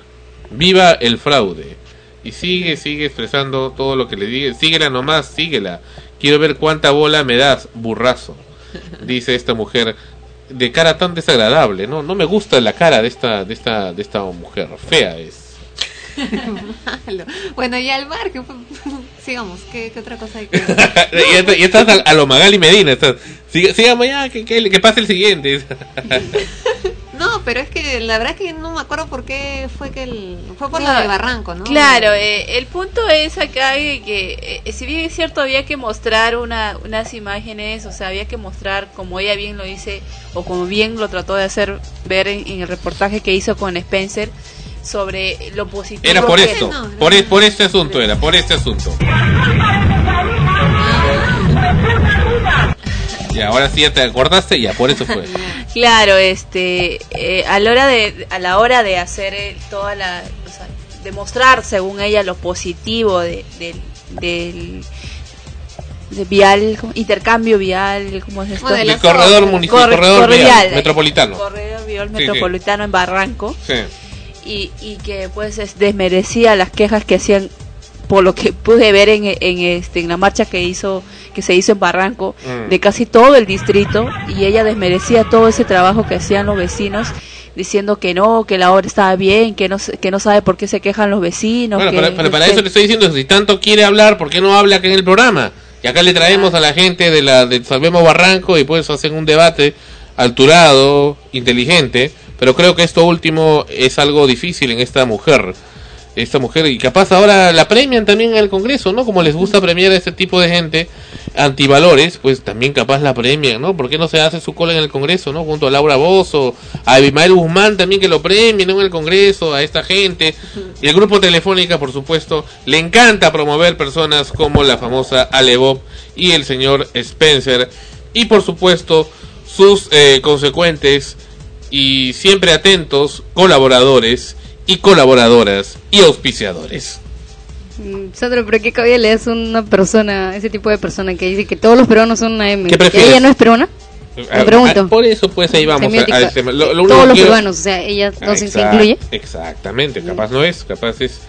Viva el fraude. Y sigue, sigue expresando todo lo que le diga. Síguela nomás, síguela. Quiero ver cuánta bola me das, burrazo. Dice esta mujer de cara tan desagradable, ¿no? No me gusta la cara de esta, de esta, de esta mujer. Fea es. Malo. Bueno, y al mar, que sigamos, ¿qué, qué otra cosa hay que y estás, y estás a, a lo Magali Medina. Estás, siga- sigamos ya, que, que, que pase el siguiente. No, pero es que la verdad es que no me acuerdo por qué fue que el... Fue por lo Claro. del barranco, ¿no? Claro, eh, el punto es acá que, que, eh, si bien es cierto había que mostrar una, unas imágenes, o sea, había que mostrar como ella bien lo dice o como bien lo trató de hacer ver en, en el reportaje que hizo con Spencer sobre lo positivo. Era por que- esto, por, e- por este asunto era, por este asunto. Y ahora sí ya te acordaste, ya, por eso fue. Claro, este, eh, a la hora de, a la hora de hacer el- toda la, o sea, demostrar según ella lo positivo de, del, del de vial, intercambio vial, ¿cómo es esto? Bueno, el corredor munici- corredor vial, metropolitano. Corredor vial Sí, sí. metropolitano en Barranco Sí. y, y que pues es- desmerecía las quejas que hacían por lo que pude ver en, en este en la marcha que hizo que se hizo en Barranco Mm. de casi todo el distrito y ella desmerecía todo ese trabajo que hacían los vecinos diciendo que no que la obra estaba bien que no que no sabe por qué se quejan los vecinos Bueno, que- para, para- para que- eso le estoy diciendo, si tanto quiere hablar, ¿por qué no habla acá en el programa? Y acá le traemos a la gente de la de Salvemos Barranco y pues hacen un debate alturado, inteligente, pero creo que esto último es algo difícil en esta mujer. Esta mujer, y capaz ahora la premian también en el Congreso, ¿no? Como les gusta premiar a este tipo de gente antivalores, pues también capaz la premian, ¿no? ¿Por qué no se hace su cola en el Congreso, ¿no? Junto a Laura Bozo, a Abimael Guzmán también que lo premien ¿no? en el Congreso, a esta gente. Y el grupo Telefónica, por supuesto, le encanta promover personas como la famosa Ale Bob y el señor Spencer. Y por supuesto, sus eh, consecuentes y siempre atentos colaboradores y colaboradoras y auspiciadores. Mm, Sandra, pero qué cabía le a una persona, ese tipo de persona que dice que todos los peruanos son una M. ¿Qué ¿Y prefieres? ¿Ella no es peruana? Ah, pregunto. ah, Por eso, pues ahí vamos a- al tema. Lo- lo todos los quiero- peruanos, o sea, ella no se, se Exact- incluye. Exactamente, capaz no es, capaz es,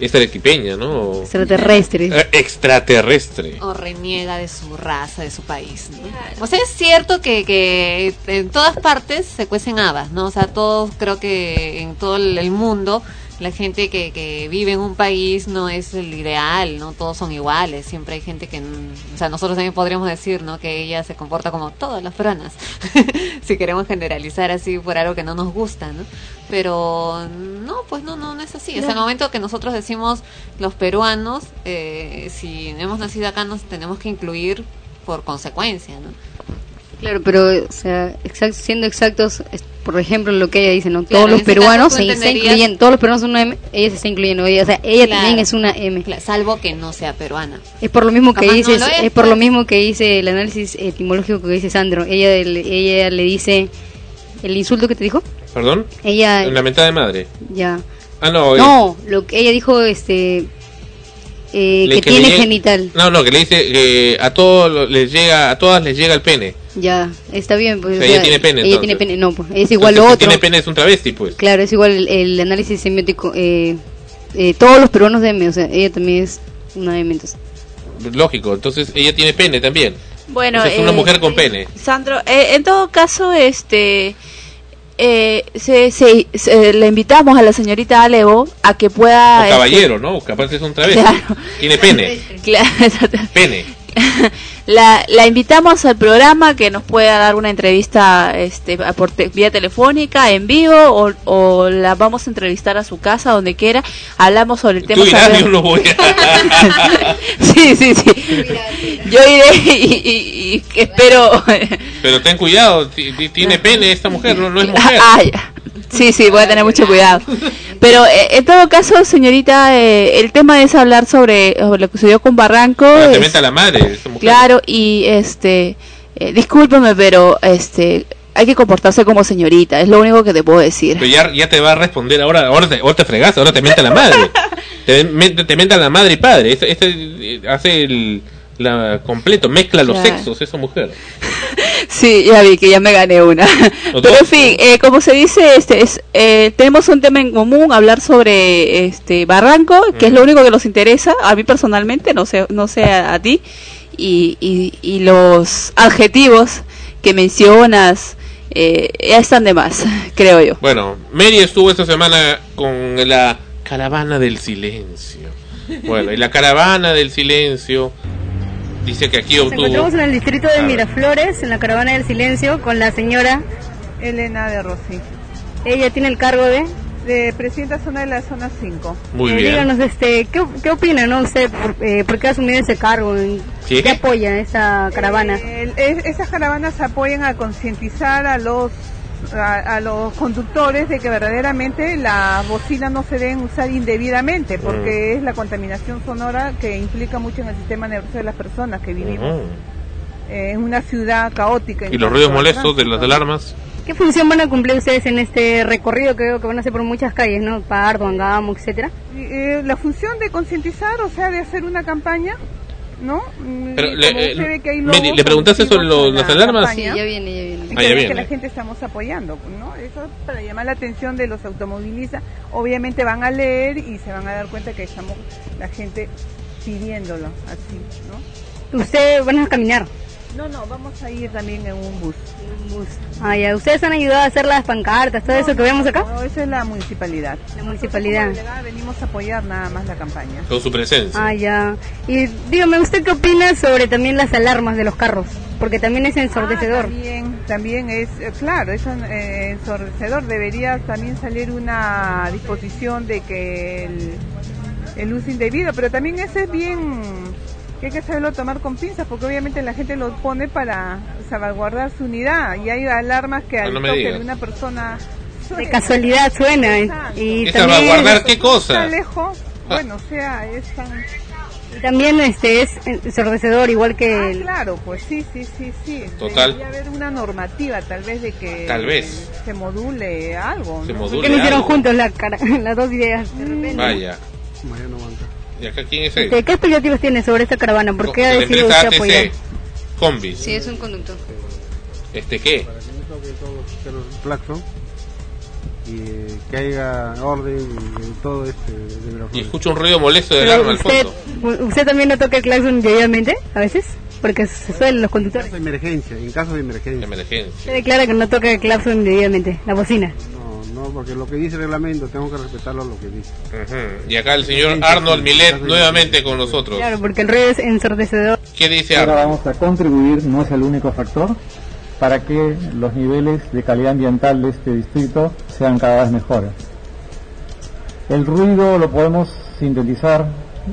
es arequipeña, ¿no? O- Extraterrestre. Eh, extraterrestre. O reniega de su raza, de su país, ¿no? O sea, es cierto que, que en todas partes se cuecen habas, ¿no? O sea, todos, creo que en todo el mundo la gente que, que vive en un país no es el ideal, no todos son iguales, siempre hay gente que, o sea, nosotros también podríamos decir, ¿no? Que ella se comporta como todas las peruanas, si queremos generalizar así por algo que no nos gusta, ¿no? Pero no, pues no, no, no es así. O sea, en el momento que nosotros decimos los peruanos, eh, si hemos nacido acá nos tenemos que incluir por consecuencia, ¿no? Claro, pero o sea, exact- siendo exactos, es- por ejemplo, lo que ella dice, ¿no? Claro, todos los peruanos se incluyendo, todos los peruanos son una M, ella se está incluyendo, ella, o sea, ella Claro. también es una M. salvo que no sea peruana. Es por lo mismo que Capaz no dice, lo es, es por lo pues. mismo que dice el análisis etimológico que dice Sandro. Ella, le- ella le dice el insulto que te dijo. ¿Perdón? Ella La mentada de madre. ya. Ah, no. eh, No, lo que ella dijo, este, eh, que, tiene llegue- genital. No, no, que le dice que a todos lo- les llega, a todas les llega el pene. Ya, está bien. Pues, O sea, ella tiene pene, Ella entonces. tiene pene, no, pues, es igual Entonces, lo si otro. tiene pene es un travesti, pues. Claro, es igual el, el análisis semiótico. Eh, eh, todos los peruanos de M, o sea, ella también es una M. Entonces. Lógico, entonces ella tiene pene también. Bueno, O sea, es una eh, mujer con pene. Sandro, eh, en todo caso, este, eh, se, se- se- le invitamos a la señorita Alevo a que pueda... O este, caballero, ¿no? Capaz es un travesti. Claro. Tiene pene. Claro, exacto. Pene. La, la invitamos al programa que nos pueda dar una entrevista este, a- por te- vía telefónica, en vivo, o, o la vamos a entrevistar a su casa, donde quiera. Hablamos sobre el tema. Tú irás, saber- yo no voy. sí, sí, sí. Yo iré y, y- y espero. Pero ten cuidado, ti- ti- tiene pene esta mujer, no, no es mujer. Ah, ya. Sí, sí, voy a tener mucho cuidado. Pero eh, en todo caso, señorita, eh, el tema es hablar sobre, sobre lo que sucedió con Barranco. Te es- la madre. Claro, y este, eh, discúlpeme, pero este, hay que comportarse como señorita, es lo único que te puedo decir. Pero ya, ya te va a responder ahora, ahora te, ahora te fregas, ahora te mienta la madre. te, te mienta la madre y padre. Este, este, hace el la completo, mezcla los Claro. sexos esa mujer. Sí, ya vi que ya me gané una. Pero en fin, eh, como se dice, este, es, eh, tenemos un tema en común, hablar sobre este Barranco, que es lo único que nos interesa, a mí personalmente, no sé, no sé a, a ti, y, y, y los adjetivos que mencionas eh, ya están de más, creo yo. Bueno, Mary estuvo esta semana con la caravana del silencio. Bueno, y la caravana del silencio dice que aquí Nos obtuvo... encontramos en el distrito de. Miraflores, en la caravana del silencio, con la señora Elena de Rossi, Ella tiene el cargo de... de presidenta zona de la zona 5. Muy Eh, bien. Díganos, este, ¿qué, qué opina, no, usted, por, eh, por qué ha asumido ese cargo? ¿En ¿Sí? ¿Qué apoya esta caravana? Eh, es- esas caravanas apoyan a concientizar a los a, a los conductores de que verdaderamente las bocinas no se deben usar indebidamente porque es la contaminación sonora que implica mucho en el sistema nervioso de las personas que vivimos eh, en una ciudad caótica. Y los ruidos molestos de las alarmas. ¿Qué función van a cumplir ustedes en este recorrido que veo que van a hacer por muchas calles, no? Pardo, Angamo, etcétera. Eh, la función de concientizar, o sea, de hacer una campaña, ¿no? Mm, Pero y le- como eh, usted ve que hay Mary, logos ¿le preguntaste sobre alusivos lo- a las la alarmas? campaña, Sí, ya viene, ya viene. y Ah, ya ve viene. que la gente estamos apoyando, ¿no? Eso es para llamar la atención de los automovilistas. Obviamente van a leer y se van a dar cuenta que estamos la gente pidiéndolo así, ¿no? ¿Ustedes van a caminar? No, no, vamos a ir también en un bus. Ah, ya. ¿Ustedes han ayudado a hacer las pancartas, todo eso que vemos acá? No, eso es la municipalidad. La municipalidad. Nosotros como delegada venimos a apoyar nada más la campaña. Con su presencia. Ah, ya. Y dígame, ¿usted qué opina sobre también las alarmas de los carros? Porque también es ensordecedor. Ah, también, también es, eh, claro, es un, eh, ensordecedor. Debería también salir una disposición de que el, el uso indebido, pero también ese es bien, que hay que saberlo tomar con pinzas, porque obviamente la gente lo pone para salvaguardar su unidad y hay alarmas que Ah, al no toque de una persona De casualidad suena. Y ¿Qué también, salvaguardar qué cosa? está lejos, bueno, o sea, es tan... y también este es ensordecedor, igual que Ah, el... claro, pues sí, sí, sí, sí. Total. Debería haber una normativa, tal vez, de que Tal vez. se module algo. Se ¿no? module ¿Por qué no hicieron juntos la cara- las dos ideas de repente? Vaya. ¿Y acá quién es él? Este, ¿Qué expectativas tiene sobre esta caravana? ¿Por qué ha decidido usted apoyar? ATC. Combis. Sí, es un conductor. ¿Este qué? el claxon y eh, que haya orden y todo este de. Y escucho un ruido molesto de alarma al fondo. ¿Usted también no toca el claxon indebidamente a veces? Porque se suelen los conductores. En caso de emergencia, en caso de emergencia. Emergencia. Usted declara que no toca el claxon indebidamente, la bocina. No, ¿no? Porque lo que dice el reglamento, tengo que respetarlo lo que dice. Ujú. Y acá el señor Arnold Milet nuevamente con nosotros. Claro, porque el ruido es ensordecedor. ¿Qué dice Ahora Arnold? vamos a contribuir, no es el único factor, para que los niveles de calidad ambiental de este distrito sean cada vez mejores. El ruido lo podemos sintetizar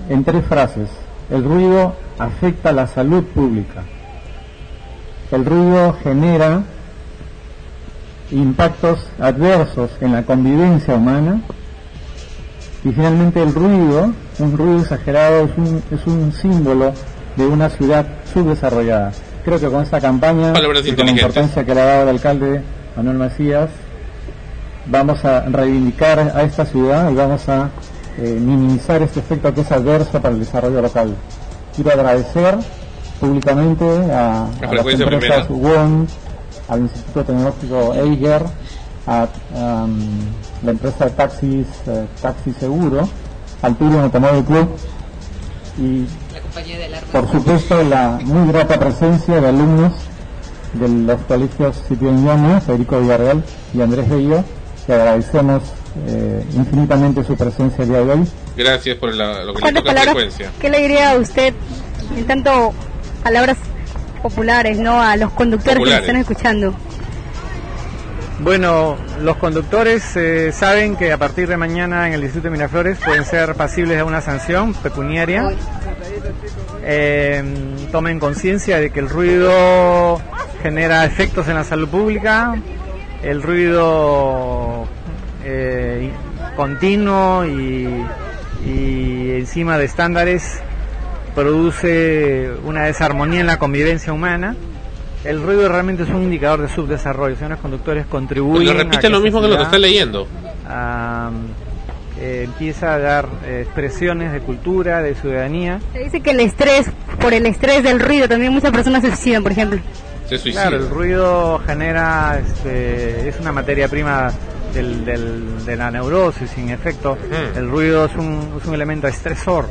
en tres frases. El ruido afecta la salud pública. El ruido genera impactos adversos en la convivencia humana. Y finalmente el ruido, un ruido exagerado, es un, es un símbolo de una ciudad subdesarrollada. Creo que con esta campaña y con la importancia que le ha dado el alcalde Manuel Macías, vamos a reivindicar a esta ciudad y vamos a eh, minimizar este efecto que es adverso para el desarrollo local. Quiero agradecer públicamente a, a las empresas. WON, al Instituto Tecnológico Eiger, a, am, la empresa de taxis eh, Taxi Seguro, al Touring Automóvil Club y La compañía de alarma. por supuesto la muy grata presencia de alumnos de los colegios Ciprián Llano, Federico Villarreal y Andrés Bello, que agradecemos eh, infinitamente su presencia el día de hoy. Gracias por la- lo que le ¿Cuántas toca palabras? frecuencia. ¿Qué le diría a usted en tanto palabras populares, no a los conductores que nos están escuchando? Bueno, los conductores eh, saben que a partir de mañana en el Distrito de Miraflores pueden ser pasibles de una sanción pecuniaria. Eh, tomen conciencia de que el ruido genera efectos en la salud pública, el ruido eh, continuo y, y encima de estándares produce una desarmonía en la convivencia humana. El ruido realmente es un indicador de subdesarrollo. Señores conductores, contribuyen. Pues lo repite a lo mismo que lo que está leyendo. ah, eh, empieza a dar eh, expresiones de cultura, de ciudadanía. Se dice que el estrés, por el estrés del ruido, también muchas personas se suicidan, por ejemplo. Se suicida. Claro, el ruido genera, este, es una materia prima del, del- de la neurosis, en efecto. Mm. El ruido es un, es un elemento estresor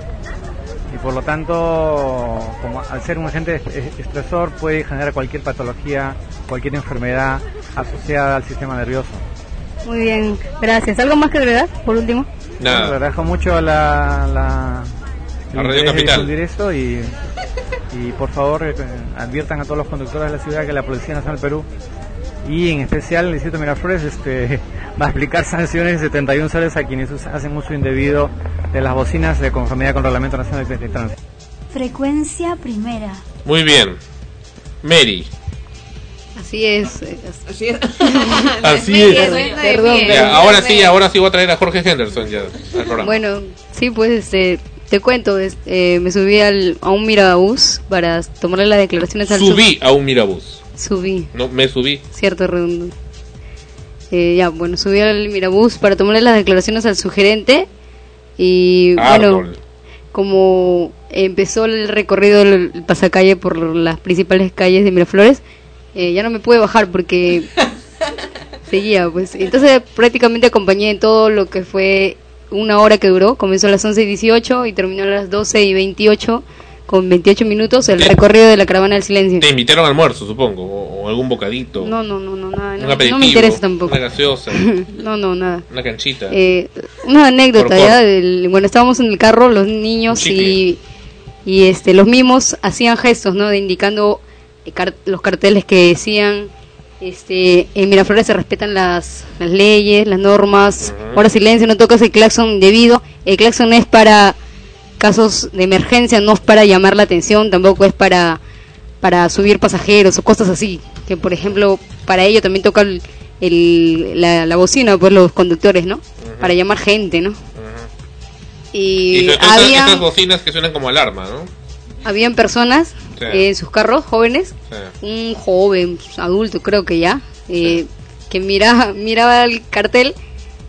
y por lo tanto, como al ser un agente es- estresor puede generar cualquier patología, cualquier enfermedad asociada al sistema nervioso. Muy bien, gracias. ¿Algo más que agregar, por último? Nada. Bueno, agradezco mucho la, la, el A Radio Capital. difundir esto y, y por favor eh, adviertan a todos los conductores de la ciudad que la Policía Nacional del Perú y en especial el Distrito de Miraflores este, va a aplicar sanciones de 71 soles a quienes hacen uso indebido de las bocinas de conformidad con el Reglamento Nacional de Tránsito. Frecuencia primera. Muy bien. Mary. Así es. eh, Así es. Así es. Perdón, perdón, Ya, perdón. ahora sí, ahora sí voy a traer a Jorge Henderson ya al programa. Bueno, sí, pues este, te cuento, eh, me subí al, a un mirabús para tomarle las declaraciones al subí a un mirabús. Subí, No, me subí. cierto redondo. Eh, ya, bueno, subí al mirabús para tomarle las declaraciones al sugerente y bueno, Arnold. como empezó el recorrido del el pasacalle por las principales calles de Miraflores, eh, ya no me pude bajar porque seguía, pues. Entonces prácticamente acompañé en todo lo que fue una hora que duró. Comenzó a las 11 y 18 y terminó a las 12 y 28 con 28 minutos el recorrido de la caravana del silencio. Te invitaron al almuerzo, supongo, o, o algún bocadito. No, no, no, no, nada, un no, no me interesa tampoco. Una gaseosa, no, no, nada. una canchita. Eh, una anécdota Por- por- ya del- bueno estábamos en el carro los niños y y este los mimos hacían gestos no de indicando eh, car- los carteles que decían este en Miraflores se respetan las, las leyes las normas ahora silencio no tocas el claxon debido el claxon es para casos de emergencia no es para llamar la atención tampoco es para para subir pasajeros o cosas así que por ejemplo para ello también toca el, el- la, la bocina pues los conductores no para llamar gente no y había estas bocinas que suenan como alarma, ¿no? habían personas Sí. eh, en sus carros jóvenes Sí. un joven adulto creo que ya eh, que miraba miraba el cartel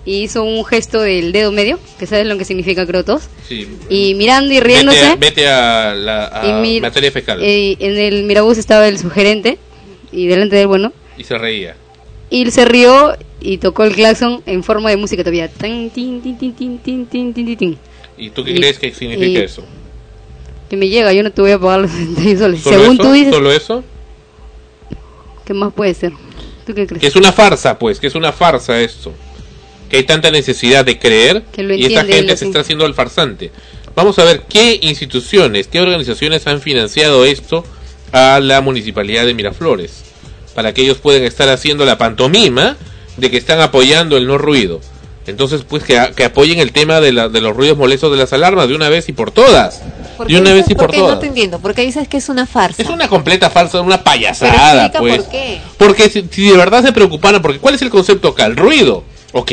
y hizo un gesto del dedo medio, que sabes lo que significa creo todos. Sí. Y mirando y riéndose. Vete a, vete a la a y materia fiscal. Eh, en el Mirabús estaba el sugerente y delante de él, bueno. Y se reía. Y él se rió y tocó el claxon en forma de música todavía. Tan, tin, tin, tin, ¿Y tú qué y, crees que significa y, eso? Que me llega, yo no te voy a pagar los 66 soles. Según eso? tú dices. ¿Solo eso? ¿Qué más puede ser? ¿Tú qué crees? Que es una farsa, pues, que es una farsa esto que hay tanta necesidad de creer Que lo y esta gente se está haciendo el farsante. Vamos a ver qué instituciones, qué organizaciones han financiado esto a la municipalidad de Miraflores para que ellos puedan estar haciendo la pantomima de que están apoyando el no ruido. Entonces, pues que, a- que apoyen el tema de, la- de los ruidos molestos de las alarmas de una vez y por todas. ¿Por De una vez y por qué? No todas. te entiendo. Porque dices que es una farsa. Es una completa falsa, una payasada, pues. por qué. Porque si, si de verdad se preocuparan, porque ¿cuál es el concepto acá? El ruido. Ok.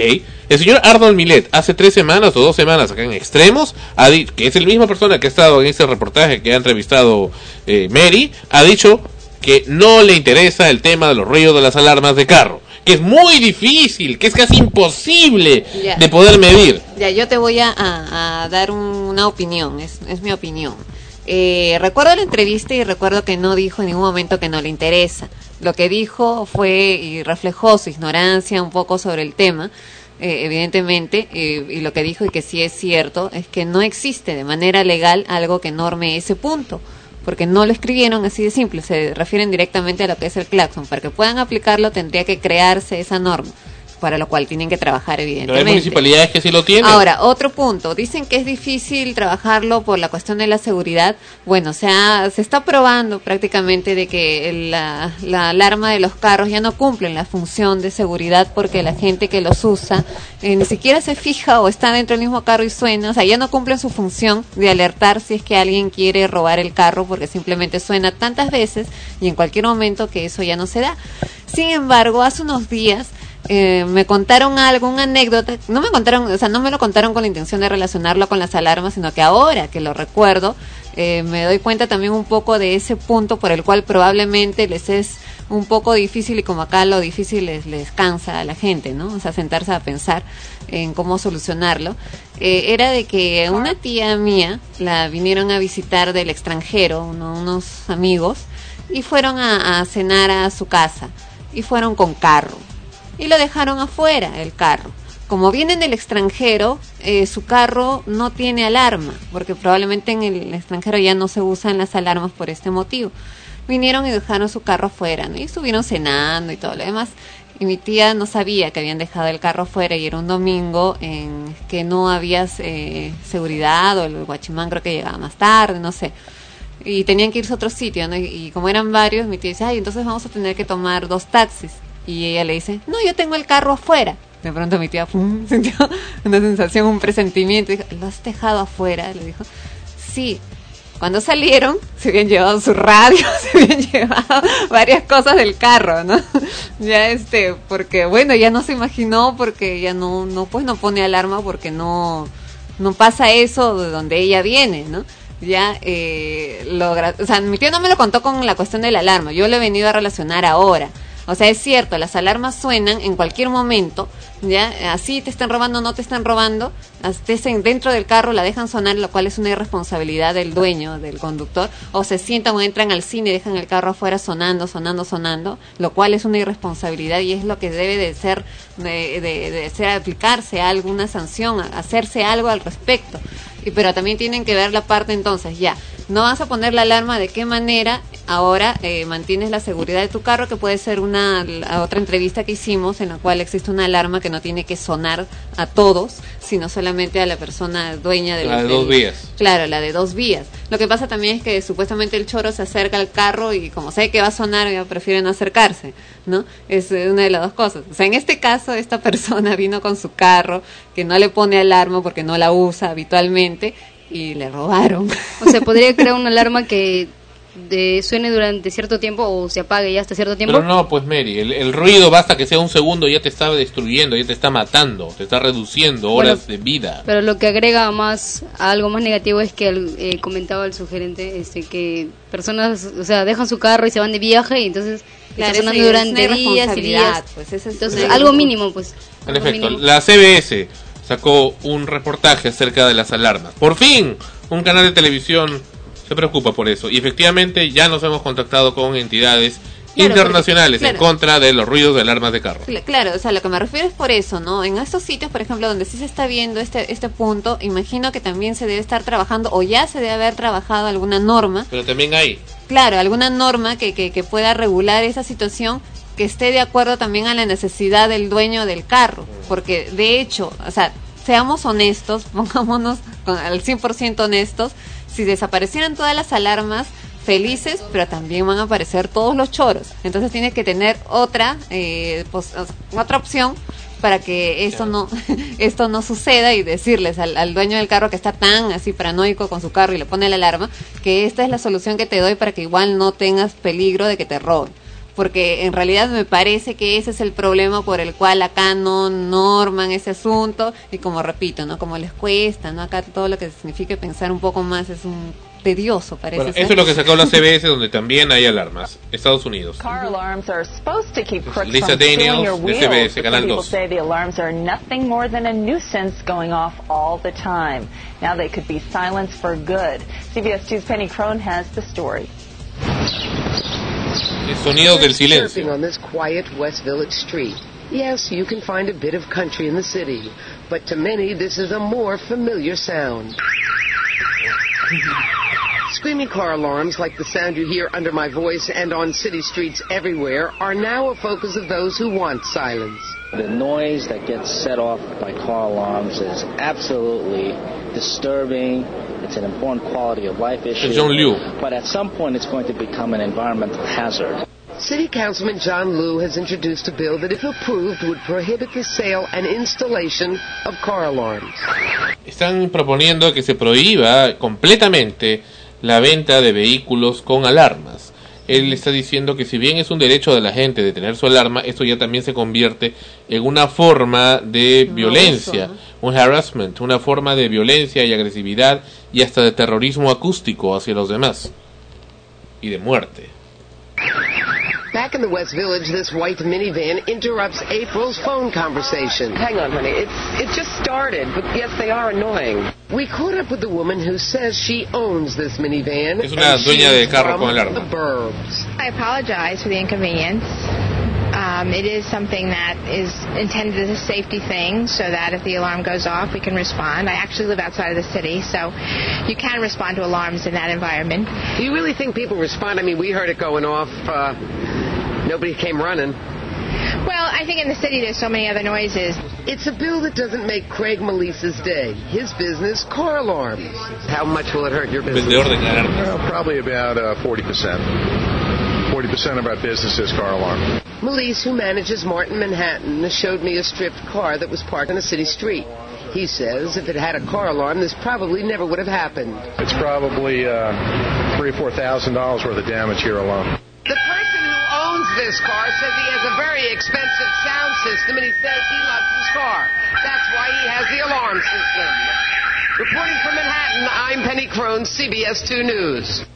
El señor Arnold Millet, hace tres semanas o dos semanas acá en Extremos, ha di- que es el misma persona que ha estado en este reportaje que ha entrevistado eh, Mary, ha dicho que no le interesa el tema de los ruidos de las alarmas de carro. Que es muy difícil, que es casi imposible Ya. de poder medir. Ya, yo te voy a, a- a dar un- una opinión, es, es mi opinión. Eh, recuerdo la entrevista y recuerdo que no dijo en ningún momento que no le interesa. Lo que dijo fue y reflejó su ignorancia un poco sobre el tema, eh, evidentemente, eh, y lo que dijo y que sí es cierto es que no existe de manera legal algo que norme ese punto. Porque no lo escribieron así de simple, se refieren directamente a lo que es el claxon. Para que puedan aplicarlo tendría que crearse esa norma, para lo cual tienen que trabajar Pero hay evidentemente. municipalidades que sí lo tienen. Ahora, otro punto. Dicen que es difícil trabajarlo por la cuestión de la seguridad. Bueno, o sea, se está probando prácticamente de que la, la alarma de los carros ya no cumplen la función de seguridad porque la gente que los usa eh, ni siquiera se fija o está dentro del mismo carro y suena. O sea, ya no cumplen su función de alertar si es que alguien quiere robar el carro porque simplemente suena tantas veces y en cualquier momento que eso ya no se da. Sin embargo, hace unos días eh, me contaron algo, una anécdota, no me contaron, o sea, no me lo contaron con la intención de relacionarlo con las alarmas, sino que ahora que lo recuerdo, eh, me doy cuenta también un poco de ese punto por el cual probablemente les es un poco difícil y como acá lo difícil les, les cansa a la gente, ¿no? O sea, sentarse a pensar en cómo solucionarlo. Eh, era de que una tía mía la vinieron a visitar del extranjero, uno- unos amigos, y fueron a, a cenar a su casa, y fueron con carro y lo dejaron afuera el carro. Como vienen del extranjero, eh, su carro no tiene alarma, porque probablemente en el extranjero ya no se usan las alarmas por este motivo. Vinieron y dejaron su carro afuera, ¿no? Y estuvieron cenando y todo lo demás. Y mi tía no sabía que habían dejado el carro afuera y era un domingo en que no había eh, seguridad o el guachimán creo que llegaba más tarde, no sé y tenían que irse a otro sitio, ¿no? Y, y como eran varios, mi tía dice, ay, entonces vamos a tener que tomar dos taxis. Y ella le dice, no, yo tengo el carro afuera. De pronto mi tía sintió una sensación, un presentimiento. Dijo, ¿lo has dejado afuera? Le dijo, sí. Cuando salieron, se habían llevado su radio, se habían llevado varias cosas del carro, ¿no? Ya este, porque bueno, ya no se imaginó, porque ya no, no, pues no pone alarma, porque no, no pasa eso de donde ella viene, ¿no? Ya, eh, lo o sea, mi tío no me lo contó con la cuestión de la alarma, yo lo he venido a relacionar ahora. O sea, es cierto, las alarmas suenan en cualquier momento, ya, así te están robando, no te están robando, estés en- dentro del carro la dejan sonar, lo cual es una irresponsabilidad del dueño, del conductor, o se sientan o entran al cine y dejan el carro afuera sonando, sonando, sonando, lo cual es una irresponsabilidad y es lo que debe de ser, de, de- de ser aplicarse a alguna sanción, hacerse algo al respecto. Y, pero también tienen que ver la parte entonces, ya, no vas a poner la alarma de qué manera ahora eh, mantienes la seguridad de tu carro, que puede ser una otra entrevista que hicimos en la cual existe una alarma que no tiene que sonar a todos, sino solamente a la persona dueña del La de dos vías. Claro, la de dos vías. Lo que pasa también es que supuestamente el choro se acerca al carro y como sabe que va a sonar, ya prefiere no acercarse, ¿no? Es eh, una de las dos cosas. O sea, en este caso, esta persona vino con su carro, que no le pone alarma porque no la usa habitualmente, y le robaron. O sea, podría crear una alarma que de, suene durante cierto tiempo o se apague ya hasta cierto tiempo. Pero no, pues Mary, el, el ruido basta que sea un segundo ya te está destruyendo, ya te está matando, te está reduciendo horas de vida. Pero lo que agrega más a algo más negativo es que el- eh, comentaba el sugerente este que personas, o sea, dejan su carro y se van de viaje y entonces Claro, está sonando esa es durante días y días. pues, es entonces, algo mínimo, pues. En efecto, mínimo. la CBS sacó un reportaje acerca de las alarmas. Por fin, un canal de televisión se preocupa por eso. Y efectivamente ya nos hemos contactado con entidades Claro, internacionales porque- en contra de los ruidos de alarmas de carro. Cla- Claro, o sea, lo que me refiero es por eso, ¿no? En estos sitios, por ejemplo, donde sí se está viendo este, este punto, imagino que también se debe estar trabajando o ya se debe haber trabajado alguna norma Pero también hay. Claro, alguna norma que, que, que pueda regular esa situación que esté de acuerdo también a la necesidad del dueño del carro, porque de hecho, o sea, seamos honestos, pongámonos con- al 100% honestos, si desaparecieran todas las alarmas, felices, pero también van a aparecer todos los choros. Entonces tienes que tener otra, eh, pos- otra opción para que esto no esto no suceda y decirles al, al dueño del carro que está tan así paranoico con su carro y le pone la alarma que esta es la solución que te doy para que igual no tengas peligro de que te roben porque en realidad me parece que ese es el problema por el cual acá no norman ese asunto y como repito, ¿no? Como les cuesta, ¿no? Acá todo lo que significa pensar un poco más es un tedioso, parece Bueno, ser. eso es lo que sacó la CBS, donde también hay alarmas. Estados Unidos. Car alarms are supposed to keep crooks Lisa from stealing Daniels, your de wheels. CBS, but Canal some people 2. say the alarms are nothing more than a nuisance going off all the time. Now they could be silenced for good. CBS 2's Penny Crone has the story. El sonido del silencio. On this quiet West Village street. Yes, you can find a bit of country in the city, but to many this is a more familiar sound. Screaming car alarms like the sound you hear under my voice and on city streets everywhere are now a focus of those who want silence. The noise that gets set off by car alarms is absolutely disturbing. It's an important quality of life issue. John Liu. But at some point, it's going to become an environmental hazard. City Councilman John Liu has introduced a bill that, if approved, would prohibit the sale and installation of car alarms. Están proponiendo que se prohíba completamente la venta de vehículos con alarmas. Él está diciendo que si bien es un derecho de la gente de tener su alarma, esto ya también se convierte en una forma de violencia, un harassment, una forma de violencia y agresividad y hasta de terrorismo acústico hacia los demás y de muerte. Back in the West Village, this white minivan interrupts April's phone conversation. Hang on, honey. It's it just started, but yes, they are annoying. We caught up with the woman who says she owns this minivan. Es una dueña de carro from con alarma. The burbs. I apologize for the inconvenience. Um, it is something that is intended as a safety thing so that if the alarm goes off, we can respond. I actually live outside of the city, so you can respond to alarms in that environment. Do you really think people respond? I mean, we heard it going off. Uh, nobody came running. Well, I think in the city there's so many other noises. It's a bill that doesn't make Craig Melissa's day. His business, car alarms. How much will it hurt your business? Vendedor de alarmas. Well, probably about uh, 40%. 40% of our business is car alarm. Melise, who manages Martin Manhattan, showed me a stripped car that was parked on a city street. He says if it had a car alarm, this probably never would have happened. It's probably uh, three or four thousand dollars worth of damage here alone. The person who owns this car says he has a very expensive sound system, and he says he loves his car. That's why he has the alarm system. Reporting from Manhattan, I'm Penny Crone, CBS 2 News.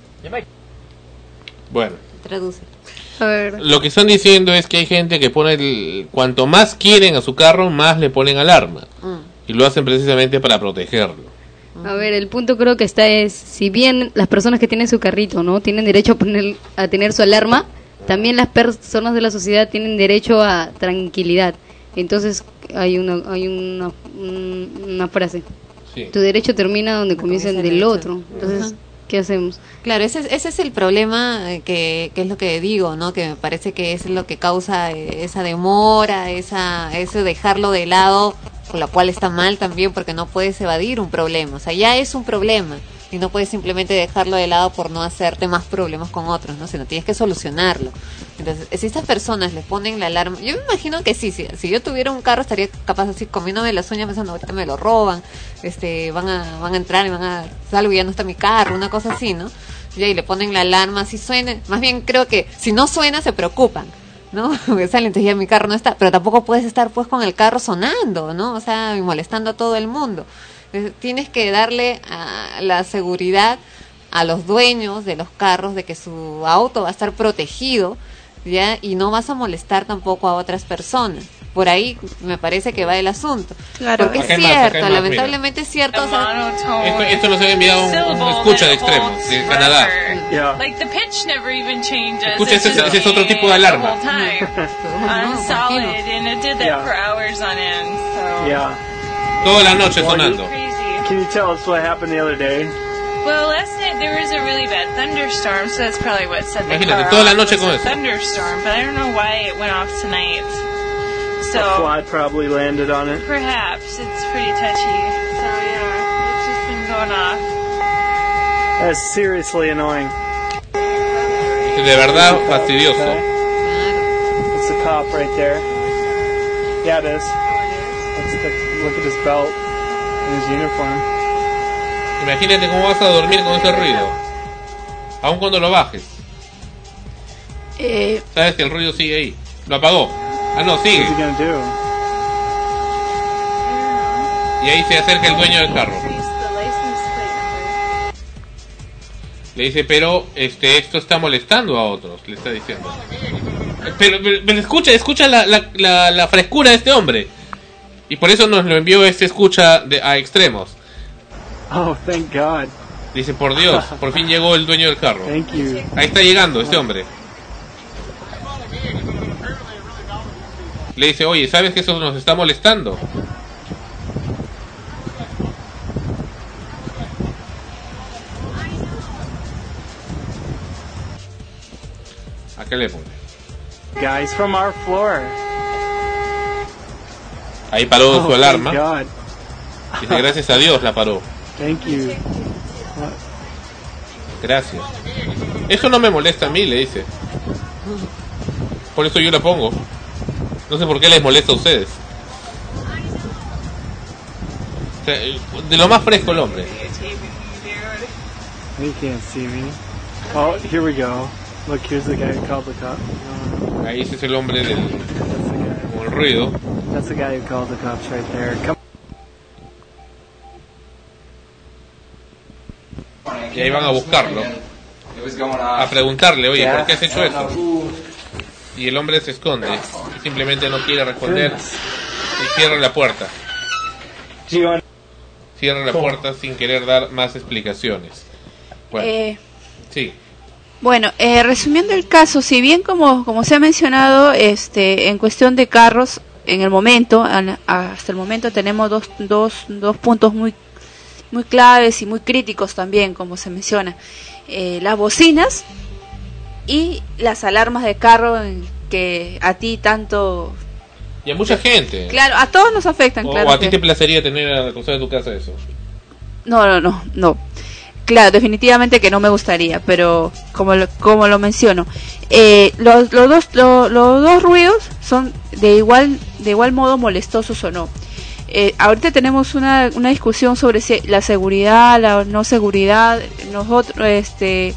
Bueno, Traduce. A ver. lo que están diciendo es que hay gente que pone el, cuanto más quieren a su carro, más le ponen alarma. Y lo hacen precisamente para protegerlo. A ver, el punto creo que está es, si bien las personas que tienen su carrito, ¿no? Tienen derecho a poner a tener su alarma, también las personas de la sociedad tienen derecho a tranquilidad. Entonces hay una hay una, un- una frase. Sí. Tu derecho termina donde comienza el del otro. Entonces. ¿qué hacemos? Claro, ese, es- ese es el problema eh, que, que es lo que digo, ¿no? Que me parece que es lo que causa eh, esa demora, esa, ese dejarlo de lado, con lo cual está mal también porque no puedes evadir un problema. O sea, ya es un problema y no puedes simplemente dejarlo de lado por no hacerte más problemas con otros, ¿no? Sino tienes que solucionarlo. Entonces, si estas personas le ponen la alarma, yo me imagino que sí, si, si yo tuviera un carro estaría capaz así comiéndome las uñas pensando, ahorita me lo roban, este, van a, van a entrar y van a, salgo y ya no está mi carro, una cosa así, ¿no? Y le ponen la alarma, si suena, más bien creo que si no suena se preocupan. ¿no? Porque salen, entonces ya mi carro no está, pero tampoco puedes estar pues con el carro sonando, ¿no? O sea, y molestando a todo el mundo. Tienes que darle a la seguridad a los dueños de los carros de que su auto va a estar protegido, ¿ya? Y no vas a molestar tampoco a otras personas. Por ahí me parece que va el asunto. Claro. Porque es cierto, más, lamentablemente es cierto. o sea, Esto, esto nos ha enviado un, un escucha de extremos de Canadá. Like the pitch never even changes. Escucha, ese, ese es otro tipo de alarma. the whole time. on solid, and it did that Yeah. for hours on end. So Yeah. Toda la noche sonando. Can you tell us what happened the other day? Well, last night there was a really bad thunderstorm, so that's probably what set the Imagínate, car toda la off, noche was con a eso. thunderstorm, but I don't know why it went off tonight. A So fly probably landed on it. perhaps it's pretty touchy. So yeah, it's just been going off. That's seriously annoying. De verdad fastidioso. Uh-huh. It's a cop right there. Yeah, it is. That's the, look at his belt and his uniform. Imagínate cómo vas a dormir con ese ruido. Aun cuando lo bajes. Eh, Sabes que el ruido sigue ahí. Lo apagó. Ah, no, sigue. What's he gonna do? Y ahí se acerca el dueño del carro. Le dice, pero este esto está molestando a otros, le está diciendo. Pero, pero- pero escucha, escucha la, la, la, la frescura de este hombre. Y por eso nos lo envió este escucha de, a extremos. Oh, thank God. Dice, por Dios, por fin llegó el dueño del carro. Thank you. Ahí está llegando este hombre. Le dice, oye, ¿sabes que eso nos está molestando? ¿A qué le pone? Guys from our floor. Ahí paró Oh, su alarma. Thank God. Dice, gracias a Dios la paró. Thank you. Gracias. Eso no me molesta a mí, le dice. Por eso yo la pongo. No sé por qué les molesta a ustedes. O sea, de lo más fresco el hombre. You can't see me. Oh, here we go. Look, here's the guy who called the cops. Ahí ese es el hombre del con el ruido. That's the guy who called the cops right there. Come Y ahí van a buscarlo. A preguntarle, oye, ¿por qué has hecho eso? Y el hombre se esconde. Y simplemente no quiere responder. Y cierra la puerta. Cierra la puerta sin querer dar más explicaciones. Bueno, eh, sí. Bueno, eh, resumiendo el caso, si bien como, como se ha mencionado, este, en cuestión de carros, en el momento, an- hasta el momento tenemos dos, dos, dos puntos muy, muy claves y muy críticos también, como se menciona. Eh, las bocinas y las alarmas de carro en que a ti tanto... Y a mucha gente. Claro, a todos nos afectan, O, claro. o a ti que- te placería tener a la de tu casa eso. No, no, no, no. Claro, definitivamente que no me gustaría, pero como lo, como lo menciono, eh, los, los dos lo- los dos ruidos son de igual de igual modo molestosos o no. Eh, ahorita tenemos una, una discusión sobre si la seguridad, la no seguridad, nosotros, este,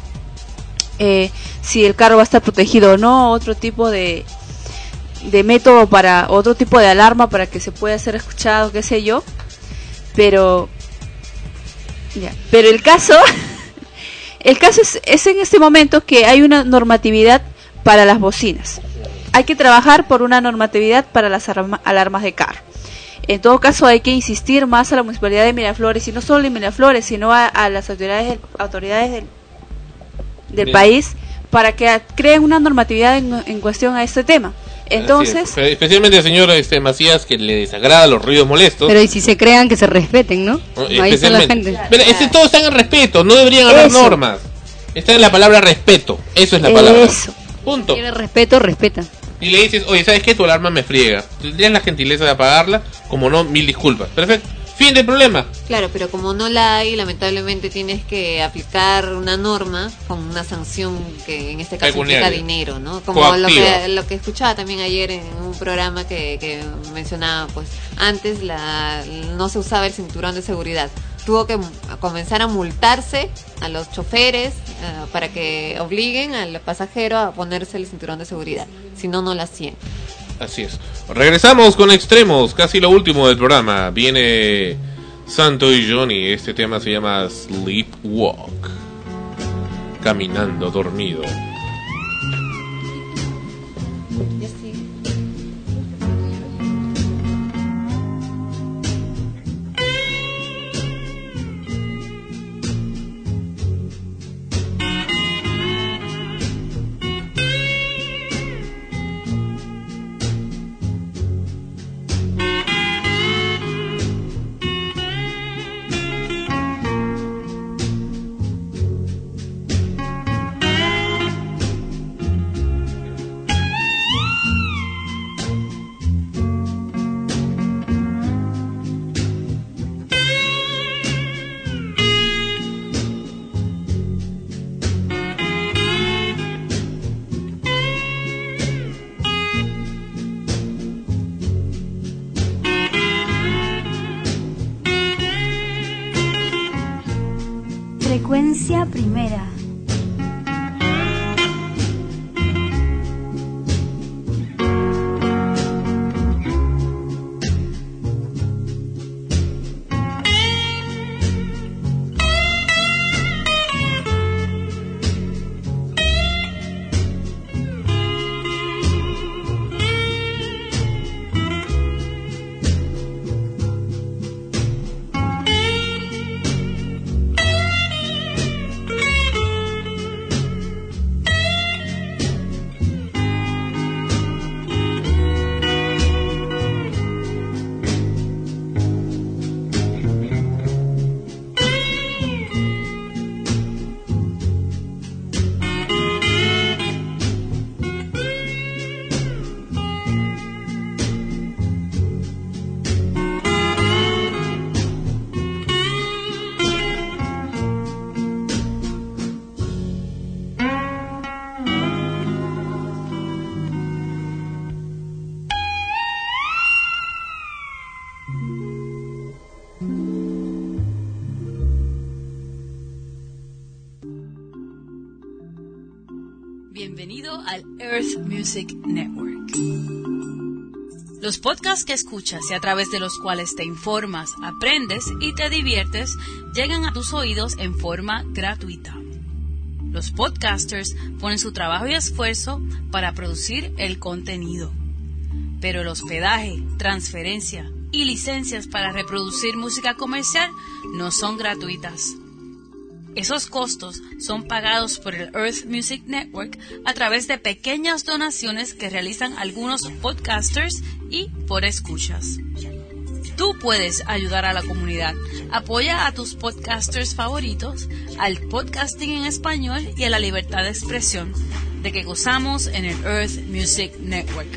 eh, si el carro va a estar protegido o no, otro tipo de, de método para, otro tipo de alarma para que se pueda ser escuchado, qué sé yo, pero ya. Pero el caso, el caso es, es en este momento que hay una normatividad para las bocinas. Hay que trabajar por una normatividad para las arma- alarmas de carro. En todo caso, hay que insistir más a la municipalidad de Miraflores, y no solo de Miraflores, sino a, a las autoridades del, autoridades del, del país para que creen una normatividad en, en cuestión a este tema. Entonces, es. Espe- Especialmente al señor este, Macías que le desagrada los ruidos molestos. Pero y si se crean que se respeten, ¿no? Ahí está la gente. Pero ese todo está en el respeto, no deberían haber Eso. normas. Está en la palabra respeto, eso es la palabra. Eso. Punto. Quiere respeto, respeta. Y le dices, oye, ¿sabes qué? Tu alarma me friega. Tendrías la gentileza de apagarla, como no, mil disculpas. Perfecto. Fin del problema. Claro, pero como no la hay, lamentablemente tienes que aplicar una norma con una sanción que en este caso implica dinero, ¿no? Como lo que, lo que escuchaba también ayer en un programa que, que mencionaba, pues antes la, no se usaba el cinturón de seguridad. Tuvo que comenzar a multarse a los choferes eh, para que obliguen al pasajero a ponerse el cinturón de seguridad. Si no, no lo hacían. Así es. Regresamos con extremos, casi lo último del programa. Viene Santo y Johnny. Este tema se llama Sleepwalk. Caminando dormido. Los podcasts que escuchas y a través de los cuales te informas, aprendes y te diviertes llegan a tus oídos en forma gratuita. Los podcasters ponen su trabajo y esfuerzo para producir el contenido. Pero el hospedaje, transferencia y licencias para reproducir música comercial no son gratuitas. Esos costos son pagados por el Earth Music Network a través de pequeñas donaciones que realizan algunos podcasters y por escuchas. Tú puedes ayudar a la comunidad. Apoya a tus podcasters favoritos, al podcasting en español y a la libertad de expresión de que gozamos en el Earth Music Network.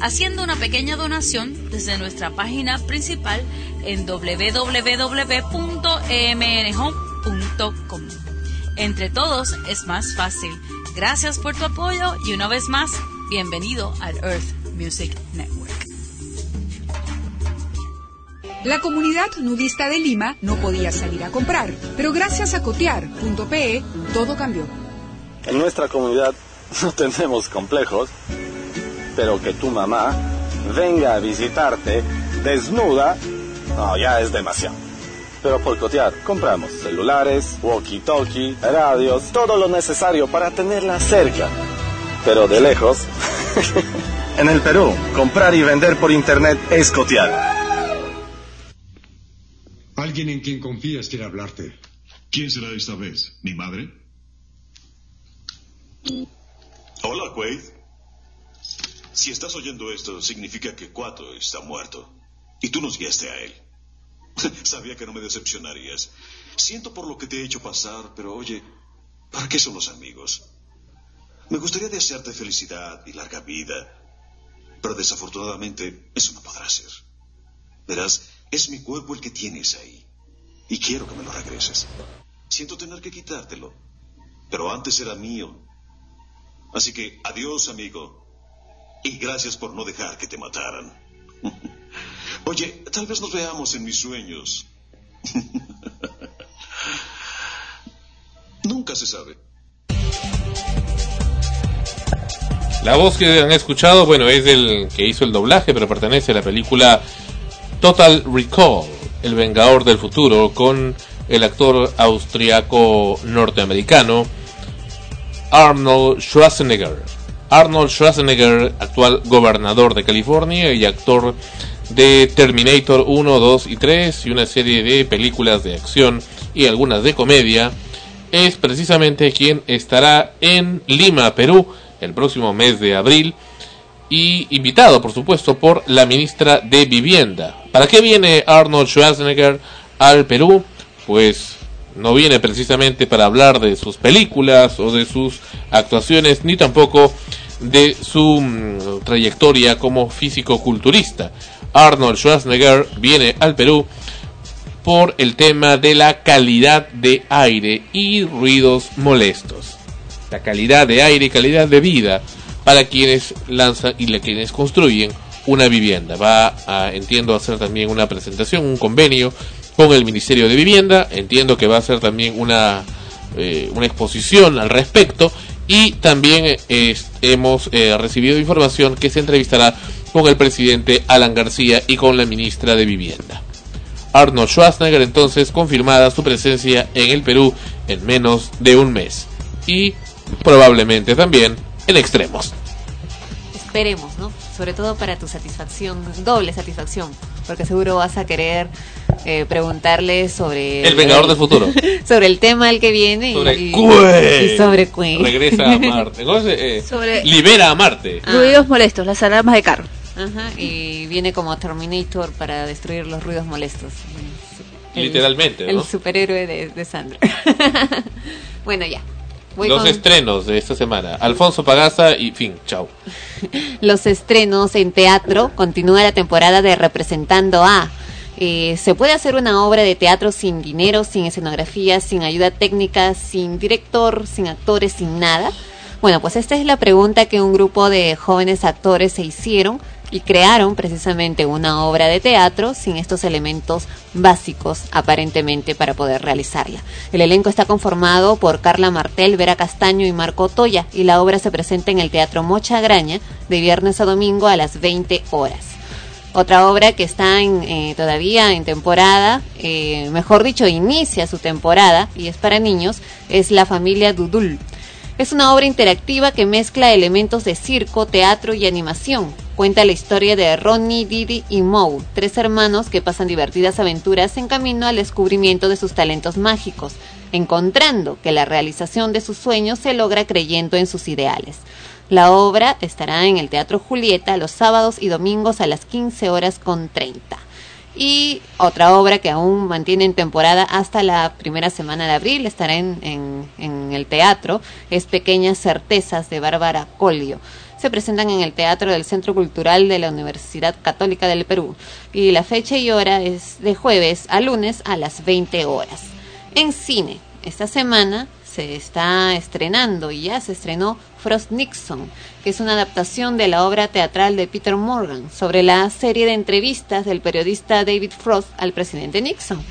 Haciendo una pequeña donación desde nuestra página principal en www.emnhome.com entre todos es más fácil. Gracias por tu apoyo y una vez más, bienvenido al Earth Music Network. La comunidad nudista de Lima no podía salir a comprar, pero gracias a cotear.pe todo cambió. En nuestra comunidad no tenemos complejos, pero que tu mamá venga a visitarte desnuda, no, ya es demasiado. Pero por cotear, compramos celulares, walkie-talkie, radios, todo lo necesario para tenerla cerca. Pero de lejos. en el Perú, comprar y vender por internet es cotear. Alguien en quien confías quiere hablarte. ¿Quién será esta vez? ¿Mi madre? Hola, Quaid. Si estás oyendo esto, significa que Cuatro está muerto. Y tú nos guiaste a él. Sabía que no me decepcionarías. Siento por lo que te he hecho pasar, pero oye, ¿para qué son los amigos? Me gustaría desearte felicidad y larga vida, pero desafortunadamente eso no podrá ser. Verás, es mi cuerpo el que tienes ahí, y quiero que me lo regreses. Siento tener que quitártelo, pero antes era mío. Así que adiós, amigo, y gracias por no dejar que te mataran. Oye, tal vez nos veamos en mis sueños. Nunca se sabe. La voz que han escuchado, bueno, es el que hizo el doblaje, pero pertenece a la película Total Recall, El Vengador del Futuro, con el actor austriaco norteamericano Arnold Schwarzenegger. Arnold Schwarzenegger, actual gobernador de California y actor de Terminator 1, 2 y 3 y una serie de películas de acción y algunas de comedia, es precisamente quien estará en Lima, Perú, el próximo mes de abril y invitado, por supuesto, por la ministra de Vivienda. ¿Para qué viene Arnold Schwarzenegger al Perú? Pues no viene precisamente para hablar de sus películas o de sus actuaciones, ni tampoco de su mm, trayectoria como físico-culturista. Arnold Schwarzenegger viene al Perú por el tema de la calidad de aire y ruidos molestos. La calidad de aire y calidad de vida para quienes lanzan y quienes construyen una vivienda. Va a, entiendo, a hacer también una presentación, un convenio con el Ministerio de Vivienda. Entiendo que va a ser también una, eh, una exposición al respecto. Y también eh, hemos eh, recibido información que se entrevistará con el presidente Alan García y con la ministra de Vivienda. Arnold Schwarzenegger entonces confirmada su presencia en el Perú en menos de un mes. Y probablemente también en extremos. Esperemos, ¿no? Sobre todo para tu satisfacción, doble satisfacción, porque seguro vas a querer eh, preguntarle sobre... El Vengador del Futuro. sobre el tema al que viene Sobre y, Queen. y sobre Queen. Regresa a Marte. ¿Cómo se- eh, Sobre- Libera a Marte. Ruidos molestos, las alarmas de carro. Ajá, y viene como Terminator para destruir los ruidos molestos. El- Literalmente, El ¿no? superhéroe de, de Sandra. bueno, ya. Voy Los con estrenos de esta semana. Alfonso Pagaza y fin. Chao. los estrenos en teatro. Continúa la temporada de Representando a. Eh, ¿Se puede hacer una obra de teatro sin dinero, sin escenografía, sin ayuda técnica, sin director, sin actores, sin nada? Bueno, pues esta es la pregunta que un grupo de jóvenes actores se hicieron y crearon precisamente una obra de teatro sin estos elementos básicos aparentemente para poder realizarla. El elenco está conformado por Carla Martel, Vera Castaño y Marco Toya y la obra se presenta en el Teatro Mocha Graña de viernes a domingo a las 20 horas. Otra obra que está eh, todavía en temporada, eh, mejor dicho, inicia su temporada y es para niños, es La familia Dudul. Es una obra interactiva que mezcla elementos de circo, teatro y animación. Cuenta la historia de Ronnie, Didi y Moe, tres hermanos que pasan divertidas aventuras en camino al descubrimiento de sus talentos mágicos, encontrando que la realización de sus sueños se logra creyendo en sus ideales. La obra estará en el Teatro Julieta los sábados y domingos a las 15 horas con 30. Y otra obra que aún mantiene en temporada hasta la primera semana de abril, estará en, en- el teatro, es Pequeñas Certezas de Bárbara Colio. Se presentan en el Teatro del Centro Cultural de la Universidad Católica del Perú. Y la fecha y hora es de jueves a lunes a las 20 horas. En cine, esta semana se está estrenando y ya se estrenó Frost Nixon, que es una adaptación de la obra teatral de Peter Morgan sobre la serie de entrevistas del periodista David Frost al presidente Nixon.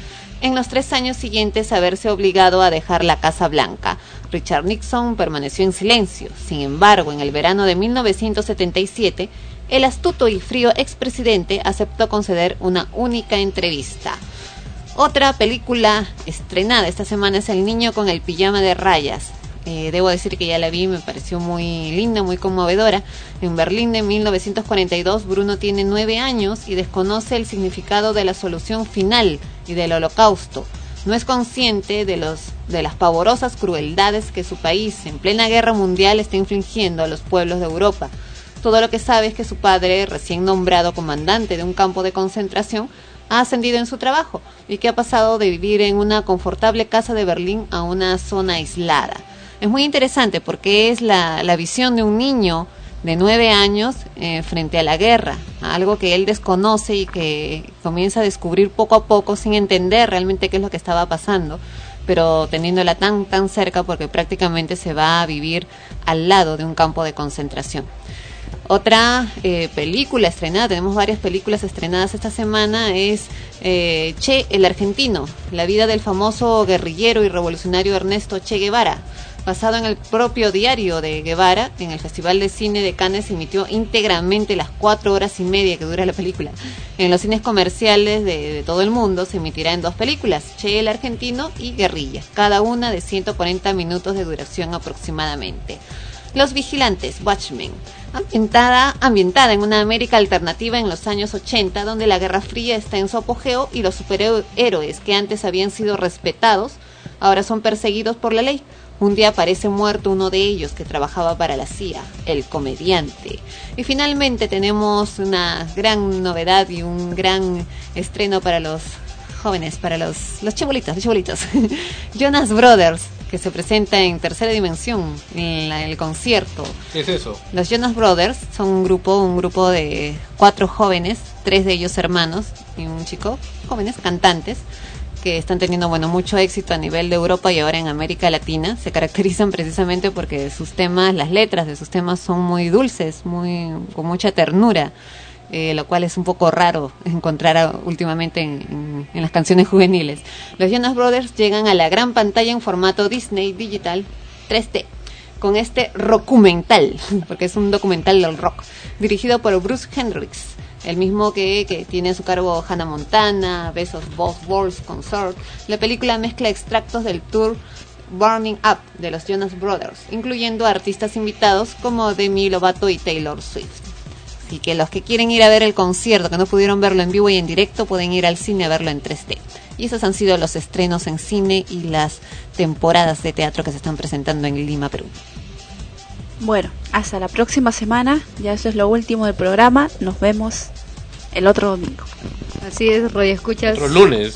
En los tres años siguientes a verse obligado a dejar la Casa Blanca, Richard Nixon permaneció en silencio. Sin embargo, en el verano de 1977, el astuto y frío expresidente aceptó conceder una única entrevista. Otra película estrenada esta semana es El niño con el pijama de rayas. Eh, debo decir que ya la vi, me pareció muy linda, muy conmovedora. En Berlín de 1942, Bruno tiene nueve años y desconoce el significado de la solución final y del holocausto. No es consciente de, los, de las pavorosas crueldades que su país, en plena guerra mundial, está infligiendo a los pueblos de Europa. Todo lo que sabe es que su padre, recién nombrado comandante de un campo de concentración, ha ascendido en su trabajo y que ha pasado de vivir en una confortable casa de Berlín a una zona aislada. Es muy interesante porque es la, visión de un niño de nueve años eh, frente a la guerra, algo que él desconoce y que comienza a descubrir poco a poco sin entender realmente qué es lo que estaba pasando, pero teniéndola tan tan cerca porque prácticamente se va a vivir al lado de un campo de concentración. Otra eh, película estrenada, tenemos varias películas estrenadas esta semana, es eh, Che el argentino, la vida del famoso guerrillero y revolucionario Ernesto Che Guevara. Basado en el propio diario de Guevara, en el Festival de Cine de Cannes emitió íntegramente las cuatro horas y media que dura la película. En los cines comerciales de, todo el mundo se emitirá en dos películas, Che el argentino y Guerrilla, cada una de 140 minutos de duración aproximadamente. Los Vigilantes, Watchmen, ambientada, ambientada en una América alternativa en los años 80, donde la Guerra Fría está en su apogeo y los superhéroes que antes habían sido respetados, ahora son perseguidos por la ley. Un día aparece muerto uno de ellos que trabajaba para la CIA, el comediante. Y finalmente tenemos una gran novedad y un gran estreno para los jóvenes, para los, los chibolitos, los chibolitos. Jonas Brothers, que se presenta en tercera dimensión, en la- el concierto. ¿Qué es eso? Los Jonas Brothers son un grupo, un grupo de cuatro jóvenes, tres de ellos hermanos y un chico, jóvenes cantantes que están teniendo bueno mucho éxito a nivel de Europa y ahora en América Latina. Se caracterizan precisamente porque sus temas, las letras de sus temas son muy dulces, muy con mucha ternura. eh, lo cual es un poco raro encontrar últimamente en, en- en las canciones juveniles. Los Jonas Brothers llegan a la gran pantalla en formato Disney Digital 3D con este documental, porque es un documental del rock, dirigido por Bruce Hendricks, el mismo que, que tiene a su cargo Hannah Montana, Best of Both Worlds Concert. La película mezcla extractos del tour Burning Up de los Jonas Brothers, incluyendo artistas invitados como Demi Lovato y Taylor Swift. Así que los que quieren ir a ver el concierto, que no pudieron verlo en vivo y en directo, pueden ir al cine a verlo en 3D. Y esos han sido los estrenos en cine y las temporadas de teatro que se están presentando en Lima, Perú. Bueno, hasta la próxima semana. Ya eso es lo último del programa. Nos vemos el otro domingo. Así es, Radio Escuchas. Otro lunes.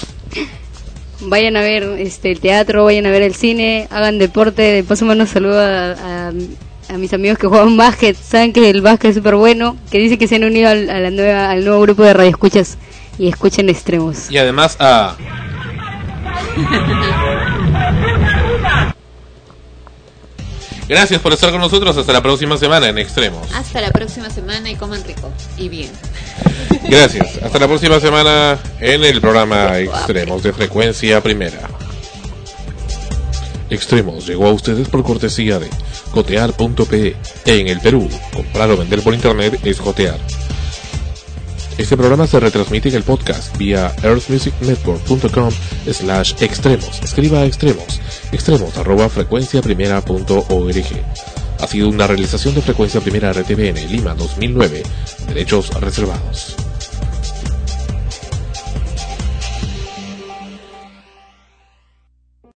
Vayan a ver este el teatro, vayan a ver el cine, hagan deporte. De paso, mando un saludo a, a- a mis amigos que juegan básquet. Saben que el básquet es súper bueno. Que dicen que se han unido al, a la nueva, al nuevo grupo de Radio Escuchas y escuchen extremos. Y además a... Gracias por estar con nosotros. Hasta la próxima semana en Extremos. Hasta la próxima semana y coman rico y bien. Gracias. Hasta la próxima semana en el programa Extremos de Frecuencia Primera. Extremos llegó a ustedes por cortesía de cotear.pe. En el Perú, comprar o vender por internet es jotear. Este programa se retransmite en el podcast vía earthmusicnetwork.com slash extremos. Escriba extremos. Extremos arroba frecuenciaprimera.org. Ha sido una realización de Frecuencia Primera RTVN Lima 2009. Derechos reservados.